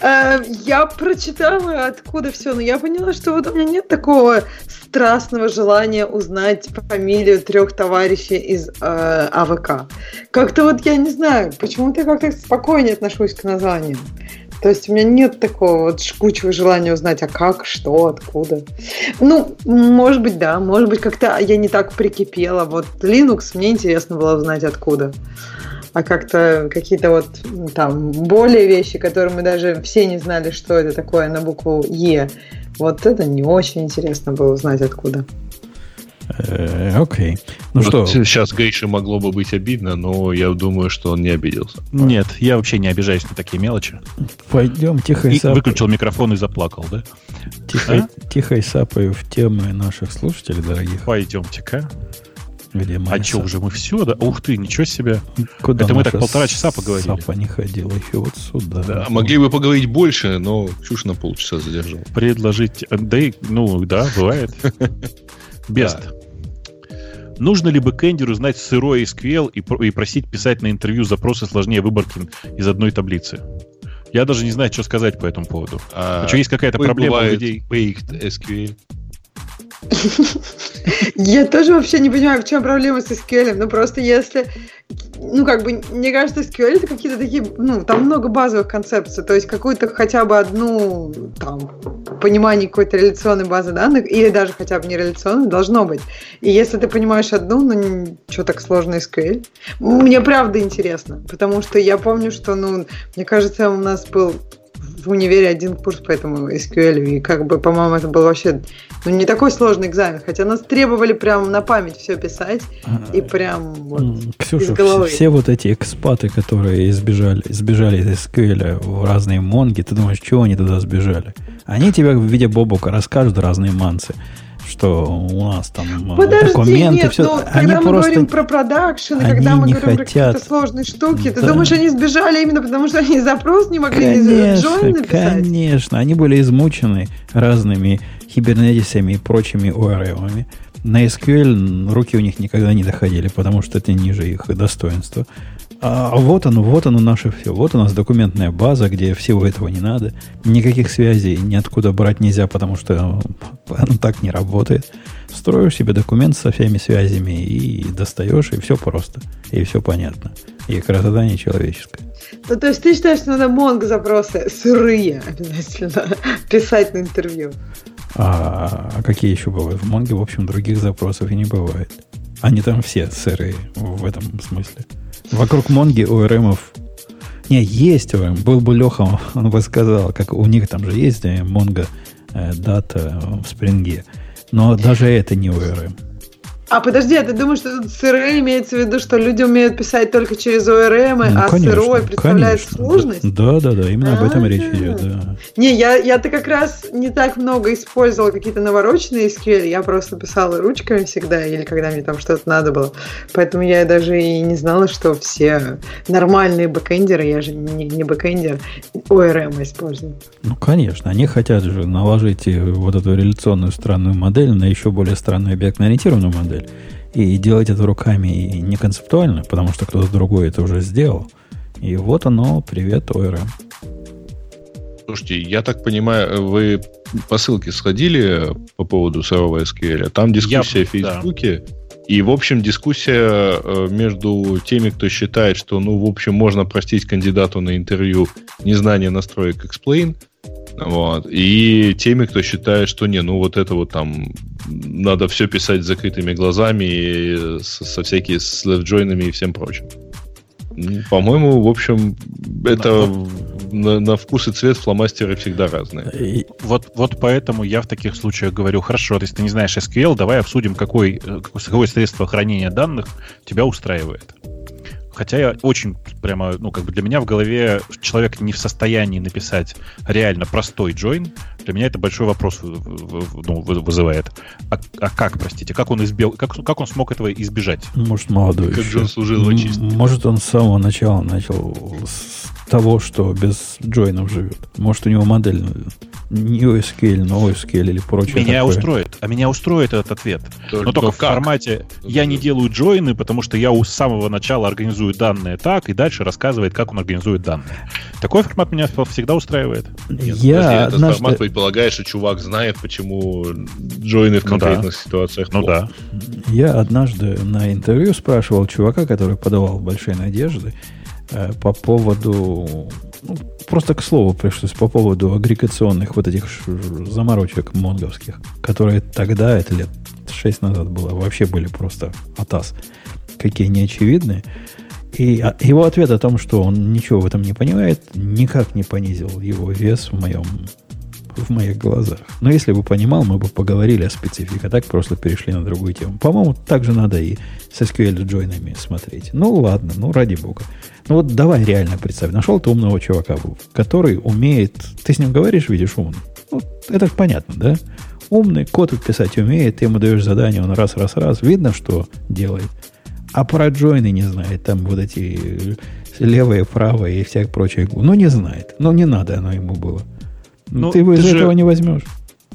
Э, я прочитала, откуда все, но я поняла, что вот у меня нет такого страстного желания узнать фамилию трех товарищей из э, АВК. Как-то вот я не знаю, почему-то я как-то спокойнее отношусь к названию. То есть у меня нет такого вот жгучего желания узнать, а как, что, откуда. Ну, может быть, да, может быть, как-то я не так прикипела. Вот Linux мне интересно было узнать, откуда. А как-то какие-то вот там более вещи, которые мы даже все не знали, что это такое на букву Е. Вот это не очень интересно было узнать, откуда. Э, окей. Ну вот что? Сейчас Гейше могло бы быть обидно, но я думаю, что он не обиделся. Нет, я вообще не обижаюсь на такие мелочи. Пойдем тихо и, и выключил микрофон и заплакал, да? Тихо, а? тихо и сапаю в темы наших слушателей, дорогих. Пойдемте-ка. Где а что, уже мы все, да? Ух ты, ничего себе. Куда Это мы так полтора часа поговорили. Сапа не ходила еще вот сюда. Да, могли бы поговорить больше, но чушь на полчаса задержал. Предложить, да, ну да, бывает. <laughs> Бест. Да. Нужно ли бэкэндеру знать сырой SQL и, и просить писать на интервью запросы сложнее выборки из одной таблицы? Я даже не знаю, что сказать по этому поводу. А, а что, есть какая-то проблема у людей? Baked SQL. <laughs> Я тоже вообще не понимаю, в чем проблема с SQL. Ну, просто если... Ну, как бы, мне кажется, SQL это какие-то такие... Ну, там много базовых концепций. То есть, какую-то хотя бы одну, там, понимание какой-то реляционной базы данных, или даже хотя бы не реляционной, должно быть. И если ты понимаешь одну, ну, что так сложно SQL? Мне правда интересно, потому что я помню, что, ну, мне кажется, у нас был в универе один курс по этому SQL, и как бы, по-моему, это был вообще ну, не такой сложный экзамен, хотя нас требовали прям на память все писать, и прям вот Ксюша, из головы. Все, все вот эти экспаты, которые избежали, избежали из SQL в разные монги, ты думаешь, чего они туда сбежали? Они тебе в виде бобука расскажут разные мансы что у нас там э, Подожди, документы, нет, все. Но, они когда мы просто... говорим про продакшн, когда мы говорим хотят... про какие-то сложные штуки, да. ты думаешь, они сбежали именно потому, что они запрос не могли конечно, написать? Конечно, они были измучены разными хибернетисами и прочими ORM. На SQL руки у них никогда не доходили, потому что это ниже их достоинства. А, а вот оно, вот оно наше все. Вот у нас документная база, где всего этого не надо. Никаких связей ниоткуда брать нельзя, потому что оно так не работает. Строишь себе документ со всеми связями и достаешь, и все просто. И все понятно. И красота не человеческая. Ну, то есть ты считаешь, что надо монг запросы сырые обязательно <laughs> писать на интервью? А, а какие еще бывают? В Монге, в общем, других запросов и не бывает. Они там все сырые в этом смысле. Вокруг Монги ОРМов не, есть ОРМ. Был бы Леха, он бы сказал, как у них там же есть Монго э, Data в Spring е. Но даже это не ORM. А подожди, а ты думаешь, что тут сырые имеется в виду, что люди умеют писать только через ORM, ну, а конечно, сырой представляет конечно. сложность? Да, да, да, именно А-а-а. об этом речь идет, да. Не, я, я-то как раз не так много использовала какие-то навороченные SQL, я просто писала ручками всегда, или когда мне там что-то надо было. Поэтому я даже и не знала, что все нормальные бэкэндеры, я же не, не бэкэндер, ОРМ используют. Ну, конечно, они хотят же наложить вот эту реляционную странную модель на еще более странную объектно-ориентированную модель модель. И делать это руками и не концептуально, потому что кто-то другой это уже сделал. И вот оно, привет, ORM. Слушайте, я так понимаю, вы по ссылке сходили по поводу сырого SQL. Там дискуссия я, в Фейсбуке. Да. И, в общем, дискуссия э, между теми, кто считает, что, ну, в общем, можно простить кандидату на интервью незнание настроек Explain, вот. И теми, кто считает, что не, ну вот это вот там надо все писать с закрытыми глазами и со, со всякими слэвджойнами и всем прочим. По-моему, в общем, это на, на вкус и цвет фломастеры всегда разные. И вот, вот поэтому я в таких случаях говорю, хорошо, если ты не знаешь SQL, давай обсудим, какой, какое средство хранения данных тебя устраивает. Хотя я очень прямо, ну, как бы для меня в голове человек не в состоянии написать реально простой join, для меня это большой вопрос ну, вызывает. А, а как, простите, как он избил, как, как он смог этого избежать? Может, молодой. Как же он служил в Может, он с самого начала начал с того, что без джойнов живет. Может, у него модель не OSQL, но OSQL или прочее. Меня такое. устроит. А меня устроит этот ответ. Только, но только в формате я не делаю джойны, потому что я с самого начала организую данные так, и дальше рассказывает, как он организует данные. Такой формат меня всегда устраивает. Нет, я этот однажды... формат предполагает, что чувак знает, почему джойны в конкретных ну, да. ситуациях. Ну да. Я однажды на интервью спрашивал чувака, который подавал большие надежды, Э, по поводу... Просто к слову пришлось по поводу агрегационных вот этих заморочек монговских, которые тогда, это лет 6 назад было, вообще были просто атас. Какие неочевидные. И а, его ответ о том, что он ничего в этом не понимает, никак не понизил его вес в моем в моих глазах. Но если бы понимал, мы бы поговорили о специфике, а так просто перешли на другую тему. По-моему, так же надо и с SQL джойнами смотреть. Ну ладно, ну ради бога. Ну вот давай реально представь. Нашел ты умного чувака, который умеет... Ты с ним говоришь, видишь умный. Ну, это понятно, да? Умный, код писать умеет, ты ему даешь задание, он раз, раз, раз. Видно, что делает. А про джойны не знает. Там вот эти левые, правые и всякое прочее. Ну, не знает. Ну, не надо оно ему было. Ну, ты его из же... этого не возьмешь.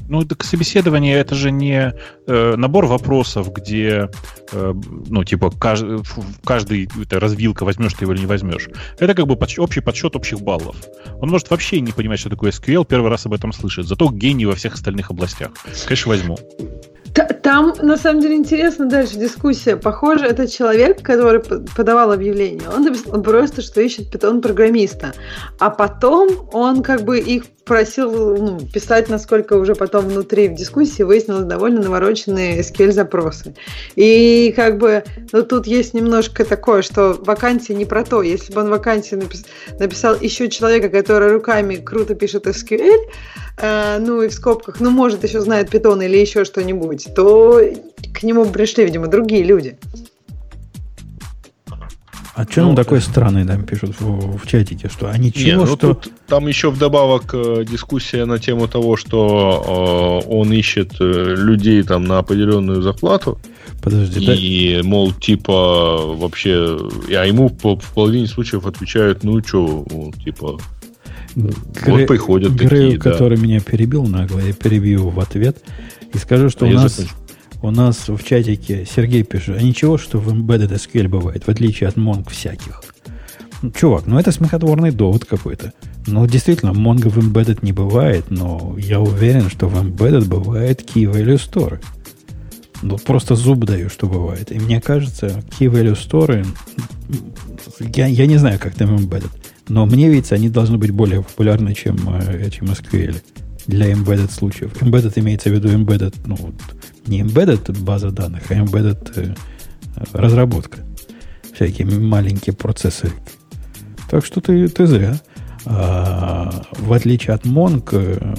Ну, так собеседование это же не э, набор вопросов, где, э, ну, типа, каждый, каждый это развилка, возьмешь ты его или не возьмешь. Это как бы под, общий подсчет общих баллов. Он может вообще не понимать, что такое SQL, первый раз об этом слышит. Зато гений во всех остальных областях. Конечно, возьму. Там, на самом деле, интересно дальше дискуссия. Похоже, это человек, который подавал объявление. Он написал просто, что ищет питон-программиста. А потом он как бы их просил ну, писать, насколько уже потом внутри в дискуссии выяснилось довольно навороченные SQL-запросы. И как бы, ну тут есть немножко такое, что вакансия не про то. Если бы он вакансию напис- написал еще человека, который руками круто пишет SQL, э, ну и в скобках, ну может еще знает Python или еще что-нибудь, то к нему пришли, видимо, другие люди. А что ну, он такой странный там пишут в, в чатике, что а ничего, не, ну, что... Тут, там еще вдобавок э, дискуссия на тему того, что э, он ищет э, людей там на определенную зарплату. Подожди, и, да? мол, типа, вообще, а ему в, в половине случаев отвечают, ну, что, типа, Грей, вот приходят Грею, такие, который да. меня перебил нагло, я перебью в ответ и скажу, что а у нас... Закончу у нас в чатике Сергей пишет, а ничего, что в Embedded SQL бывает, в отличие от Mongo всяких. Ну, чувак, ну это смехотворный довод какой-то. Ну, действительно, Mongo в Embedded не бывает, но я уверен, что в Embedded бывает Key Value Store. Ну, просто зуб даю, что бывает. И мне кажется, Key Value Store, я, я не знаю, как там Embedded, но мне видится, они должны быть более популярны, чем, э, чем SQL для embedded случаев. Embedded имеется в виду embedded, ну, вот, не embedded база данных, а embedded э, разработка. Всякие маленькие процессоры. Так что ты, ты зря. А, в отличие от Monk, э,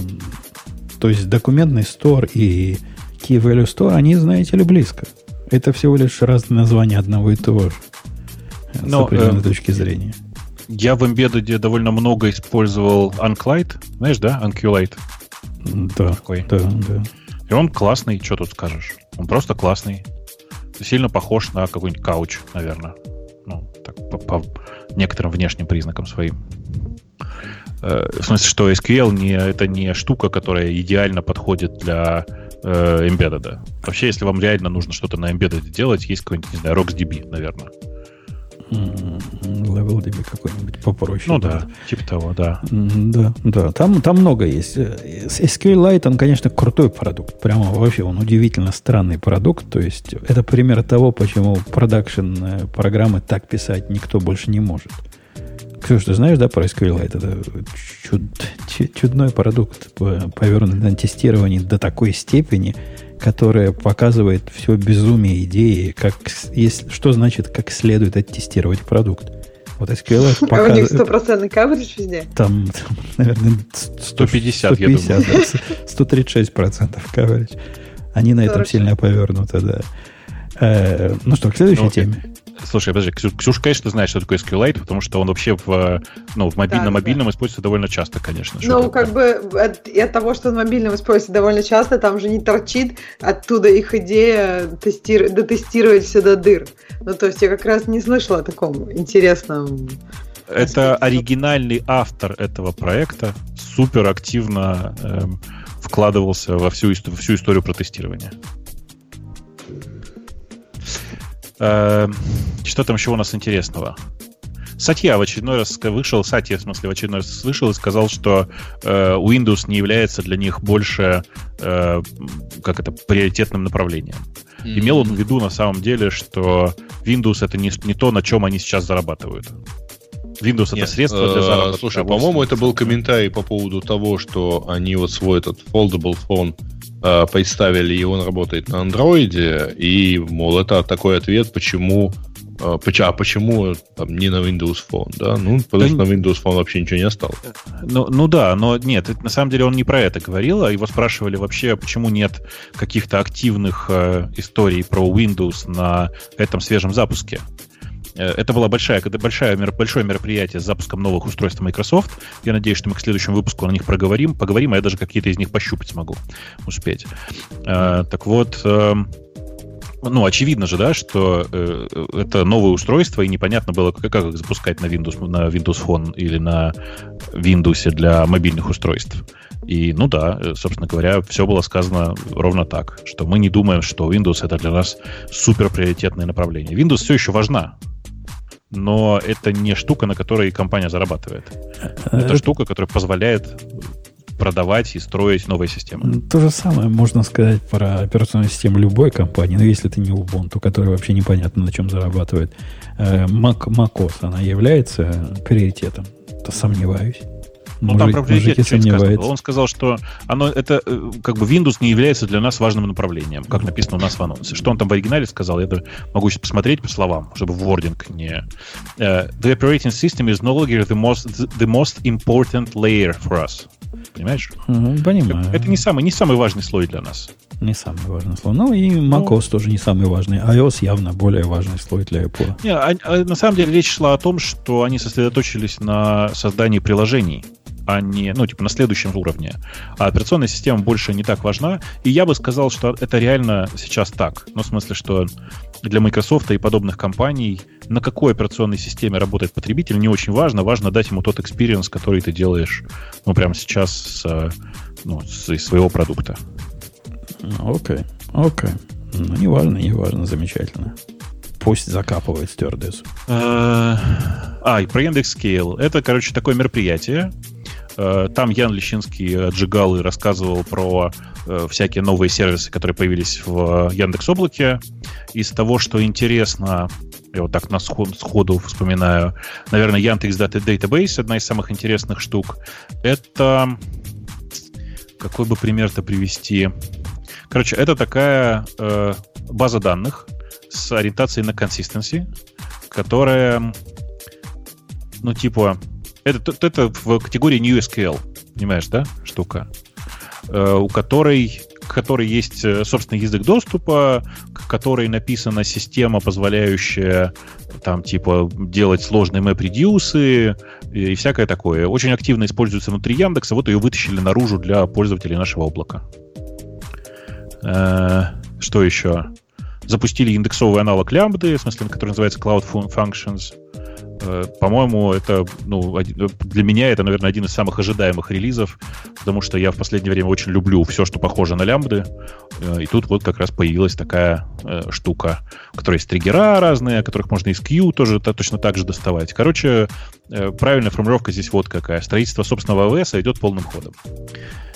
то есть документный стор и Key Value Store, они, знаете ли, близко. Это всего лишь разные названия одного и того же. Но, с определенной э, точки зрения. Я в Embedded довольно много использовал Unclite. Знаешь, да? Unculite. Да, такой. да, да. И он классный, что тут скажешь? Он просто классный. Сильно похож на какой-нибудь кауч, наверное. Ну, так, по, по некоторым внешним признакам своим. Э, в смысле, что SQL не, это не штука, которая идеально подходит для э. Вообще, если вам реально нужно что-то на embedded делать, есть какой-нибудь, не знаю, RocksDB, наверное. LevelDB какой-нибудь попроще. Ну да, типа того, да. Да, да, там, там много есть. SQLite, он, конечно, крутой продукт. Прямо вообще он удивительно странный продукт. То есть это пример того, почему продакшн э, программы так писать никто больше не может. Ксюша, ты знаешь, да, про SQLite? Это чуд, чудной продукт, повернутый на тестирование до такой степени, которая показывает все безумие идеи, как, есть, что значит, как следует оттестировать продукт. Вот SQL <laughs> показывает... А у них стопроцентный каверидж везде? Там, там наверное, 100, 150, 150 я думаю. Да, 136 процентов каверидж. Они на этом сильно повернуты, да. Э, ну что, к следующей ну, теме. Слушай, подожди, Ксюш, конечно, знает, что такое SQLite, потому что он вообще в, ну, в мобильном, да, мобильном да. используется довольно часто, конечно. Ну, как бы от, от того, что в мобильном используется довольно часто, там же не торчит оттуда их идея тестир... дотестировать все до дыр. Ну, то есть я как раз не слышала о таком интересном это оригинальный автор этого проекта, супер активно эм, вкладывался во всю, всю историю протестирования. Эм, что там еще у нас интересного? Сатья в очередной раз вышел, Сатья, в смысле, в очередной раз вышел и сказал, что э, Windows не является для них больше, э, как это, приоритетным направлением. Mm-hmm. Имел он в виду на самом деле, что Windows это не, не то, на чем они сейчас зарабатывают. Windows Нет, это средство для э, заработка. Слушай, по-моему, это был комментарий по поводу того, что они вот свой этот foldable phone э, представили, и он работает на андроиде, и, мол, это такой ответ, почему э, а почему там, не на Windows Phone, да? Ну, потому что на Windows Phone вообще ничего не осталось. Ну, ну да, но нет, это, на самом деле он не про это говорил, а его спрашивали вообще, почему нет каких-то активных э, историй про Windows на этом свежем запуске. Э, это было большое, большое, большое мероприятие с запуском новых устройств Microsoft. Я надеюсь, что мы к следующему выпуску на них проговорим, поговорим, а я даже какие-то из них пощупать смогу успеть. Э, так вот, эм, ну, очевидно же, да, что э, это новое устройство, и непонятно было, как, как их запускать на Windows, на Windows Phone или на Windows для мобильных устройств. И, ну да, э, собственно говоря, все было сказано ровно так, что мы не думаем, что Windows это для нас супер приоритетное направление. Windows все еще важна, но это не штука, на которой компания зарабатывает. Это штука, которая позволяет продавать и строить новые системы. То же самое можно сказать про операционную систему любой компании, но если это не Ubuntu, который вообще непонятно на чем зарабатывает. Э, Mac, macOS, она является приоритетом? То сомневаюсь. Ну, там про приоритет сказано. Он сказал, что оно, это, э, как бы Windows не является для нас важным направлением, как написано у нас в анонсе. Что он там в оригинале сказал, я могу сейчас посмотреть по словам, чтобы вординг не... Uh, the operating system is no longer the most, the most important layer for us. Понимаешь? Угу, понимаю. Это не самый, не самый важный слой для нас. Не самый важный слой. Ну и macOS ну, тоже не самый важный. iOS явно более важный слой для Apple. Не, а, а, на самом деле речь шла о том, что они сосредоточились на создании приложений а не, ну, типа, на следующем уровне. А операционная система больше не так важна. И я бы сказал, что это реально сейчас так. Ну, в смысле, что для Microsoft и подобных компаний на какой операционной системе работает потребитель не очень важно. Важно дать ему тот experience, который ты делаешь, ну, прямо сейчас с, ну, с, из своего продукта. Окей, okay, окей. Okay. Ну, не важно, не важно, замечательно. Пусть закапывает стюардессу. Э, а, и про Яндекс.Scale. Это, короче, такое мероприятие, там Ян Лещинский отжигал и рассказывал про э, всякие новые сервисы, которые появились в Яндекс Облаке. Из того, что интересно, я вот так на сход, сходу вспоминаю, наверное, Яндекс Data Database, одна из самых интересных штук. Это... Какой бы пример-то привести? Короче, это такая э, база данных с ориентацией на consistency, которая, ну, типа, это, это в категории New SQL, понимаешь, да, штука, э, у которой которой есть э, собственный язык доступа, к которой написана система, позволяющая там типа делать сложные map-редюсы и всякое такое. Очень активно используется внутри Яндекса, вот ее вытащили наружу для пользователей нашего облака. Э, что еще? Запустили индексовый аналог лямбды, в смысле, который называется Cloud Functions. Э, по-моему, это, ну, для меня это, наверное, один из самых ожидаемых релизов, потому что я в последнее время очень люблю все, что похоже на лямбды. Э, и тут вот как раз появилась такая э, штука, у которой есть триггера разные, которых можно из Q тоже точно так же доставать. Короче, правильная формулировка здесь вот какая. Строительство собственного АВС идет полным ходом.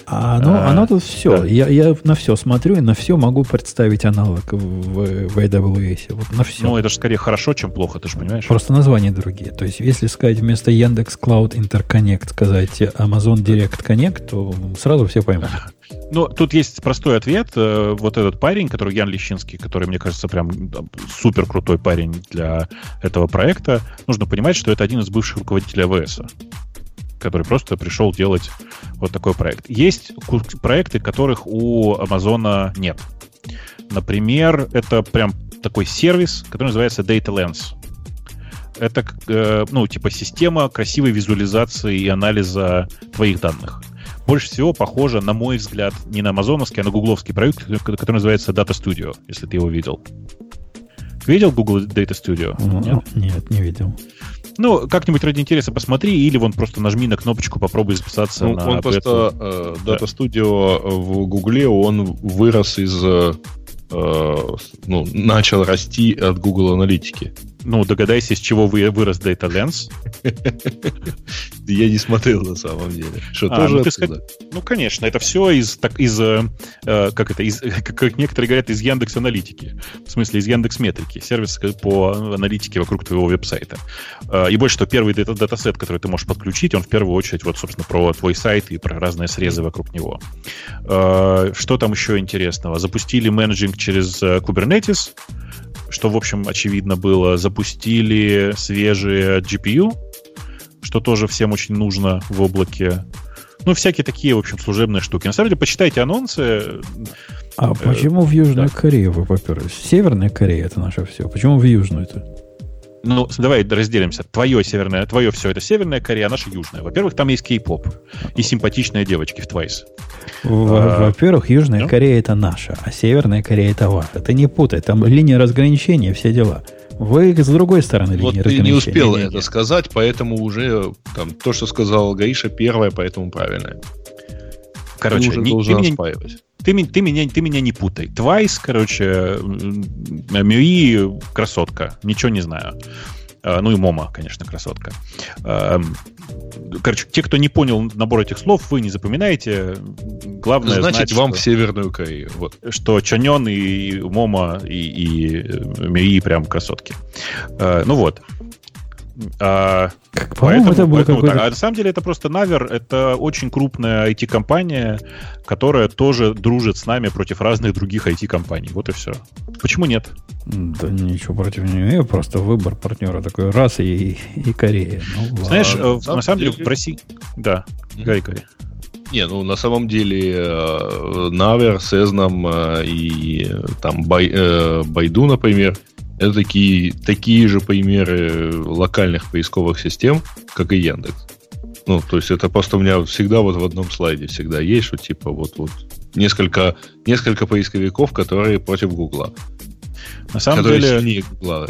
А оно, а, оно тут все. Да. Я, я на все смотрю и на все могу представить аналог в, в AWS. Вот на все. Ну, это же скорее хорошо, чем плохо, ты же понимаешь? Просто названия другие. То есть, если сказать вместо Яндекс Cloud Interconnect сказать Amazon Direct Connect, то сразу все поймут. <laughs> Ну, тут есть простой ответ. Э, вот этот парень, который Ян Лещинский, который, мне кажется, прям супер крутой парень для этого проекта, нужно понимать, что это один из бывших руководителей АВС который просто пришел делать вот такой проект. Есть проекты, которых у Амазона нет. Например, это прям такой сервис, который называется Data Lens. Это, э, ну, типа система красивой визуализации и анализа твоих данных. Больше всего похоже, на мой взгляд, не на амазоновский, а на гугловский проект, который называется Data Studio, если ты его видел. Видел Google Data Studio? Ну, нет? Нет, не видел. Ну, как-нибудь ради интереса посмотри, или вон просто нажми на кнопочку, попробуй записаться ну, на... Он просто, э, Data Studio в Гугле, он вырос из... Э, ну, начал расти от Google аналитики. Ну, догадайся, из чего вы, вырос Data Lens. Я не смотрел на самом деле. Что, а, тоже ну, ты ну, конечно, это все из, так, из э, э как это, из, <laughs> как некоторые говорят, из Яндекс Аналитики. В смысле, из Яндекс Метрики. Сервис по аналитике вокруг твоего веб-сайта. Э, и больше того, первый дата датасет, который ты можешь подключить, он в первую очередь, вот, собственно, про твой сайт и про разные срезы вокруг него. Что там еще интересного? Запустили менеджинг через Kubernetes что, в общем, очевидно было, запустили свежие GPU, что тоже всем очень нужно в облаке. Ну, всякие такие, в общем, служебные штуки. На самом деле, почитайте анонсы. А э, почему в Южную да. Корею вы поперлись? Северная Корея это наше все. Почему в Южную-то? Ну, давай разделимся. Твое северное, твое все это Северная Корея, а наша Южная. Во-первых, там есть кей-поп и симпатичные девочки в Twice. А, во-первых, Южная ну? Корея это наша, а Северная Корея это ваша. Ты не путай, там линия разграничения, все дела. Вы с другой стороны вот линии ты не успел не, не, это сказать, поэтому уже там то, что сказал Гаиша, первое, поэтому правильное. Короче, ты, не, ты, меня, ты, ты, меня, ты меня не путай. Твайс, короче, Мюи красотка, ничего не знаю. А, ну и Мома, конечно, красотка. Короче, те, кто не понял набор этих слов, вы не запоминаете. Главное Значит, знать, вам что, в Северную Корею. Вот. Что Чанен и Мома и, и Мюи прям красотки. А, ну вот. А, как, поэтому, это было поэтому, так, а на самом деле это просто Навер, это очень крупная IT-компания, которая тоже дружит с нами против разных других IT-компаний. Вот и все. Почему нет? Да ничего против не имею, просто выбор партнера такой раз и, и Корея. Ну, Знаешь, ладно. Э, на самом деле в России... Да. Гарри Корея. Не, ну на самом деле э, Навер, Сезнам э, и там Бай, Байду, например, это такие, такие же примеры локальных поисковых систем, как и Яндекс. Ну, то есть это просто у меня всегда вот в одном слайде всегда есть, что типа вот, вот несколько, несколько поисковиков, которые против Гугла. На самом деле, сильнее Гугла,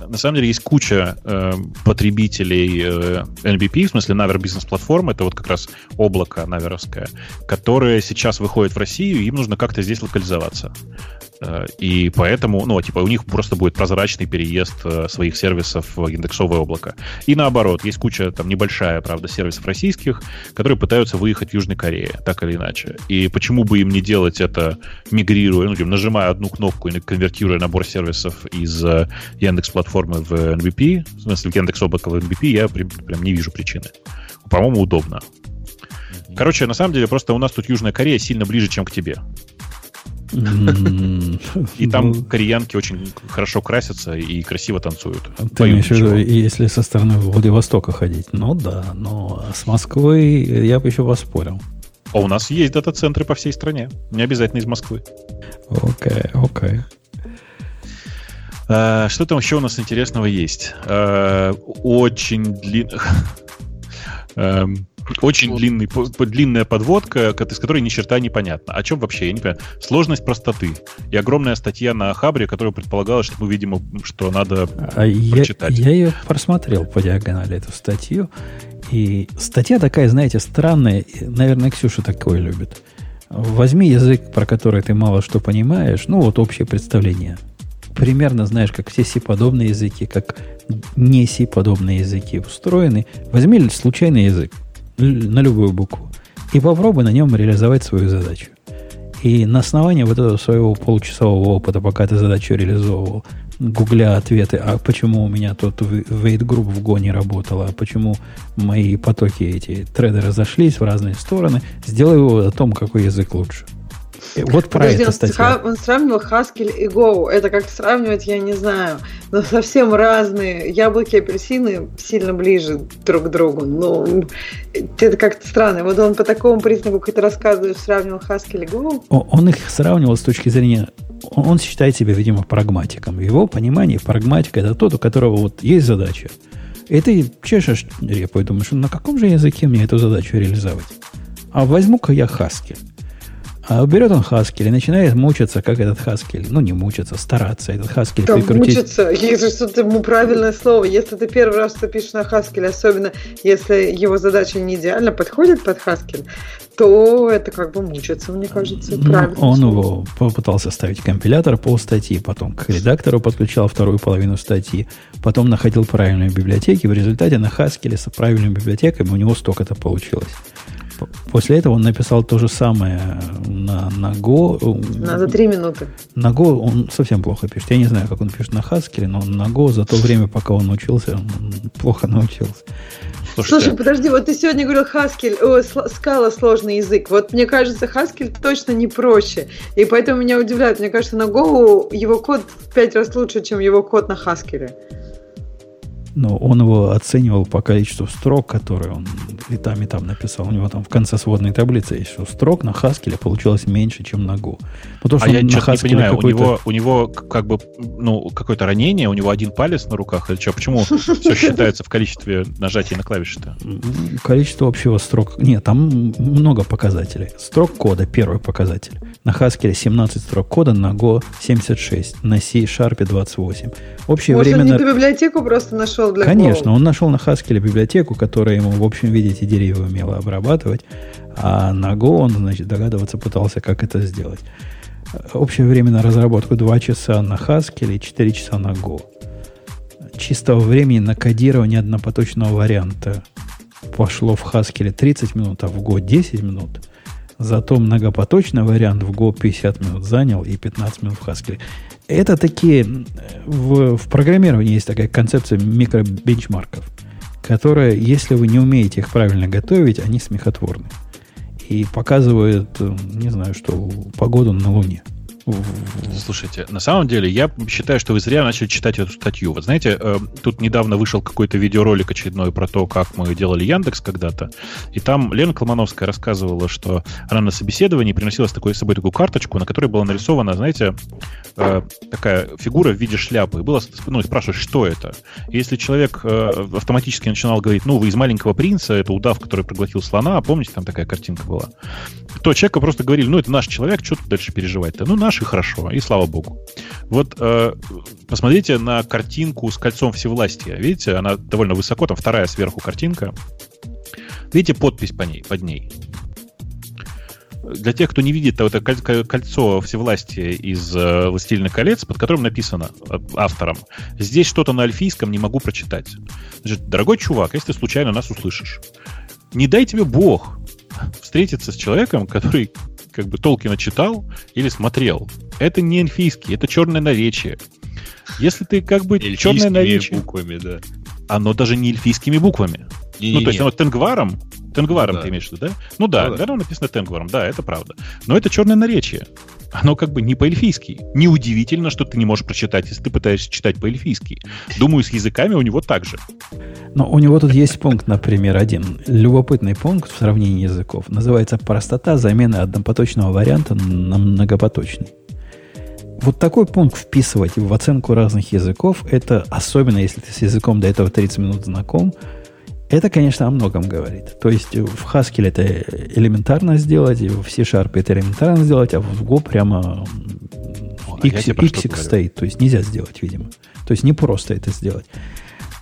на самом деле есть куча э, потребителей э, NBP, в смысле Naver Business Platform, это вот как раз облако наверовское, которые сейчас выходят в Россию, им нужно как-то здесь локализоваться. Э, и поэтому, ну, типа, у них просто будет прозрачный переезд э, своих сервисов в индексовое облако. И наоборот, есть куча, там, небольшая, правда, сервисов российских, которые пытаются выехать в Южной Корее, так или иначе. И почему бы им не делать это, мигрируя, ну, типа, нажимая одну кнопку и конвертируя набор сервисов из э, Яндекс платформы в NVP, в смысле, Яндекс облако в NVP, я прям не вижу причины. По-моему, удобно. Короче, на самом деле, просто у нас тут Южная Корея сильно ближе, чем к тебе. И там ну. кореянки очень хорошо красятся и красиво танцуют. Ты имеешь в виду, если со стороны Владивостока ходить? Ну да, но с Москвой я бы еще поспорил. А у нас есть дата-центры по всей стране. Не обязательно из Москвы. Окей, окей. А, что там еще у нас интересного есть? А, очень. <laughs> Эм, очень вот. длинный, длинная подводка, из которой ни черта не понятно. О чем вообще? Я не понимаю. Сложность простоты. И огромная статья на Хабре, которая предполагала, что мы видим, что надо а прочитать. Я, я ее просмотрел по диагонали, эту статью. И статья такая, знаете, странная. Наверное, Ксюша такое любит. Возьми язык, про который ты мало что понимаешь, ну вот общее представление. Примерно знаешь, как все C-подобные языки, как не C-подобные языки устроены. Возьми случайный язык на любую букву, и попробуй на нем реализовать свою задачу. И на основании вот этого своего получасового опыта, пока ты задачу реализовывал, гугля ответы, а почему у меня тот wait group в Go не работал, а почему мои потоки эти треды разошлись в разные стороны, сделай его о том, какой язык лучше. Вот про Подожди, это статья. Он сравнивал Haskell и Go. Это как сравнивать, я не знаю, но совсем разные. Яблоки и апельсины сильно ближе друг к другу. Но это как-то странно. Вот он по такому признаку, как ты рассказываешь, сравнивал Haskell и Go. Он их сравнивал с точки зрения он, считает себя, видимо, прагматиком. В его понимании прагматика это тот, у которого вот есть задача. И ты чешешь репу и думаешь, на каком же языке мне эту задачу реализовать? А возьму-ка я Haskell. А берет он Haskell и начинает мучиться, как этот Haskell. Ну, не мучиться, стараться этот Haskell да, прикрутить. мучиться, <laughs> если что-то ему правильное слово. Если ты первый раз что пишешь на Haskell, особенно если его задача не идеально подходит под Haskell, то это как бы мучиться, мне кажется, ну, правильно. Он его попытался ставить компилятор по статьи, потом к редактору подключал вторую половину статьи, потом находил правильные библиотеки. В результате на Haskell с правильными библиотеками у него столько-то получилось. После этого он написал то же самое на, на Go. Надо три минуты. На Go он совсем плохо пишет. Я не знаю, как он пишет на Haskell, но на Go за то время, пока он учился, он плохо научился. Слушайте. Слушай, подожди, вот ты сегодня говорил Haskell, о, скала сложный язык. Вот мне кажется, Haskell точно не проще. И поэтому меня удивляет. Мне кажется, на Go его код в пять раз лучше, чем его код на Haskell но он его оценивал по количеству строк, которые он и там, и там написал. У него там в конце сводной таблицы есть, что строк на Haskell получилось меньше, чем на Go. Потому, а я что-то не понимаю, у него, у него как бы ну, какое-то ранение, у него один палец на руках, или что? Почему все считается в количестве нажатий на клавиши-то? Количество общего строк... Нет, там много показателей. Строк кода, первый показатель. На Haskell 17 строк кода, на Go 76, на C-Sharp 28. Общее Может, время... он не на... библиотеку просто нашел для Конечно, Go? он нашел на Haskell библиотеку, которая ему, в общем виде, эти деревья умела обрабатывать, а на Go он, значит, догадываться пытался, как это сделать. Общее время на разработку 2 часа на Haskell и 4 часа на Go. Чистого времени на кодирование однопоточного варианта пошло в Haskell 30 минут, а в Go 10 минут – Зато многопоточный вариант в Go 50 минут занял и 15 минут в Haskell. Это такие... В, в программировании есть такая концепция микробенчмарков, которая, если вы не умеете их правильно готовить, они смехотворны. И показывают, не знаю, что погоду на Луне. Слушайте, на самом деле, я считаю, что вы зря начали читать эту статью. Вот знаете, э, тут недавно вышел какой-то видеоролик очередной про то, как мы делали Яндекс когда-то, и там Лена Колмановская рассказывала, что она на собеседовании приносила с, такой, с собой такую карточку, на которой была нарисована, знаете, э, такая фигура в виде шляпы. Было, ну, спрашиваешь, что это? И если человек э, автоматически начинал говорить, ну, вы из «Маленького принца», это удав, который проглотил слона, помните, там такая картинка была, то человеку просто говорили, ну, это наш человек, что тут дальше переживать-то? Ну, наш и хорошо, и слава богу. Вот э, посмотрите на картинку с кольцом всевластия. Видите, она довольно высоко, там вторая сверху картинка. Видите подпись по ней, под ней? Для тех, кто не видит это кольцо всевластия из э, «Властелина колец», под которым написано э, автором, здесь что-то на альфийском не могу прочитать. Значит, дорогой чувак, если ты случайно нас услышишь, не дай тебе Бог встретиться с человеком, который как бы Толкина читал или смотрел. Это не эльфийский, это черное наречие. Если ты как бы черное наречие... буквами, да. Оно даже не эльфийскими буквами. Не, ну, не, то есть оно тенгваром, тенгваром да. ты имеешь в виду, да? Ну да, да, да, оно написано тенгваром, да, это правда. Но это черное наречие. Оно как бы не по-эльфийски. Неудивительно, что ты не можешь прочитать, если ты пытаешься читать по-эльфийски. Думаю, с языками у него так же. Но у него тут есть пункт, например, один. Любопытный пункт в сравнении языков. Называется «Простота замены однопоточного варианта на многопоточный». Вот такой пункт вписывать в оценку разных языков, это особенно если ты с языком до этого 30 минут знаком, это, конечно, о многом говорит. То есть в Haskell это элементарно сделать, в C-Sharp это элементарно сделать, а в Go прямо X, X стоит. То есть нельзя сделать, видимо. То есть не просто это сделать.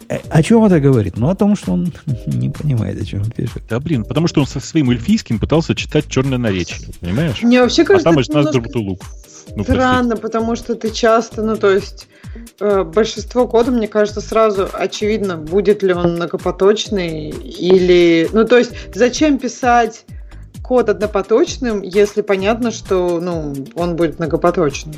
Э, о чем это говорит? Ну, о том, что он <laughs> не понимает, о чем он пишет. Да, блин, потому что он со своим эльфийским пытался читать черное наречие, понимаешь? Мне вообще кажется, а там это немножко... лук. Ну, странно, простите. потому что ты часто, ну, то есть э, большинство кода, мне кажется, сразу очевидно, будет ли он многопоточный или... Ну, то есть зачем писать код однопоточным, если понятно, что ну, он будет многопоточным?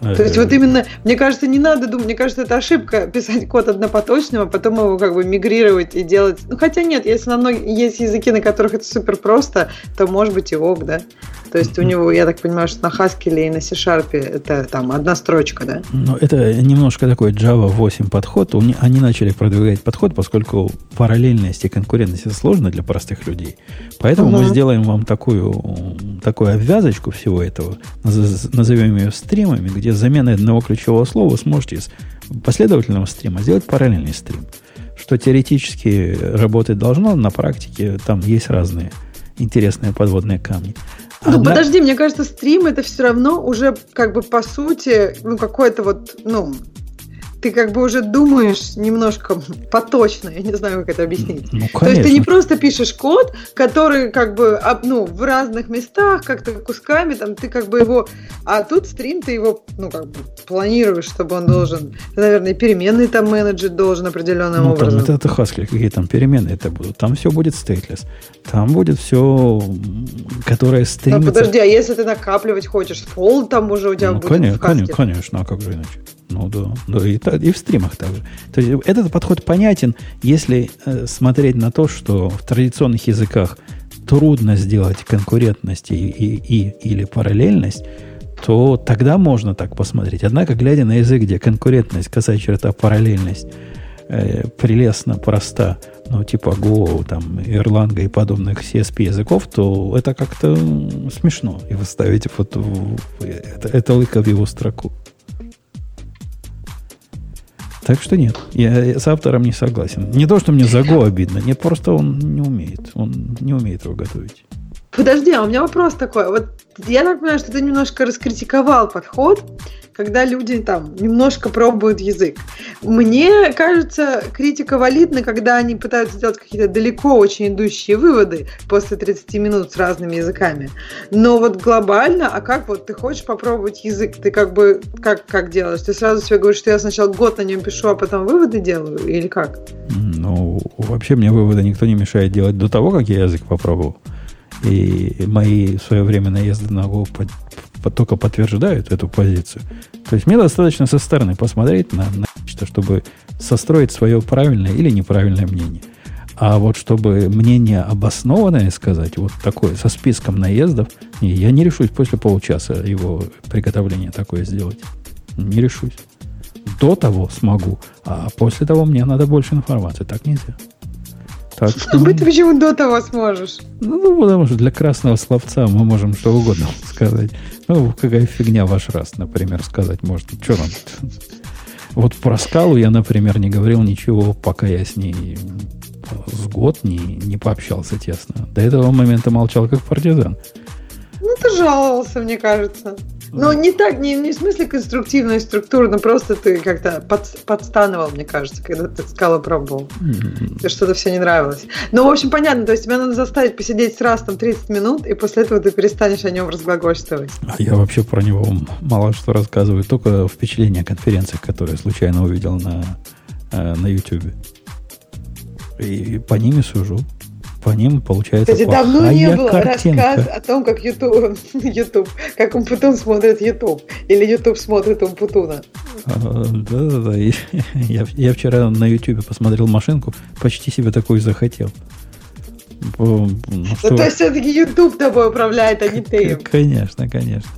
То есть вот именно, мне кажется, не надо думать, мне кажется, это ошибка <laughs> писать код однопоточным, а потом его как бы мигрировать и делать. Ну хотя нет, если на многих есть языки, на которых это супер просто, то может быть и ок, да. То есть у него, я так понимаю, что на Haskell и на C-Sharp это там одна строчка, да? Ну, это немножко такой Java 8 подход. Они начали продвигать подход, поскольку параллельность и конкурентность это сложно для простых людей. Поэтому угу. мы сделаем вам такую, такую обвязочку всего этого, назовем ее стримами, где замена одного ключевого слова сможете из последовательного стрима сделать параллельный стрим. Что теоретически работать должно, на практике там есть разные интересные подводные камни. Ну, Она... подожди, мне кажется, стрим это все равно уже как бы по сути, ну, какое-то вот, ну, ты как бы уже думаешь немножко поточно, я не знаю, как это объяснить. Ну, То есть ты не просто пишешь код, который как бы ну, в разных местах, как-то кусками, там ты как бы его... А тут стрим, ты его, ну, как бы планируешь, чтобы он должен... Наверное, переменные там менеджер должен определенным ну, образом. Там, это, это Haskell, какие там переменные это будут. Там все будет stateless. Там будет все, которое стримится... Ну, подожди, а если ты накапливать хочешь, фол там уже у тебя ну, будет конечно, конечно, конечно, а как же иначе? Ну да, да и, и в стримах также. То есть этот подход понятен, если э, смотреть на то, что в традиционных языках трудно сделать конкурентность и, и, и, или параллельность, то тогда можно так посмотреть. Однако, глядя на язык, где конкурентность, касая черта, параллельность э, прелестно, проста, ну, типа Go, там, Erlang и подобных CSP языков, то это как-то смешно. И вы ставите вот это, это лыка в его строку. Так что нет, я с автором не согласен. Не то, что мне за Go обидно, нет, просто он не умеет. Он не умеет его готовить. Подожди, а у меня вопрос такой. Вот я так понимаю, что ты немножко раскритиковал подход, когда люди там немножко пробуют язык. Мне кажется, критика валидна, когда они пытаются сделать какие-то далеко очень идущие выводы после 30 минут с разными языками. Но вот глобально, а как вот ты хочешь попробовать язык, ты как бы как, как делаешь? Ты сразу себе говоришь, что я сначала год на нем пишу, а потом выводы делаю? Или как? Ну, вообще мне выводы никто не мешает делать до того, как я язык попробовал. И мои в свое время наезды на Go по, по, только подтверждают эту позицию. То есть мне достаточно со стороны посмотреть на, на что, чтобы состроить свое правильное или неправильное мнение. А вот чтобы мнение обоснованное сказать, вот такое, со списком наездов, не, я не решусь после получаса его приготовления такое сделать. Не решусь. До того смогу, а после того мне надо больше информации. Так нельзя. Так, ну, ты почему до того сможешь? Ну, потому что для красного словца мы можем что угодно сказать. Ну, какая фигня ваш раз, например, сказать может. Что там? Вот про скалу я, например, не говорил ничего, пока я с ней с год не, не пообщался тесно. До этого момента молчал, как партизан. Ну, ты жаловался, мне кажется. Ну, не так, не, не в смысле конструктивной структуры, но просто ты как-то под, подстанывал, мне кажется, когда ты скала пробовал. Mm-hmm. Тебе что-то все не нравилось. Ну, в общем, понятно, то есть тебя надо заставить посидеть с Растом 30 минут, и после этого ты перестанешь о нем разглагольствовать. А я вообще про него мало что рассказываю, только впечатления о конференциях, которые случайно увидел на, э, на YouTube. И по ними сужу по ним получается Кстати, давно не было картинка. рассказ о том, как YouTube, <laughs> YouTube, как Умпутун смотрит YouTube. Или YouTube смотрит Умпутуна. Да-да-да. <laughs> Я, я вчера на YouTube посмотрел машинку, почти себе такую захотел. Ну, что... ну, то есть все-таки YouTube тобой управляет, а не ты им. Конечно, конечно.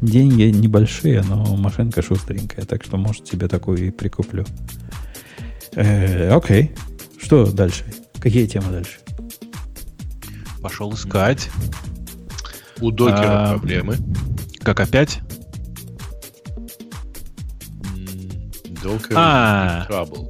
Деньги небольшие, но машинка шустренькая, так что, может, себе такую и прикуплю. Э, окей. Что дальше? Какие темы дальше? Пошел искать. У докера а, проблемы. Как опять? Docker а, trouble.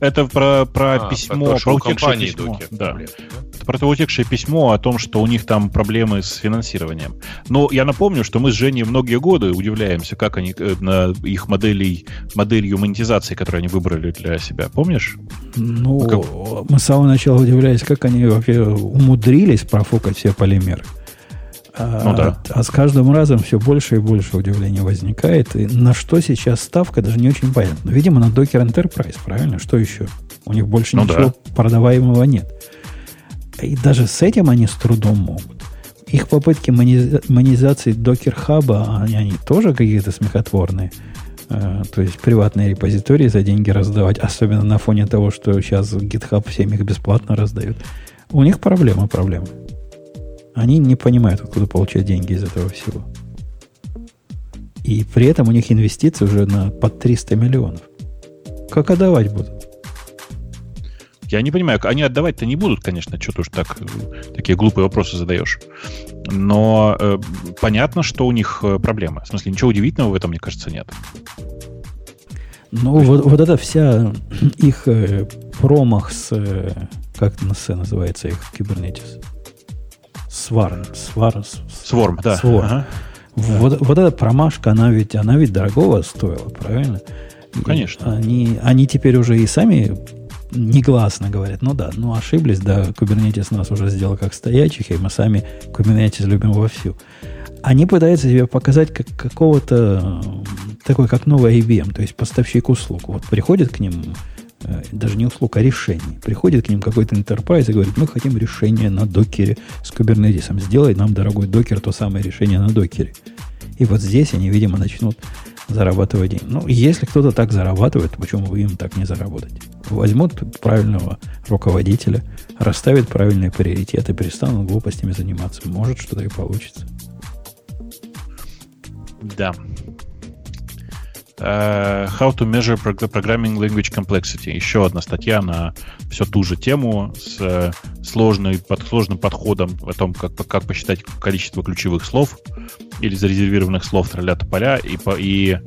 Это про, про а, письмо, про, то, про утекшее письмо. Docker да. Проблемы, да? про то утекшее письмо о том, что у них там проблемы с финансированием. Но я напомню, что мы с Женей многие годы удивляемся, как они э, на их моделей, моделью монетизации, которую они выбрали для себя. Помнишь? Ну, как... мы с самого начала удивлялись, как они вообще умудрились профукать все полимеры. А, ну, да. а, а с каждым разом все больше и больше удивления возникает. И на что сейчас ставка, даже не очень понятно. Видимо, на Docker Enterprise, правильно? Что еще? У них больше ну, ничего да. продаваемого нет. И даже с этим они с трудом могут. Их попытки монетизации докер-хаба, они, они тоже какие-то смехотворные. Э, то есть приватные репозитории за деньги раздавать, особенно на фоне того, что сейчас GitHub всем их бесплатно раздают. У них проблемы, проблемы. Они не понимают, откуда получать деньги из этого всего. И при этом у них инвестиции уже на под 300 миллионов. Как отдавать будут? Я не понимаю, они отдавать-то не будут, конечно, что ты уж так, такие глупые вопросы задаешь. Но э, понятно, что у них э, проблемы. В смысле, ничего удивительного в этом, мне кажется, нет. Ну, вот, вот это вся их э, промах с... Э, как на С называется их Kubernetes? Сварн. Свар, Сворм, да. Сворм. Ага. Вот, вот эта промашка, она ведь, она ведь дорогого стоила, правильно? Ну, конечно. они, они теперь уже и сами негласно говорят, ну да, ну ошиблись, да, Kubernetes нас уже сделал как стоячих, и мы сами Kubernetes любим вовсю. Они пытаются себе показать как какого-то, такой как новый IBM, то есть поставщик услуг. Вот приходит к ним, даже не услуг, а решений. Приходит к ним какой-то enterprise и говорит, мы хотим решение на докере с Kubernetes. Сделай нам, дорогой докер, то самое решение на докере. И вот здесь они, видимо, начнут зарабатывать деньги. Ну, если кто-то так зарабатывает, почему бы им так не заработать? Возьмут правильного руководителя, расставят правильные приоритеты, перестанут глупостями заниматься. Может, что-то и получится. Да. Uh, how to measure programming language complexity. Еще одна статья на все ту же тему с uh, сложной, под, сложным подходом о том, как, как посчитать количество ключевых слов или зарезервированных слов тролля поля и, по, и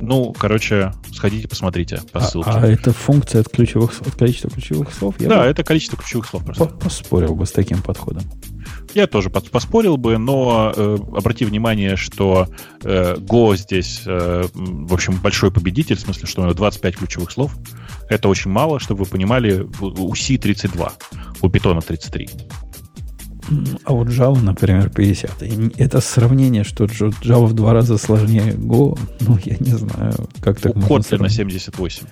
ну, короче, сходите, посмотрите по а, ссылке. А, а это функция от, ключевых, от количества ключевых слов? Я да, бы... это количество ключевых слов просто. Поспорил бы с таким подходом. Я тоже поспорил бы, но э, обрати внимание, что э, Go здесь, э, в общем, большой победитель, в смысле, что у него 25 ключевых слов. Это очень мало, чтобы вы понимали, у C 32, у Python 33. А вот Java, например, 50. это сравнение, что Java в два раза сложнее Go, <laughs> ну, я не знаю, как так у можно Kotlin сравнить. 78.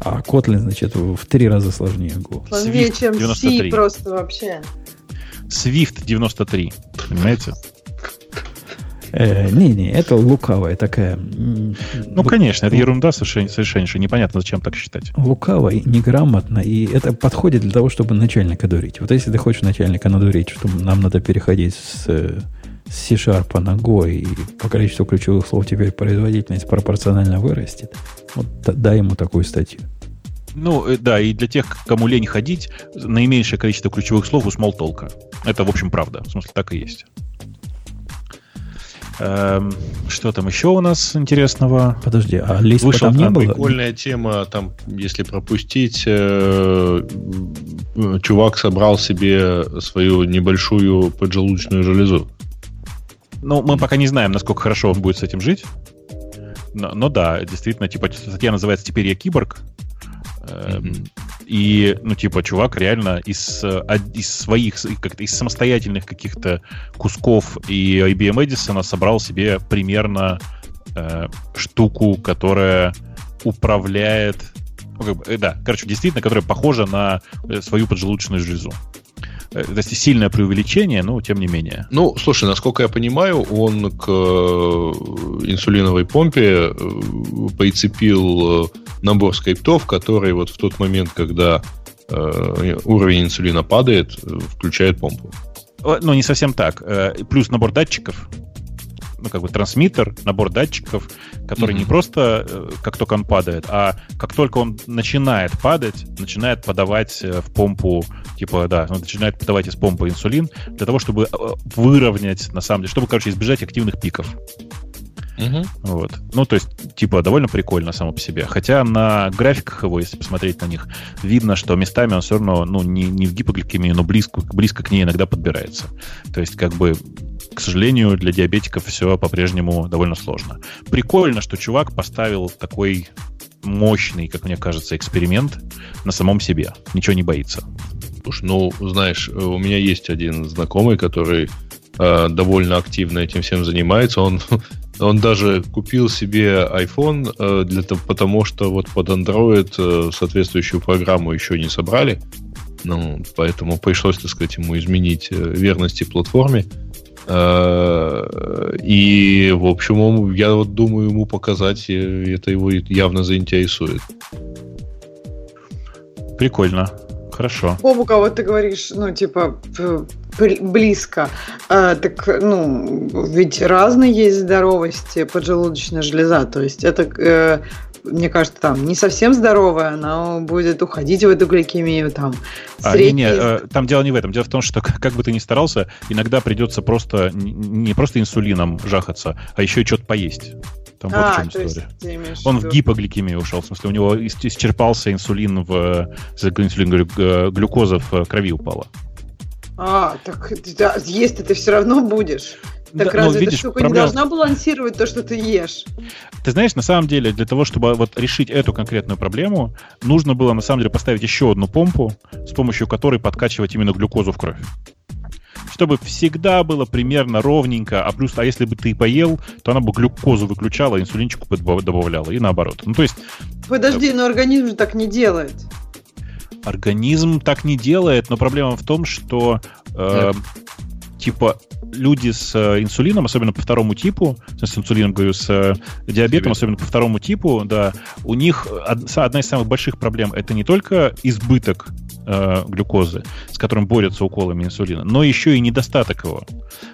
А Kotlin, значит, в три раза сложнее Go. Сложнее, чем 93. C просто вообще. Swift 93, понимаете? Э, не, не, это лукавая такая. Ну, конечно, это ерунда совершенно, совершеннейшая. Непонятно, зачем так считать. Лукаво неграмотно, и это подходит для того, чтобы начальника дурить. Вот если ты хочешь начальника надурить, что нам надо переходить с, с C-Sharp на Go, и по количеству ключевых слов теперь производительность пропорционально вырастет, вот дай ему такую статью. Ну, э, да, и для тех, кому лень ходить, наименьшее количество ключевых слов у Smalltalk. Это, в общем, правда. В смысле, так и есть. Эм, что там еще у нас интересного? Подожди, а лист Вышел, там не было? Прикольная тема, там, если пропустить, э, чувак собрал себе свою небольшую поджелудочную железу. Ну, мы пока не знаем, насколько хорошо он будет с этим жить. Но, но да, действительно, типа, статья называется «Теперь я киборг». Mm-hmm. И, ну, типа, чувак реально из, из своих, как из самостоятельных каких-то кусков и IBM Edison собрал себе примерно э, штуку, которая управляет... Ну, как бы, э, да, короче, действительно, которая похожа на э, свою поджелудочную железу. Э, то есть сильное преувеличение, но тем не менее. Ну, слушай, насколько я понимаю, он к инсулиновой помпе прицепил набор скриптов, который вот в тот момент, когда э, уровень инсулина падает, включает помпу. Ну, не совсем так. Э, плюс набор датчиков, ну, как бы трансмиттер, набор датчиков, который mm-hmm. не просто э, как только он падает, а как только он начинает падать, начинает подавать э, в помпу, типа, да, он начинает подавать из помпы инсулин для того, чтобы выровнять, на самом деле, чтобы, короче, избежать активных пиков. Угу. Вот. Ну, то есть, типа, довольно прикольно само по себе. Хотя на графиках его, если посмотреть на них, видно, что местами он все равно, ну, не, не в гипогликемии, но близко, близко к ней иногда подбирается. То есть, как бы, к сожалению, для диабетиков все по-прежнему довольно сложно. Прикольно, что чувак поставил такой мощный, как мне кажется, эксперимент на самом себе. Ничего не боится. Слушай, ну, знаешь, у меня есть один знакомый, который э, довольно активно этим всем занимается. Он он даже купил себе iPhone э, для того, потому что вот под Android э, соответствующую программу еще не собрали. Ну, поэтому пришлось, так сказать, ему изменить э, верности платформе. И, в общем, я вот думаю, ему показать, это его явно заинтересует. Прикольно. Хорошо. Бобука, вот ты говоришь, ну, типа, близко. А, так, ну, ведь разные есть здоровости поджелудочная железа. То есть это э, мне кажется, там не совсем здоровая, она будет уходить в эту гликемию там. А, не, не, э, там дело не в этом. Дело в том, что <laughs> как бы ты ни старался, иногда придется просто не просто инсулином жахаться, а еще и что-то поесть. Там а, вот в чем история. Он в гипогликемию ушел, в смысле, у него исчерпался инсулин в инсулин, глюкоза в крови упала. А, так да, есть ты все равно будешь. Так да, разве видишь, эта штука проблема... не должна балансировать то, что ты ешь? Ты знаешь, на самом деле, для того, чтобы вот решить эту конкретную проблему, нужно было на самом деле поставить еще одну помпу, с помощью которой подкачивать именно глюкозу в кровь чтобы всегда было примерно ровненько, а плюс, а если бы ты поел, то она бы глюкозу выключала, инсулинчику добавляла, и наоборот. Ну, то есть... Подожди, но организм же так не делает. Организм так не делает, но проблема в том, что э, типа люди с э, инсулином, особенно по второму типу, с инсулином, говорю, с э, диабетом, особенно по второму типу, да, у них одна из самых больших проблем это не только избыток э, глюкозы, с которым борются уколами инсулина, но еще и недостаток его.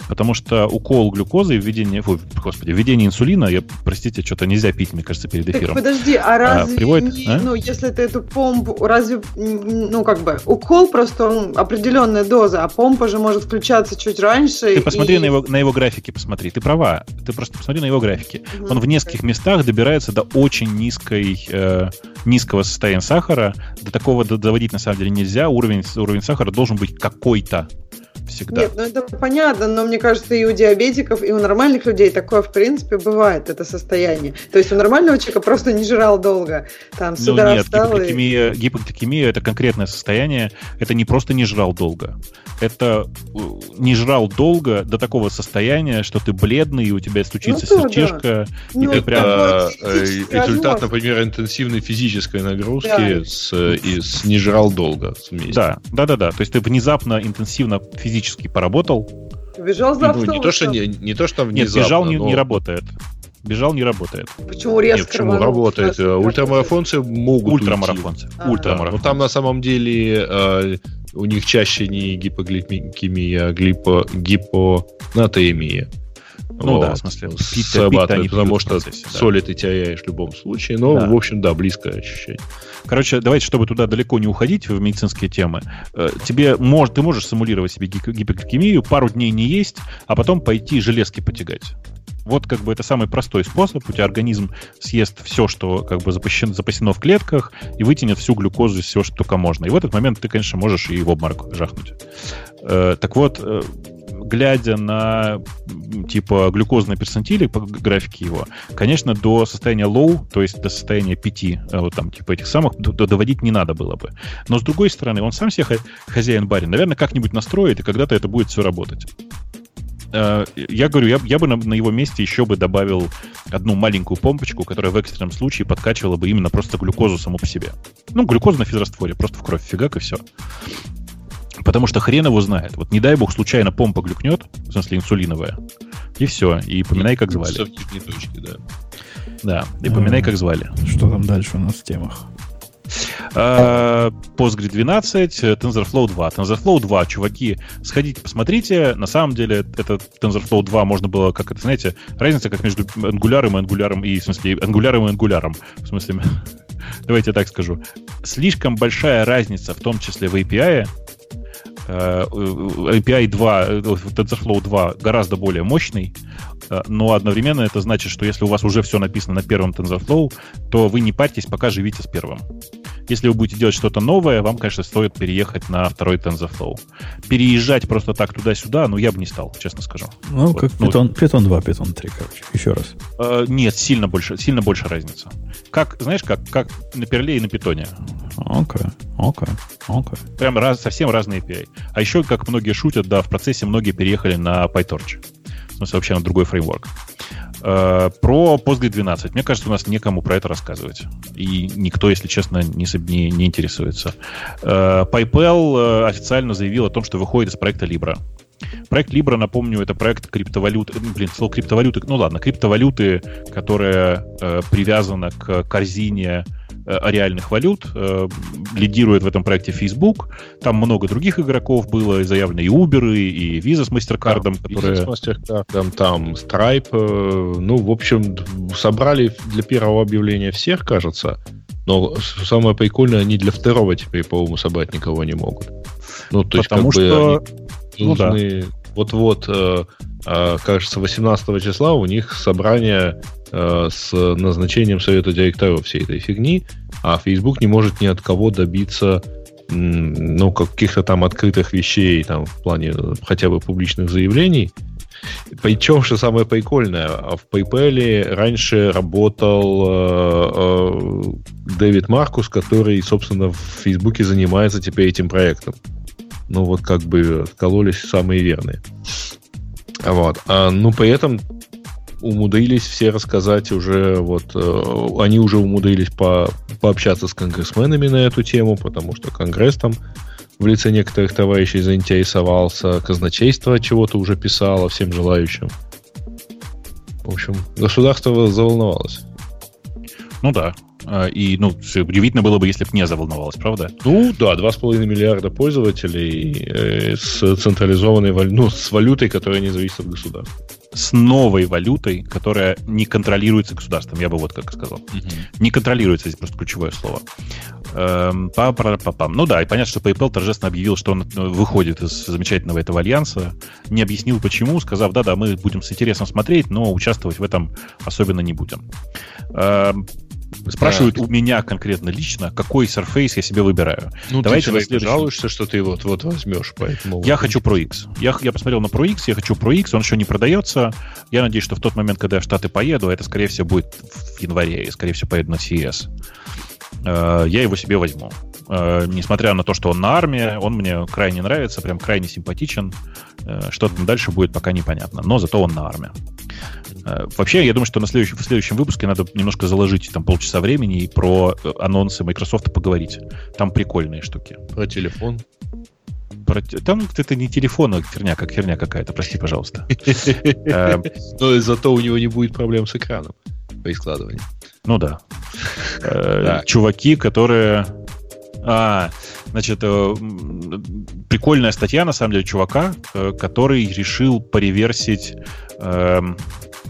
Потому что укол глюкозы и введение, фу, господи, введение инсулина, я, простите, что-то нельзя пить, мне кажется, перед эфиром. Так подожди, а, а разве, а, приводит, не, а? ну, если ты эту помпу, разве, ну, как бы, укол просто он, определенная доза, а помпа же может включаться чуть раньше. Ты посмотри и... на, его, на его графики, посмотри, ты права, ты просто посмотри на его графики. Угу. Он в нескольких местах добирается до очень низкой, э, низкого состояния сахара, до такого доводить на самом деле нельзя, уровень, уровень сахара должен быть какой-то всегда. Нет, ну это понятно, но мне кажется, и у диабетиков, и у нормальных людей такое, в принципе, бывает, это состояние. То есть у нормального человека просто не жрал долго. Там ну нет, гипогликемия, и... гипогликемия – это конкретное состояние, это не просто не жрал долго. Это э, не жрал долго до такого состояния, что ты бледный, и у тебя стучится ну, сердечко, да. и ну, ты прям... Это э, результат, например, интенсивной физической нагрузки да. с, и с не жрал долго вместе. Да, да, да, да. То есть ты внезапно интенсивно физически физически поработал. Бежал за ну, не то, что не, не то, что внезапно. Нет, бежал не, но... не работает. Бежал не работает. Почему резко? Нет, почему работает? Ультрамарафонцы могут Ультрамарафонцы. Уйти. А, Ультрамарафонцы. Но там на самом деле э, у них чаще не гипогликемия, а гипо, гипонатоемия. Ну вот. да, в смысле, пить, срабатывает, пить потому что процессе, да. соли ты теряешь в любом случае. Но, да. в общем, да, близкое ощущение. Короче, давайте, чтобы туда далеко не уходить в медицинские темы, э, тебе мож, ты можешь симулировать себе гипогликемию, пару дней не есть, а потом пойти железки потягать. Вот как бы это самый простой способ. У тебя организм съест все, что как бы запасено, запасено в клетках, и вытянет всю глюкозу из всего, что только можно. И в этот момент ты, конечно, можешь и в обморок жахнуть. Э, так вот, э, глядя на типа глюкозные перцентили по графике его, конечно, до состояния low, то есть до состояния 5, э, вот там типа этих самых, доводить не надо было бы. Но с другой стороны, он сам себе хозяин-барин, наверное, как-нибудь настроит, и когда-то это будет все работать э, я говорю, я, я бы на, на его месте еще бы добавил одну маленькую помпочку, которая в экстренном случае подкачивала бы именно просто глюкозу саму по себе. Ну, глюкозу на физрастворе, просто в кровь фигак и все. Потому что хрен его знает. Вот не дай бог случайно помпа глюкнет, в смысле инсулиновая, и все. И поминай, как звали. Точки, да. Да, и поминай, как звали. Что там дальше у нас в темах? Uh, Postgre 12, TensorFlow 2. TensorFlow 2, чуваки, сходите, посмотрите. На самом деле, это TensorFlow 2 можно было, как это, знаете, разница как между Angular и Angular, и, в смысле, Angular и Angular. В смысле, <laughs> давайте я так скажу. Слишком большая разница, в том числе в API, API 2, TensorFlow 2 гораздо более мощный, э, но одновременно это значит, что если у вас уже все написано на первом TensorFlow, то вы не парьтесь, пока живите с первым. Если вы будете делать что-то новое, вам, конечно, стоит переехать на второй TensorFlow. Переезжать просто так туда-сюда, ну, я бы не стал, честно скажу. Ну, вот. как ну, Python, Python 2, Python 3, короче, еще раз. Э, нет, сильно больше, сильно больше разница. Как, знаешь, как, как на перле и на питоне. Окей, окей, окей. Прям раз, совсем разные API. А еще, как многие шутят, да, в процессе многие переехали на PyTorch. В смысле, вообще на другой фреймворк. Э, про Postgre 12. Мне кажется, у нас некому про это рассказывать. И никто, если честно, не, не, не интересуется. Э, PayPal э, официально заявил о том, что выходит из проекта Libra. Проект Libra, напомню, это проект криптовалюты, блин, слово криптовалюты, ну ладно, криптовалюты, которая э, привязана к корзине э, реальных валют. Э, лидирует в этом проекте Facebook. Там много других игроков было, и заявлены и Uber, и Visa с MasterCard. Да, которые... Visa с MasterCard, там Stripe. Э, ну, в общем, собрали для первого объявления всех, кажется. Но самое прикольное, они для второго теперь, по-моему, собрать никого не могут. Ну, то Потому есть, как что... бы, они должны... Ну, да. Вот-вот, э, э, кажется, 18 числа у них собрание э, с назначением совета директоров всей этой фигни, а Facebook не может ни от кого добиться ну, каких-то там открытых вещей, там, в плане хотя бы публичных заявлений. Причем, что самое прикольное, в PayPal раньше работал э, э, Дэвид Маркус, который, собственно, в Фейсбуке занимается теперь этим проектом. Ну, вот как бы откололись самые верные. Вот. А, ну, при этом умудрились все рассказать уже, вот, э, они уже умудрились по, пообщаться с конгрессменами на эту тему, потому что Конгресс там в лице некоторых товарищей заинтересовался, казначейство чего-то уже писало всем желающим. В общем, государство заволновалось. Ну да. А, и, ну, удивительно было бы, если бы не заволновалось, правда? Ну, да, 2,5 миллиарда пользователей э, с централизованной валютой, ну, с валютой, которая не зависит от государства. С новой валютой, которая не контролируется государством, я бы вот как сказал. Угу. Не контролируется, здесь просто ключевое слово. Эм, па -па. Ну да, и понятно, что PayPal торжественно объявил, что он э, выходит из замечательного этого альянса. Не объяснил почему, сказав, да-да, мы будем с интересом смотреть, но участвовать в этом особенно не будем. Эм, спрашивают да. у меня конкретно лично, какой Surface я себе выбираю. Ну, Давайте ты следующем... жалуешься, что ты вот, вот возьмешь, поэтому... Я хочу Pro X. Я, я посмотрел на Pro X, я хочу Pro X, он еще не продается. Я надеюсь, что в тот момент, когда я в Штаты поеду, это, скорее всего, будет в январе, и, скорее всего, поеду на CES. Э, я его себе возьму. Э, несмотря на то, что он на армии, он мне крайне нравится, прям крайне симпатичен. Э, что там дальше будет, пока непонятно. Но зато он на армии. Вообще, я думаю, что на следующем, в следующем выпуске надо немножко заложить там полчаса времени и про анонсы Microsoft поговорить. Там прикольные штуки. Про телефон. Про, там это не телефон, а херня, как херня какая-то, прости, пожалуйста. <laughs> Но зато у него не будет проблем с экраном при складывании. Ну да. Э, чуваки, которые... А, значит, э, прикольная статья, на самом деле, чувака, э, который решил пореверсить, эм,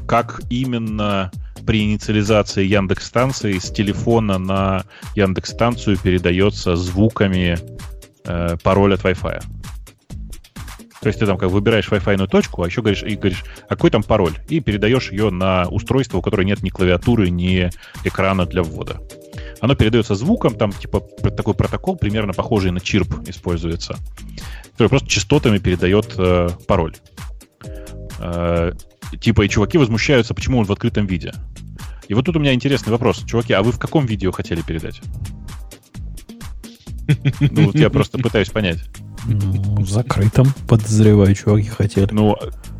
как именно при инициализации Яндекс станции с телефона на Яндекс станцию передается звуками пароль от Wi-Fi. То есть ты там как выбираешь Wi-Fi точку, а еще говоришь, и говоришь, а какой там пароль? И передаешь ее на устройство, у которого нет ни клавиатуры, ни экрана для ввода. Оно передается звуком, там типа такой протокол, примерно похожий на чирп используется, который просто частотами передает э, пароль. Э, типа и чуваки возмущаются, почему он в открытом виде. И вот тут у меня интересный вопрос. Чуваки, а вы в каком видео хотели передать? Ну, вот я просто пытаюсь понять. Ну, в закрытом, подозреваю, чуваки хотели. Ну,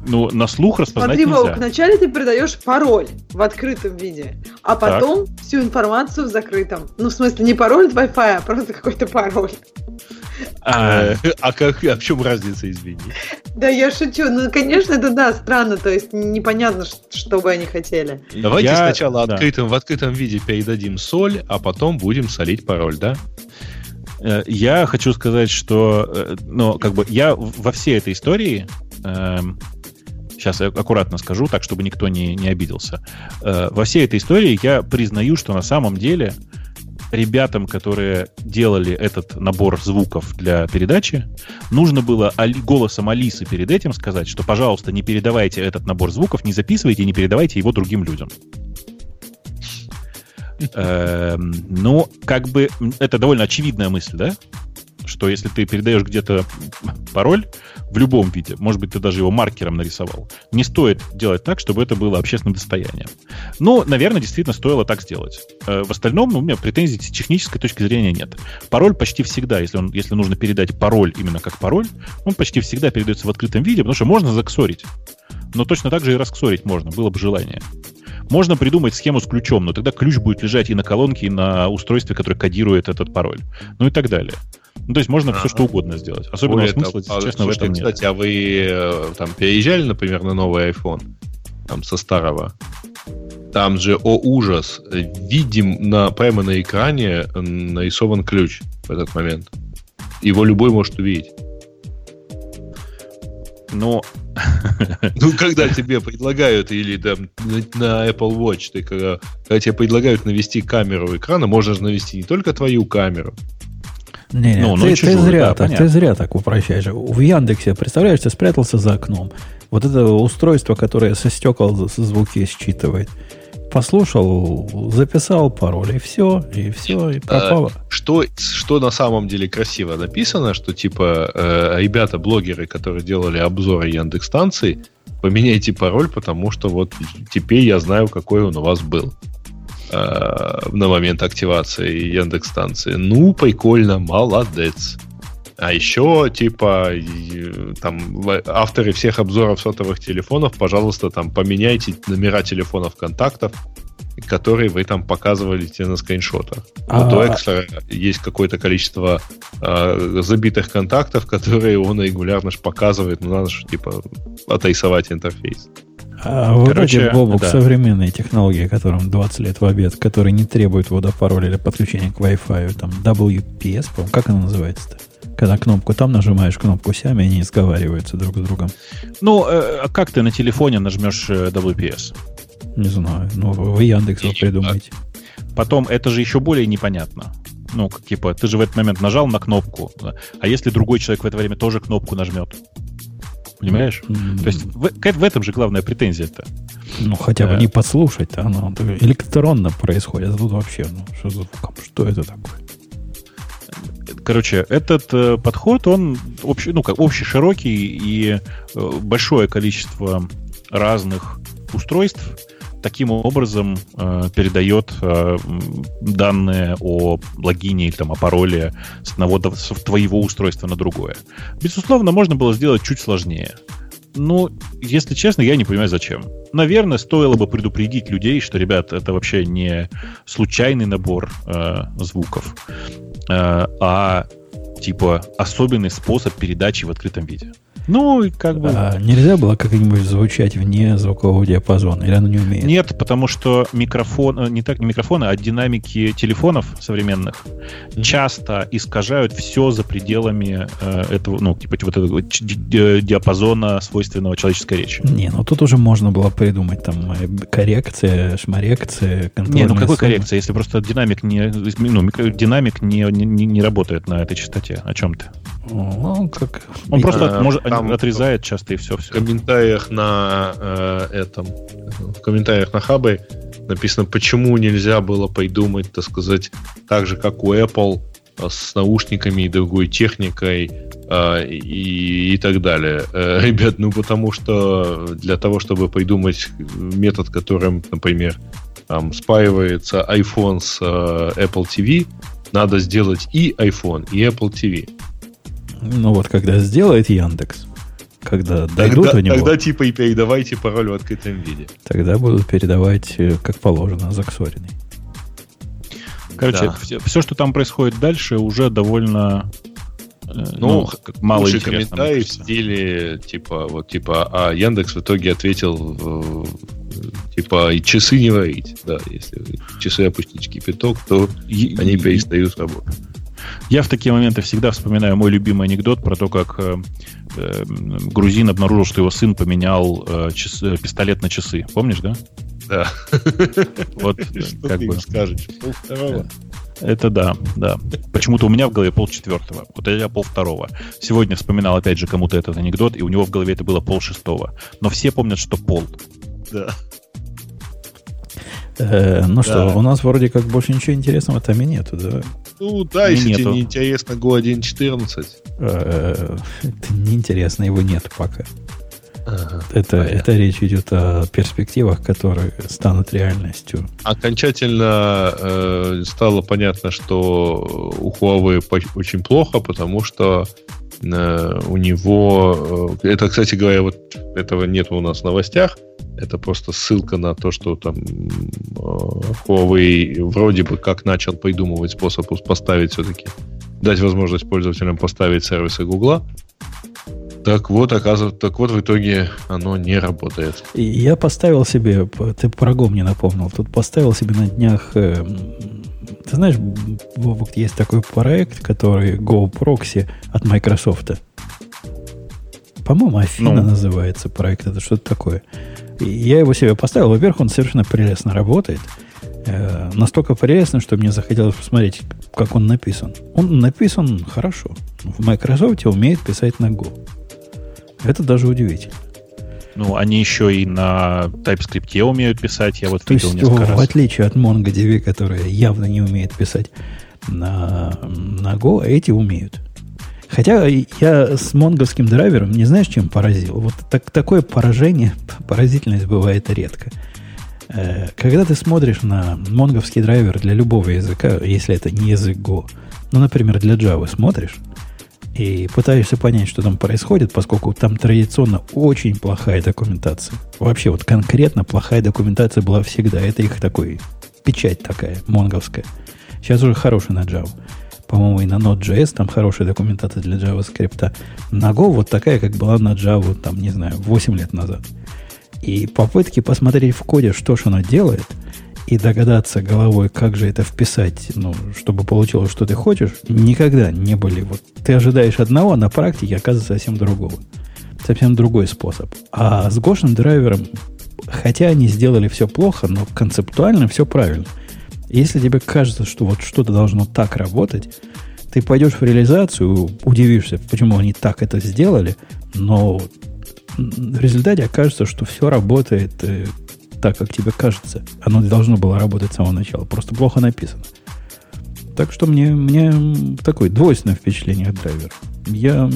ну, на слух распознать Смотри, нельзя. Волк, вначале ты передаешь пароль в открытом виде, а потом так. всю информацию в закрытом. Ну, в смысле, не пароль от Wi-Fi, а просто какой-то пароль. А, а как, а в чем разница, извини? Да я шучу. Ну, конечно, это да, странно, то есть непонятно, что бы они хотели. Давайте я... сначала открытым, в открытом виде передадим соль, а потом будем солить пароль, да? Э, я хочу сказать, что, э, ну, как бы я во всей этой истории, э, сейчас я аккуратно скажу, так, чтобы никто не, не обиделся, э, во всей этой истории я признаю, что на самом деле ребятам, которые делали этот набор звуков для передачи, нужно было голосом Алисы перед этим сказать, что, пожалуйста, не передавайте этот набор звуков, не записывайте не передавайте его другим людям. Эм, ну, как бы это довольно очевидная мысль, да? Что если ты передаешь где-то пароль в любом виде, может быть, ты даже его маркером нарисовал, не стоит делать так, чтобы это было общественным достоянием. Но, наверное, действительно стоило так сделать. Э, в остальном ну, у меня претензий с технической точки зрения нет. Пароль почти всегда, если, он, если нужно передать пароль именно как пароль, он почти всегда передается в открытом виде, потому что можно заксорить. Но точно так же и расксорить можно, было бы желание. Можно придумать схему с ключом, но тогда ключ будет лежать и на колонке, и на устройстве, которое кодирует этот пароль. Ну и так далее. Ну, то есть можно а, все что угодно сделать. Особенно Более смысла, а, честно, слушайте, в этом нет. Кстати, а вы э, там переезжали, например, на новый iPhone? Там со старого? Там же, о ужас, видим на, прямо на экране нарисован ключ в этот момент. Его любой может увидеть. Но... <laughs> Ну, когда тебе предлагают, или там на Apple Watch, ты когда, когда тебе предлагают навести камеру экрана, можно же навести не только твою камеру, не, не, ну, ты, ну, чужую, ты, зря да, так, ты зря так упрощаешь. В Яндексе, представляешь, ты спрятался за окном. Вот это устройство, которое со стекол звуки считывает послушал, записал пароль, и все, и все, и пропало. А, что, что на самом деле красиво написано, что типа э, ребята, блогеры, которые делали обзоры Яндекс станций, поменяйте пароль, потому что вот теперь я знаю, какой он у вас был на момент активации Яндекс станции. Ну, прикольно, молодец. А еще, типа, там, авторы всех обзоров сотовых телефонов, пожалуйста, там, поменяйте номера телефонов контактов, которые вы там показывали тебе на скриншотах. А... У Экстра есть какое-то количество э, забитых контактов, которые он регулярно ж показывает, ну, надо же, типа, отрисовать интерфейс. А Короче, вроде, Бобук, да. современные технологии, которым 20 лет в обед, которые не требуют водопароля или подключения к Wi-Fi, там WPS, по как она называется-то? Когда кнопку там нажимаешь, кнопку сами, они сговариваются друг с другом. Ну, э, а как ты на телефоне нажмешь э, WPS? Не знаю. Ну, вы Яндекс его придумаете. Потом, это же еще более непонятно. Ну, как, типа, ты же в этот момент нажал на кнопку, а если другой человек в это время тоже кнопку нажмет? Понимаешь? Mm-hmm. То есть в, в этом же главная претензия-то. Ну, хотя бы а, не подслушать, оно электронно происходит. А тут вообще, ну, что, что это такое? Короче, этот э, подход, он общий, ну, как общий, широкий и э, большое количество разных устройств таким образом э, передает э, данные о логине или там, о пароле с одного с твоего устройства на другое. Безусловно, можно было сделать чуть сложнее. Ну, если честно, я не понимаю, зачем. Наверное, стоило бы предупредить людей, что, ребят, это вообще не случайный набор э, звуков, э, а типа особенный способ передачи в открытом виде. Ну, и как бы... А нельзя было как-нибудь звучать вне звукового диапазона? Или оно не умеет? Нет, потому что микрофон... Э, не так не микрофоны, а динамики телефонов современных mm-hmm. часто искажают все за пределами э, этого, ну, типа вот этого диапазона свойственного человеческой речи. Не, ну тут уже можно было придумать там э, коррекция, шмарекция, Не, ну какой коррекция, если просто динамик не... Ну, микро, динамик не, не, не работает на этой частоте. О чем ты? Ну, как... Он просто а, может, там отрезает часто и все. все. В комментариях на э, этом, в комментариях на хабе написано, почему нельзя было придумать, так сказать, так же, как у Apple, э, с наушниками и другой техникой э, и, и так далее. Э, <laughs> ребят, ну потому что для того, чтобы придумать метод, которым, например, там, спаивается iPhone с э, Apple TV, надо сделать и iPhone, и Apple TV. Ну вот, когда сделает Яндекс, когда дойдут тогда, у него... Тогда типа и передавайте пароль в открытом виде. Тогда будут передавать э, как положено, заксоренный. Короче, да. все, все, что там происходит дальше, уже довольно э, ну, ну мало интересно. комментарий в стиле типа вот типа, а Яндекс в итоге ответил типа и часы не варить, да, если часы опустить в кипяток, то и, они перестают работать. Я в такие моменты всегда вспоминаю мой любимый анекдот про то, как э, э, грузин обнаружил, что его сын поменял э, час, э, пистолет на часы. Помнишь, да? Да. Вот, <laughs> как бы. скажешь? Полвторого. Это да, да. Почему-то у меня в голове пол четвертого. Вот я пол второго. Сегодня вспоминал опять же кому-то этот анекдот, и у него в голове это было пол шестого. Но все помнят, что пол. Да. Э, ну да. что, у нас вроде как больше ничего интересного там и нету, да? Ну да, если нету. тебе не интересно Go 1.14. Э, это неинтересно, его нет пока. Ага, это, это речь идет о перспективах, которые станут реальностью. Окончательно э, стало понятно, что у Huawei очень плохо, потому что у него... Э, это, кстати говоря, вот этого нет у нас в новостях. Это просто ссылка на то, что там э, Huawei вроде бы как начал придумывать способ поставить все-таки, дать возможность пользователям поставить сервисы Гугла. Так вот, оказывается, так вот в итоге оно не работает. Я поставил себе, ты про Go мне напомнил, тут поставил себе на днях, э, ты знаешь, Бобок, есть такой проект, который Go Proxy от Microsoft. По-моему, Афина ну. называется проект, это что-то такое. И я его себе поставил. Во-первых, он совершенно прелестно работает. Э, настолько прелестно, что мне захотелось посмотреть, как он написан. Он написан хорошо. В Microsoft умеет писать на Go. Это даже удивительно. Ну, они еще и на TypeScript умеют писать, я вот То видел есть, несколько в, раз. В отличие от MongoDB, которая явно не умеет писать на, на Go, эти умеют. Хотя я с монговским драйвером не знаешь, чем поразил. Вот так, такое поражение, поразительность бывает редко. Э, когда ты смотришь на монговский драйвер для любого языка, если это не язык Go, ну, например, для Java смотришь, и пытаешься понять, что там происходит, поскольку там традиционно очень плохая документация. Вообще вот конкретно плохая документация была всегда. Это их такой печать такая, монговская. Сейчас уже хорошая на Java. По-моему, и на Node.js там хорошая документация для JavaScript. На Go вот такая, как была на Java, там, не знаю, 8 лет назад. И попытки посмотреть в коде, что же оно делает – и догадаться головой, как же это вписать, ну, чтобы получилось, что ты хочешь, никогда не были. Вот ты ожидаешь одного, а на практике оказывается совсем другого. Совсем другой способ. А с Гошным драйвером, хотя они сделали все плохо, но концептуально все правильно. Если тебе кажется, что вот что-то должно так работать, ты пойдешь в реализацию, удивишься, почему они так это сделали, но в результате окажется, что все работает э, так, как тебе кажется. Оно должно было работать с самого начала. Просто плохо написано. Так что мне, мне такое двойственное впечатление от драйвера. Я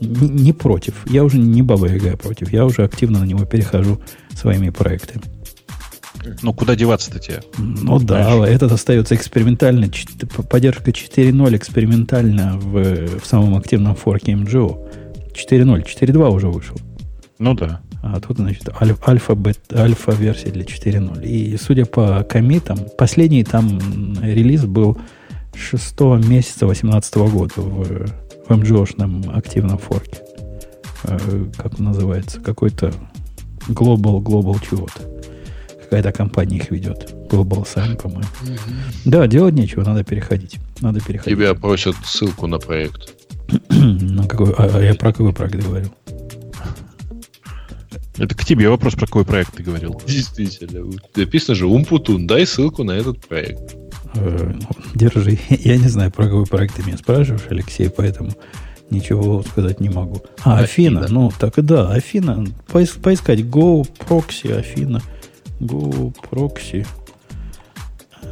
не, не против. Я уже не баба Яга против. Я уже активно на него перехожу своими проектами. Ну, куда деваться-то тебе? Ну да, этот остается экспериментально. Поддержка 4.0 экспериментально в, в самом активном форке MGO. 4.0, 4.2 уже вышел. Ну да. А тут, значит, альфа, альфа версия для 4.0. И судя по комитам, последний там релиз был 6 месяца 2018 года в, в MGO-шном активном форке. Э, как называется? Какой-то Global, Global чего-то. Какая-то компания их ведет. Global Sign, по-моему. Угу. Да, делать нечего, надо переходить. Надо переходить. Тебя просят ссылку на проект. <clears throat> на какой, а, а я про какой проект говорю? Это к тебе вопрос, про какой проект ты говорил. Действительно. Написано же Умпутун, дай ссылку на этот проект. Э, держи. <laughs> Я не знаю, про какой проект ты меня спрашиваешь, Алексей, поэтому ничего сказать не могу. А, Афина. Афина. Ну, так и да, Афина. Поискать Go Proxy, Афина. Go Proxy.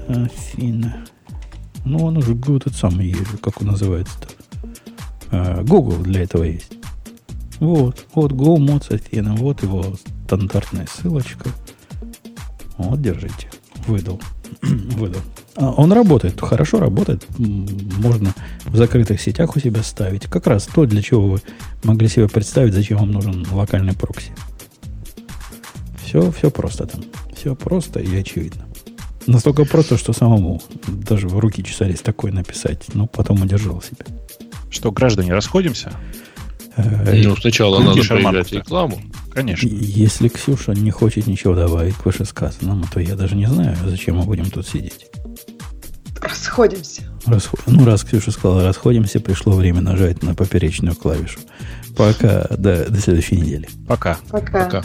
Афина. Ну, он уже этот самый, как он называется-то. Google для этого есть. Вот, вот GoMods Афина, вот его стандартная ссылочка. Вот, держите. Выдал. <clears throat> Выдал. А, он работает, хорошо работает. Можно в закрытых сетях у себя ставить. Как раз то, для чего вы могли себе представить, зачем вам нужен локальный прокси. Все, все просто там. Все просто и очевидно. Настолько просто, что самому даже в руки чесались такое написать, но потом удержал себя. Что, граждане, расходимся? Э, ну, сначала надо проиграть рекламу. Конечно. Если Ксюша не хочет ничего добавить к вышесказанному, то я даже не знаю, зачем мы будем тут сидеть. Расходимся. Расход... Ну, раз Ксюша сказала расходимся, пришло время нажать на поперечную клавишу. Пока. До, до следующей недели. Пока. Пока. Пока.